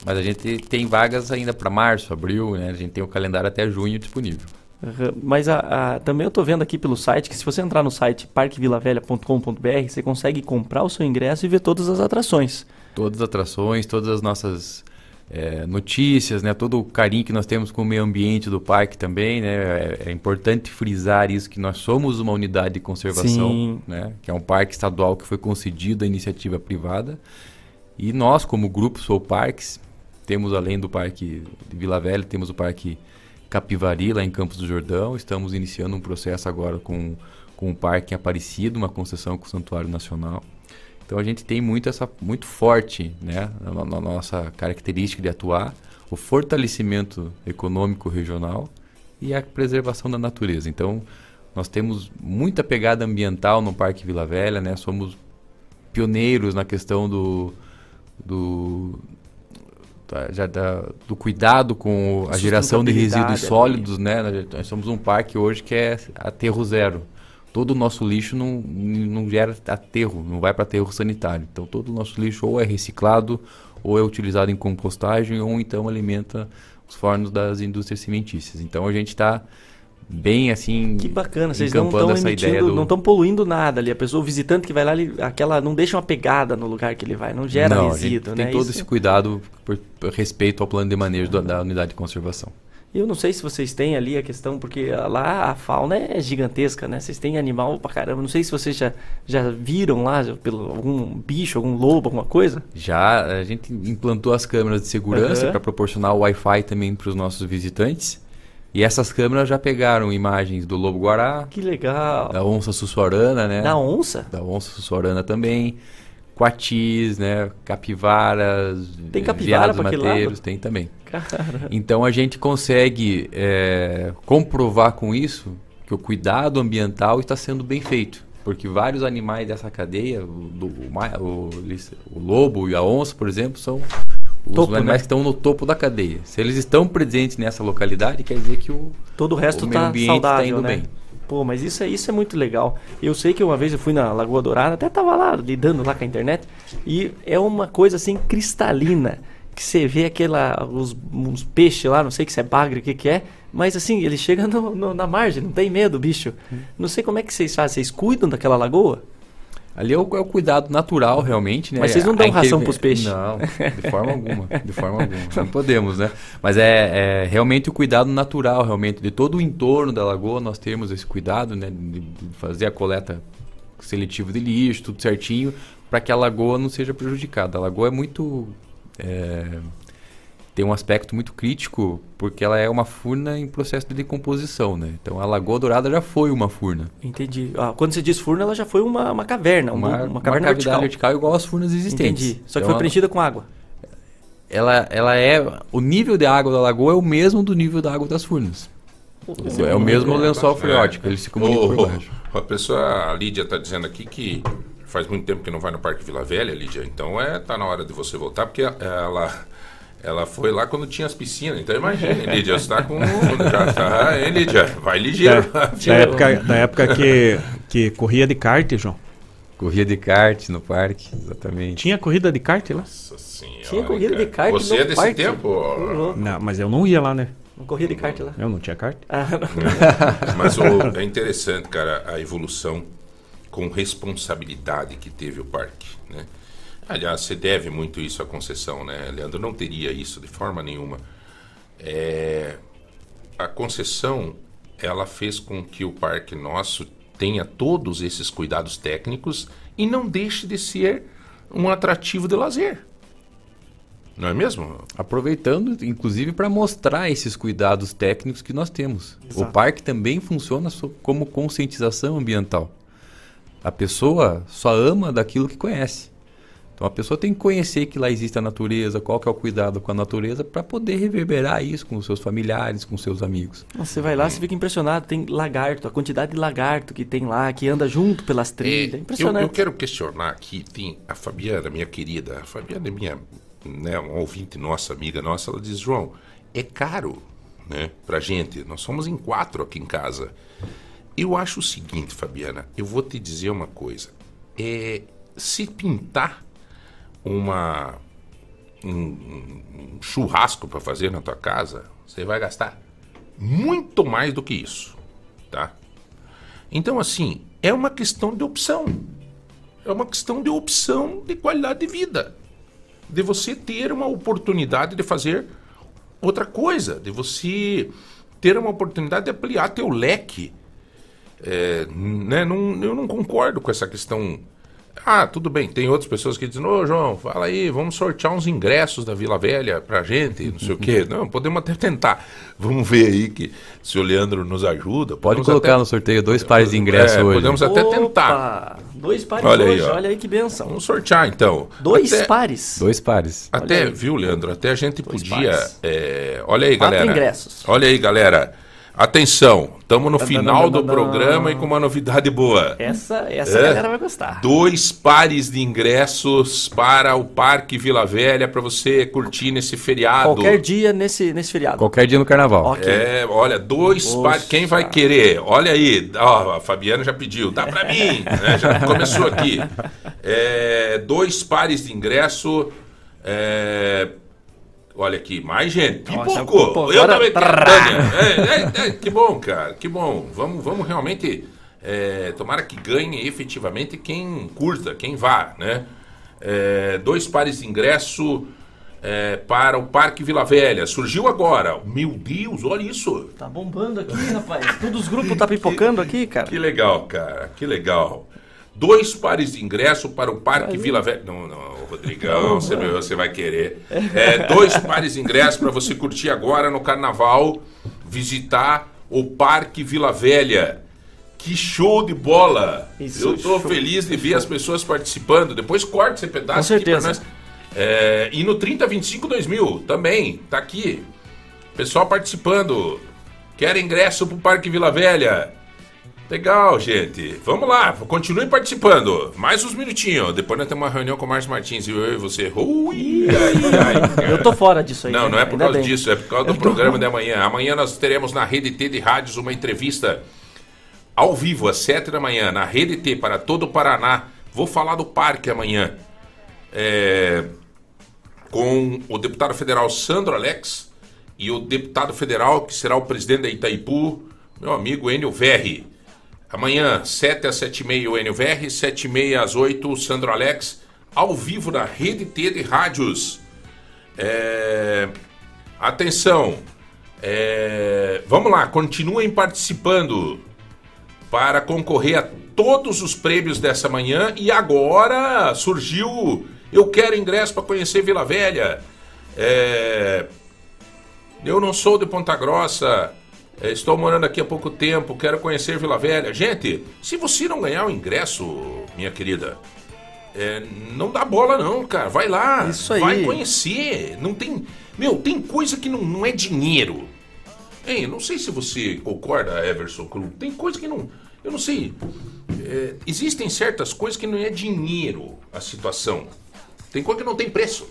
mas a gente tem vagas ainda para março, abril, né? A gente tem o calendário até junho disponível. Uhum. Mas a, a, também eu estou vendo aqui pelo site que se você entrar no site parquevilavelha.com.br, você consegue comprar o seu ingresso e ver todas as atrações. Todas as atrações, todas as nossas é, notícias, né, todo o carinho que nós temos com o meio ambiente do parque também, né, é, é importante frisar isso que nós somos uma unidade de conservação, né, que é um parque estadual que foi concedido à iniciativa privada e nós como grupo Sou Parques temos além do parque de Vila Velha temos o parque Capivari lá em Campos do Jordão, estamos iniciando um processo agora com com o parque Aparecido, uma concessão com o Santuário Nacional. Então a gente tem muito essa muito forte, né, na, na nossa característica de atuar, o fortalecimento econômico regional e a preservação da natureza. Então nós temos muita pegada ambiental no Parque Vila Velha, né? Somos pioneiros na questão do do da, já da, do cuidado com a geração de resíduos sólidos, né? Nós somos um parque hoje que é aterro zero todo o nosso lixo não, não gera aterro, não vai para aterro sanitário. Então todo o nosso lixo ou é reciclado, ou é utilizado em compostagem, ou então alimenta os fornos das indústrias cimentícias. Então a gente está bem assim que bacana vocês não estão essa ideia do... não estão poluindo nada ali a pessoa o visitante que vai lá ele, aquela não deixa uma pegada no lugar que ele vai não gera não, resíduo né tem todo Isso... esse cuidado por, por, respeito ao plano de manejo da, da unidade de conservação eu não sei se vocês têm ali a questão, porque lá a fauna é gigantesca, né? Vocês têm animal pra caramba. Não sei se vocês já, já viram lá pelo, algum bicho, algum lobo, alguma coisa. Já, a gente implantou as câmeras de segurança uhum. para proporcionar o Wi-Fi também para os nossos visitantes. E essas câmeras já pegaram imagens do lobo-guará. Que legal. Da onça sussuarana, né? Da onça? Da onça sussuarana também. Quatis, né? Capivaras. Tem capivara para mateiros, tem também. Então a gente consegue é, comprovar com isso que o cuidado ambiental está sendo bem feito. Porque vários animais dessa cadeia, o, o, o, o lobo e a onça, por exemplo, são os topo, animais né? que estão no topo da cadeia. Se eles estão presentes nessa localidade, quer dizer que o, Todo o resto está tá indo né? bem. Pô, mas isso é, isso é muito legal. Eu sei que uma vez eu fui na Lagoa Dourada, até tava lá lidando lá com a internet, e é uma coisa assim cristalina que você vê aquela, os, uns peixes lá, não sei que se é bagre, o que que é, mas assim, ele chega no, no, na margem, não tem medo, bicho. Hum. Não sei como é que vocês fazem, vocês cuidam daquela lagoa? Ali é o, é o cuidado natural, realmente, né? Mas vocês não dão ração para os peixes? Não, de forma alguma, de forma alguma. Não podemos, né? Mas é, é, realmente o cuidado natural, realmente, de todo o entorno da lagoa, nós temos esse cuidado, né? De, de fazer a coleta seletiva de lixo, tudo certinho, para que a lagoa não seja prejudicada. A lagoa é muito é, tem um aspecto muito crítico porque ela é uma furna em processo de decomposição, né? Então a Lagoa Dourada já foi uma furna. Entendi. Ah, quando você diz furna, ela já foi uma, uma caverna, uma, uma, uma caverna uma vertical. vertical igual às furnas existentes. Entendi. Só que então, foi preenchida com água. Ela, ela é o nível de água da lagoa é o mesmo do nível da água das furnas. é o mesmo lençol freótico, ele se comunica oh, por baixo. A pessoa, a Lídia está dizendo aqui que faz muito tempo que não vai no Parque Vila Velha, Lídia. Então é tá na hora de você voltar, porque ela ela foi lá quando tinha as piscinas. Então imagine, Lídia, você está com. Já tá, hein, Lídia? Vai ligeiro. Da, época, da época que, que corria de kart, João. Corria de kart no parque, exatamente. Tinha corrida de kart lá? Nossa senhora. Tinha corrida de kart Você no é desse parque. tempo? Não, mas eu não ia lá, né? Não corria de kart lá. Eu não tinha kart. Ah, mas é interessante, cara, a evolução com responsabilidade que teve o parque, né? Aliás, você deve muito isso à concessão, né, Leandro? Não teria isso de forma nenhuma. É... A concessão, ela fez com que o parque nosso tenha todos esses cuidados técnicos e não deixe de ser um atrativo de lazer. Não é mesmo? Aproveitando, inclusive, para mostrar esses cuidados técnicos que nós temos. Exato. O parque também funciona como conscientização ambiental. A pessoa só ama daquilo que conhece. Então a pessoa tem que conhecer que lá existe a natureza, qual que é o cuidado com a natureza, para poder reverberar isso com os seus familiares, com os seus amigos. Você vai lá, você fica impressionado, tem lagarto, a quantidade de lagarto que tem lá, que anda junto pelas trilhas, é, impressionante. Eu, eu, quero questionar aqui, tem a Fabiana, minha querida, a Fabiana é minha né, uma ouvinte nossa, amiga nossa, ela diz, João, é caro, né, pra gente. Nós somos em quatro aqui em casa. Eu acho o seguinte, Fabiana, eu vou te dizer uma coisa. É, se pintar uma um, um churrasco para fazer na tua casa, você vai gastar muito mais do que isso, tá? Então assim, é uma questão de opção. É uma questão de opção de qualidade de vida. De você ter uma oportunidade de fazer outra coisa, de você ter uma oportunidade de ampliar teu leque. É, né? não, eu não concordo com essa questão ah, tudo bem. Tem outras pessoas que dizem, ô João, fala aí, vamos sortear uns ingressos da Vila Velha pra gente, não sei o quê. Não, podemos até tentar. Vamos ver aí que se o Leandro nos ajuda. Pode colocar até... no sorteio dois pares de ingressos é, hoje. Podemos até tentar. Dois pares olha hoje, aí, olha aí que benção. Vamos sortear então. Dois Até- pares. Dois pares. Até, viu, Leandro? Até a gente podia. pares. é, olha aí, Quatro galera. ingressos. Olha aí, galera. Atenção, estamos no final do programa e com uma novidade boa. Essa, essa É. a galera vai gostar. Dois pares de ingressos para o Parque Vila Velha para você curtir nesse feriado. Qualquer dia nesse, nesse feriado. Qualquer dia no carnaval. É, olha, dois pares. Quem vai querer? Olha aí, ó, a Fabiana já pediu, dá pra mim, né? Já começou aqui. É, dois pares de ingresso. é, olha aqui, mais gente. Nossa, Pipocou. pô, Eu agora- também. É, é, é, que bom, cara, que bom. Vamos, vamos realmente. é, tomara que ganhe efetivamente quem curta, quem vá, né? É, dois pares de ingresso é, para o Parque Vila Velha. Surgiu agora. Meu Deus, olha isso. Tá bombando aqui, rapaz. Todos os grupos tá pipocando aqui, cara. Que legal, cara. Que legal. Dois pares de ingresso para o Parque Vila Velha. Não, não, Rodrigão, você, você vai querer. É, dois pares de ingresso para você curtir agora no Carnaval, visitar o Parque Vila Velha. Que show de bola! Isso, Eu tô show, feliz de ver as pessoas participando. Depois corta esse pedaço Com aqui certeza. nós. É, e no 3025 2000 também, tá aqui. Pessoal participando. Quer ingresso pro Parque Vila Velha? Legal, gente. Vamos lá, continue participando. Mais uns minutinhos. Depois nós temos uma reunião com o Márcio Martins e eu e você. Ui, ai, ai. Eu tô fora disso aí. Não, né? não é por Ainda causa bem. disso, é por causa do Eu tô- programa de amanhã. Amanhã nós teremos na Rede T de Rádios uma entrevista ao vivo, às 7 da manhã, na Rede T para todo o Paraná. Vou falar do parque amanhã. É, com o deputado federal Sandro Alex e o deputado federal, que será o presidente da Itaipu, meu amigo Enio Verri. Amanhã, 7 às 7 e meia, o Enio Verri, 7 e meia às 8, o Sandro Alex, ao vivo na Rede T de Rádios. É, Atenção, é, vamos lá, continuem participando para concorrer a todos os prêmios dessa manhã. E agora surgiu, eu quero ingresso para conhecer Vila Velha. É, eu não sou de Ponta Grossa, estou morando aqui há pouco tempo, quero conhecer Vila Velha. Gente, se você não ganhar o ingresso, minha querida, é, não dá bola não, cara. Vai lá, Isso aí. vai conhecer. Não tem, meu, tem coisa que não, não é dinheiro. Hein, não sei se você concorda, Everson. Tem coisa que não, eu não sei. É, existem certas coisas que não é dinheiro a situação. Tem coisa que não tem preço.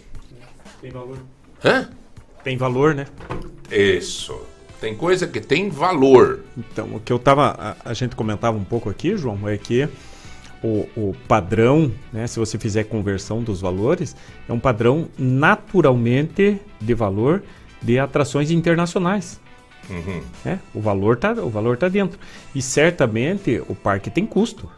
Tem valor. Hã? Tem valor, né? Isso. Tem coisa que tem valor. Então, o que eu tava. A, a gente comentava um pouco aqui, João, é que o, o padrão, né, se você fizer conversão dos valores, é um padrão naturalmente de valor de atrações internacionais. Uhum. né? O valor tá, o valor tá dentro. E certamente o parque tem custo.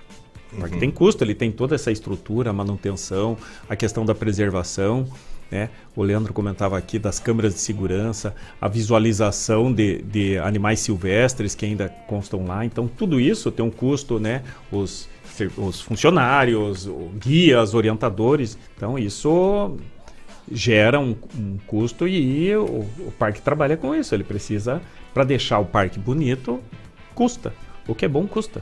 O parque Uhum. tem custo, ele tem toda essa estrutura, a manutenção, a questão da preservação. Né? O Leandro comentava aqui das câmeras de segurança, a visualização de, de animais silvestres que ainda constam lá. Então, tudo isso tem um custo, né? Os, os funcionários, guias, orientadores. Então, isso gera um, um custo e o, o parque trabalha com isso. Ele precisa, para deixar o parque bonito, custa. O que é bom custa.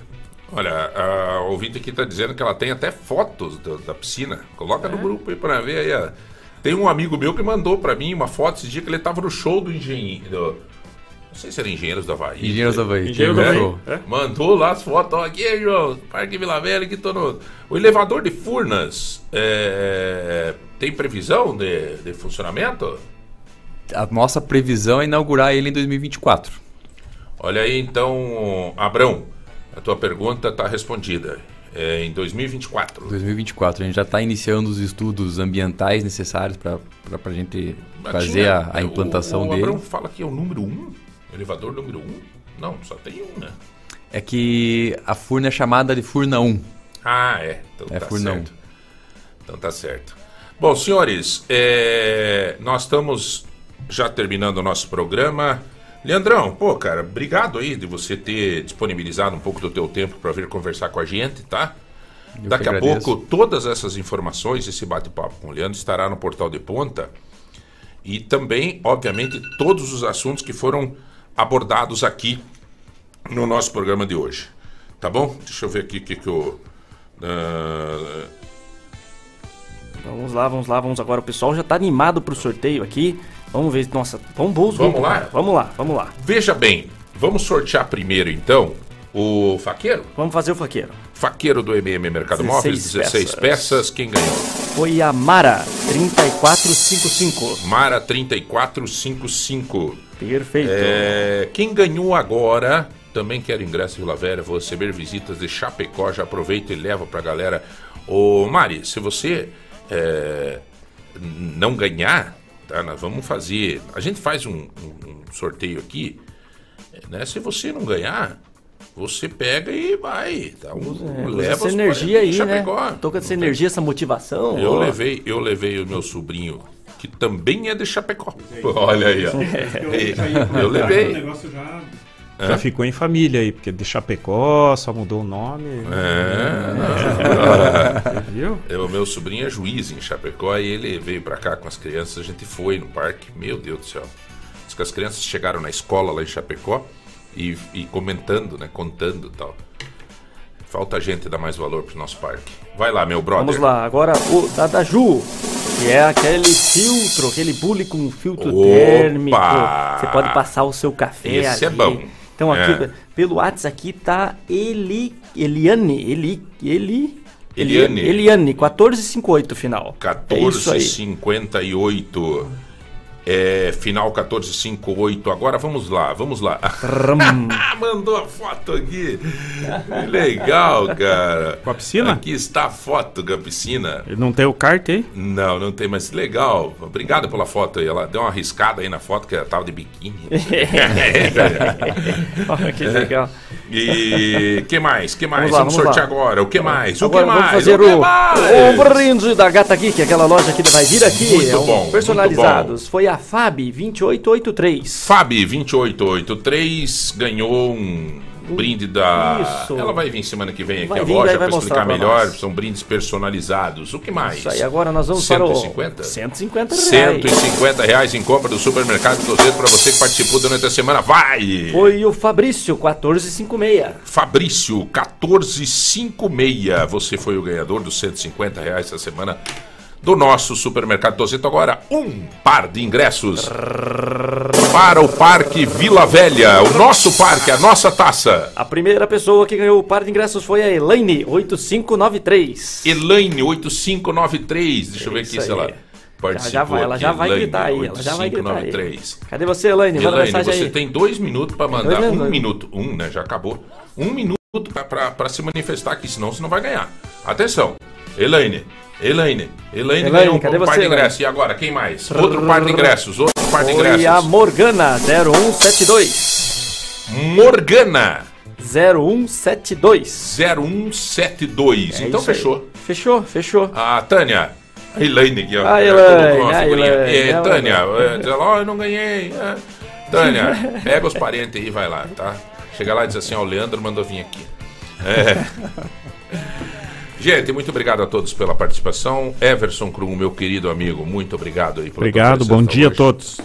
Olha, a ouvinte aqui está dizendo que ela tem até fotos do- da piscina. Coloca no grupo aí para ver aí. ó. Tem um amigo meu que mandou para mim uma foto esse dia que ele estava no show do engenheiro. Não sei se era Engenheiros do Havaí. Engenheiros do Havaí. Engenheiros do É. Havaí. É. Mandou lá as fotos. Ó, aqui, João, Parque Vila Velha, que tô no... O elevador de Furnas é, tem previsão de, de funcionamento? A nossa previsão é inaugurar ele em 2024. Olha aí, então, Abrão, a tua pergunta está respondida. É em 2024. 2024. A gente já está iniciando os estudos ambientais necessários para a gente fazer tinha- a, a implantação o, o dele. Abrão fala que é o número 1, um, elevador número 1. Um. Não, só tem um, né? É que a Furna é chamada de Furna 1. Ah, é. Então É tá Furna 1. certo. Então tá certo. Bom, senhores, é, nós estamos já terminando o nosso programa. Leandrão, pô, cara, obrigado aí de você ter disponibilizado um pouco do teu tempo para vir conversar com a gente, tá? Eu Daqui a pouco, todas essas informações, esse bate-papo com o Leandro estará no Portal de Ponta. E também, obviamente, todos os assuntos que foram abordados aqui no nosso programa de hoje. Tá bom? Deixa eu ver aqui o que, que eu. ah, Vamos lá, vamos lá, vamos agora. O pessoal já tá animado pro sorteio aqui. Vamos ver. Nossa, vamos bons Vamos lá? cara. Vamos lá, vamos lá. Veja bem, vamos sortear primeiro então o faqueiro? Vamos fazer o faqueiro. Faqueiro do MM Mercado Móveis, 16 16 peças. Quem ganhou? Foi a Mara 3455. Mara 3455. Perfeito. É, quem ganhou agora, também quero ingresso em Vila Velha, vou receber visitas de Chapecó, já aproveita e leva pra galera. Ô Mari, se você é, não ganhar, tá, nós vamos fazer. A gente faz um, um- um sorteio aqui, né? Se você não ganhar, você pega e vai. Tá, um, É, leva essa energia aí, né? Com essa energia, essa motivação. Eu ó. levei, eu levei o meu sobrinho, que também é de Chapecó. Olha aí, ó. Eu levei. Negócio já, ficou em família aí, porque de Chapecó só mudou o nome. É. Você viu? Eu, meu sobrinho é juiz em Chapecó e ele veio pra cá com as crianças. A gente foi no parque. Meu Deus do céu. Diz que as crianças chegaram na escola lá em Chapecó e, e comentando, né? Contando e tal. Falta gente dar mais valor pro nosso parque. Vai lá, meu brother. Vamos lá, agora o da Daju, que é aquele filtro, aquele bule com filtro Opa! térmico. Você pode passar o seu café Esse é ali. bom. Então aqui, É. pelo WhatsApp aqui tá Eli, Eliane, Eli, Eli, Eliane. Eliane, 1458 final. É isso aí. 1458. É, final 1458. Agora vamos lá, vamos lá. Mandou a foto aqui. Que legal, cara. Com a piscina? Aqui está a foto da piscina. Não tem o kart aí? Não, não tem, mas legal. Obrigado pela foto aí. Ela deu uma arriscada aí na foto que ela tava de biquíni. Olha que legal. E que mais? Que mais? Vamos lá, Vamos, vamos sortear lá. agora. O que mais? O Agora que mais? vamos fazer o, o, mais? o brinde da Gata Geek, aquela loja que vai vir aqui. Muito é um bom, Personalizados. Foi a Fabi 2883. Fabi 2883 ganhou um brinde da. Isso. Ela vai vir semana que vem aqui Vai a vir, loja para explicar melhor. nós. São brindes personalizados. O que mais? Isso aí, agora nós vamos 150? para o 150 reais. 150 reais em compra do supermercado Tozeto para você que participou durante a semana. Vai! Foi o Fabrício 1456. Fabrício 1456. Você foi o ganhador dos 150 reais essa semana do nosso supermercado Tozeto. Agora, um par de ingressos para o Parque Vila Velha. O nosso parque, a nossa taça. A primeira pessoa que ganhou o par de ingressos foi a Elaine 8593. Elaine 8593. Deixa eu ver Isso aqui se aí. ela Já, participou. já vai, ela já vai Elaine, gritar aí, ela já vai gritar aí. 8593. Cadê você, Elaine? Manda Elaine, mensagem você aí. tem dois minutos para mandar. dois Um minuto. Um, né? Já acabou. Um minuto para se manifestar aqui, senão você não vai ganhar. Atenção. Elaine. Elaine. Elaine, Elaine, ganhou um cadê par você, de Elaine? ingressos. E agora, quem mais? Outro par de ingressos. Outro par de ingressos. a Morgana 0172. Morgana 0172. 0172. É então fechou. Fechou, fechou. A Tânia. A Elaine aqui, ó. A É, Elaine, a. Elaine, É, a Tânia, é, diz ela, ó, eu não ganhei. é. Tânia, pega os parentes aí e vai lá, tá? Chega lá e diz assim, ó, o Leandro mandou vir aqui. É. Gente, muito obrigado a todos pela participação. Everson Krum, meu querido amigo, muito obrigado aí Obrigado, bom dia a hoje. todos.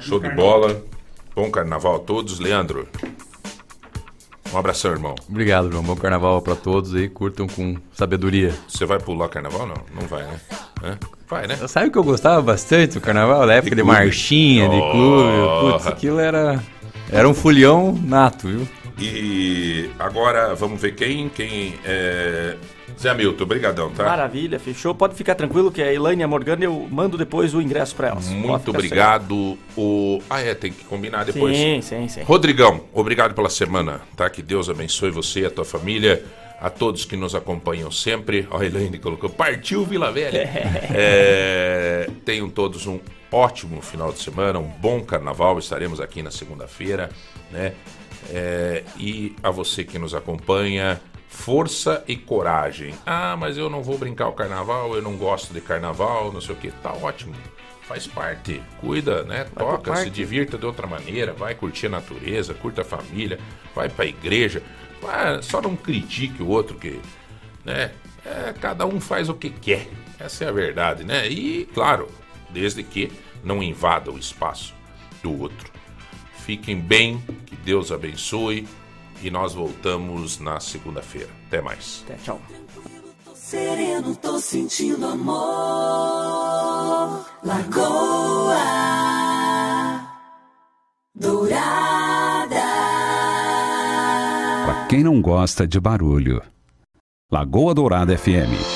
Show de bola. Bom carnaval a todos. Leandro, um abração, irmão. Obrigado, João. Bom carnaval para todos aí. Curtam com sabedoria. Você vai pular carnaval? Não, não vai, né? Hã? Vai, né? Sabe que eu gostava bastante do carnaval? Da época de, clube. marchinha, de clube. Oh. Putz, aquilo era. Era um fulhão nato, viu? E agora vamos ver quem. Quem é. Zé Hamilton, obrigadão, tá? Maravilha, fechou. Pode ficar tranquilo que a Elaine e a Morgana eu mando depois o ingresso pra elas. Muito obrigado. O... Ah, é, tem que combinar depois. Sim, sim, sim. Rodrigão, obrigado pela semana, tá? Que Deus abençoe você e a tua família, a todos que nos acompanham sempre. Ó, a Elaine colocou, partiu Vila Velha. É, Tenham todos um ótimo final de semana, um bom carnaval. Estaremos aqui na segunda-feira, né? É, e a você que nos acompanha, força e coragem. Ah, mas eu não vou brincar o carnaval, eu não gosto de carnaval, não sei o que. Tá ótimo. Faz parte, cuida, né? Vai Toca, se divirta de outra maneira, vai curtir a natureza, curta a família, vai pra igreja. Vai- só não critique o outro que, né? É, cada um faz o que quer. Essa é a verdade, né? E, claro, desde que não invada o espaço do outro. Fiquem bem, que Deus abençoe e nós voltamos na segunda-feira. Até mais. Até, tchau. Sereno, tô sentindo amor. Lagoa Dourada. Pra quem não gosta de barulho. Lagoa Dourada FM.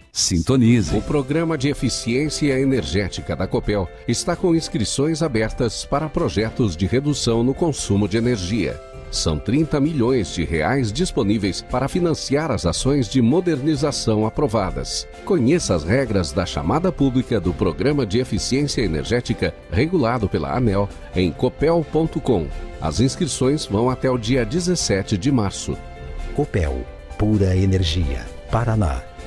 Sintonize. O programa de eficiência energética da Copel está com inscrições abertas para projetos de redução no consumo de energia. São 30 milhões de reais disponíveis para financiar as ações de modernização aprovadas. Conheça as regras da chamada pública do Programa de Eficiência Energética regulado pela ANEL em copel.com. As inscrições vão até o dia 17 de março. Copel, pura energia. Paraná,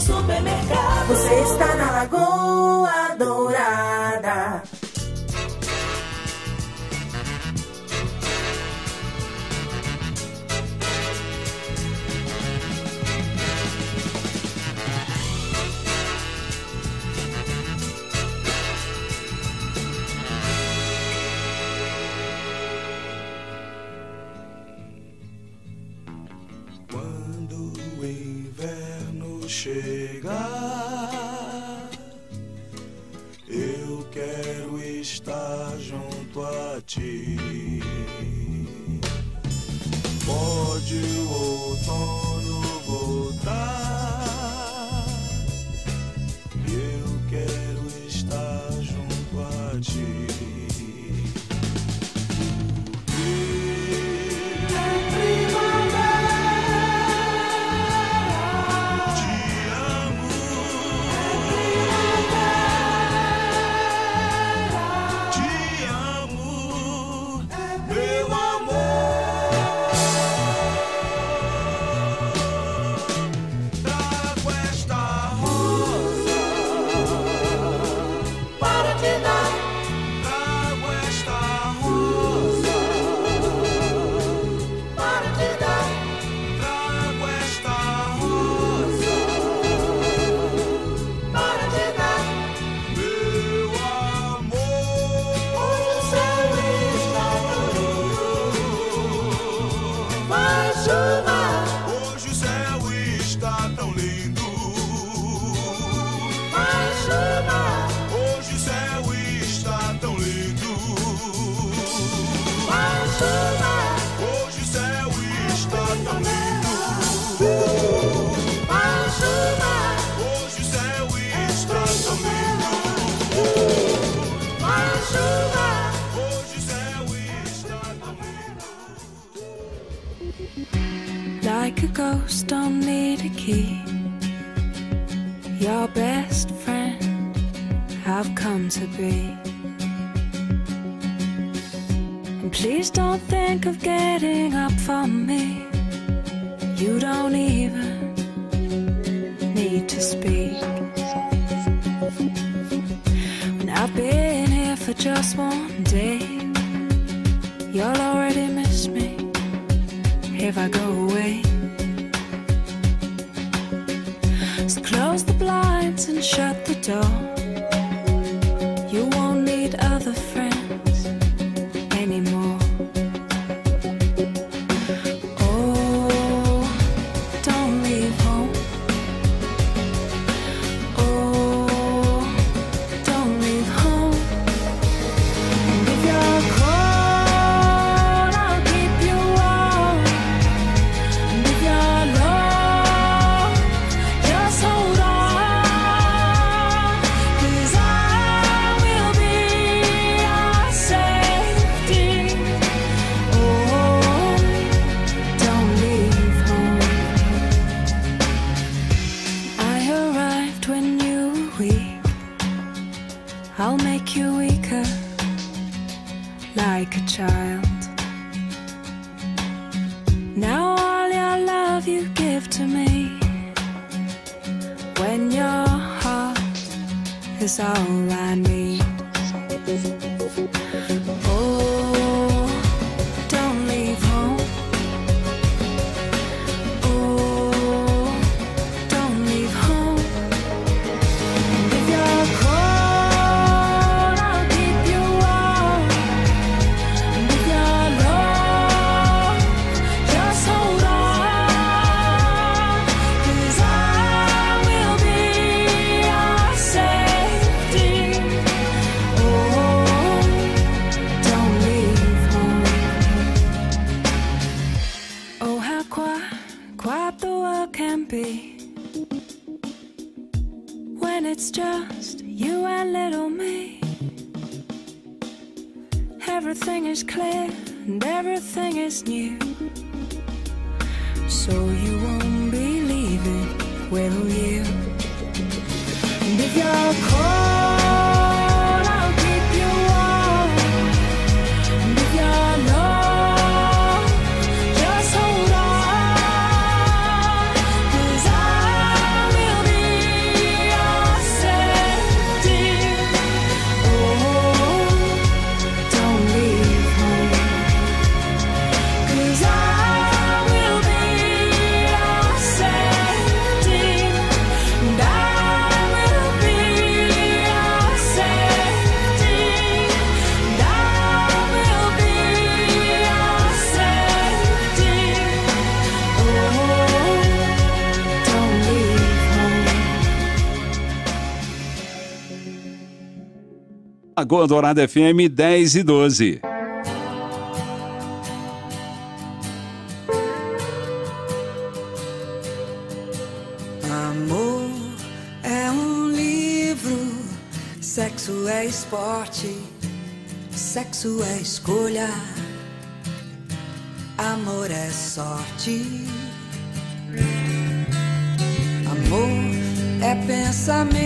Supermercado. Você está na Lagoa Dourada. Chegar, eu quero estar junto a ti. Pode o ghosts don't need a key. Your best friend I've come to be. And please don't think of getting up from me. You don't even need to speak. When I've been here for just one day, you'll already miss me if I go away. door. Lagoa Dourada FM 10 e 12. Amor é um livro, sexo é esporte, sexo é escolha, amor é sorte. Amor é pensamento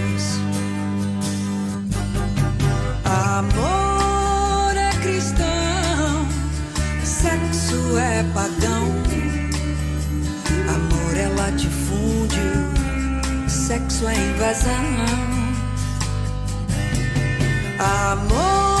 Amor é cristão, sexo é pagão. Amor é latifúndio, sexo é invasão. Amor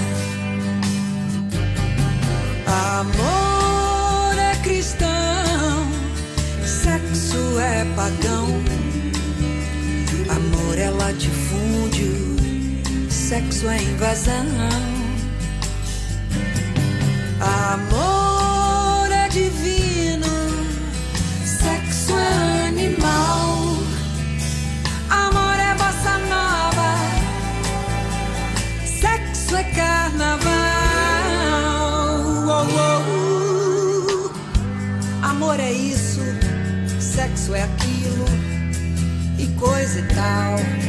Amor é cristão, sexo é pagão. Amor é latifúndio, sexo é invasão. Amor isso, é aquilo e coisa e tal.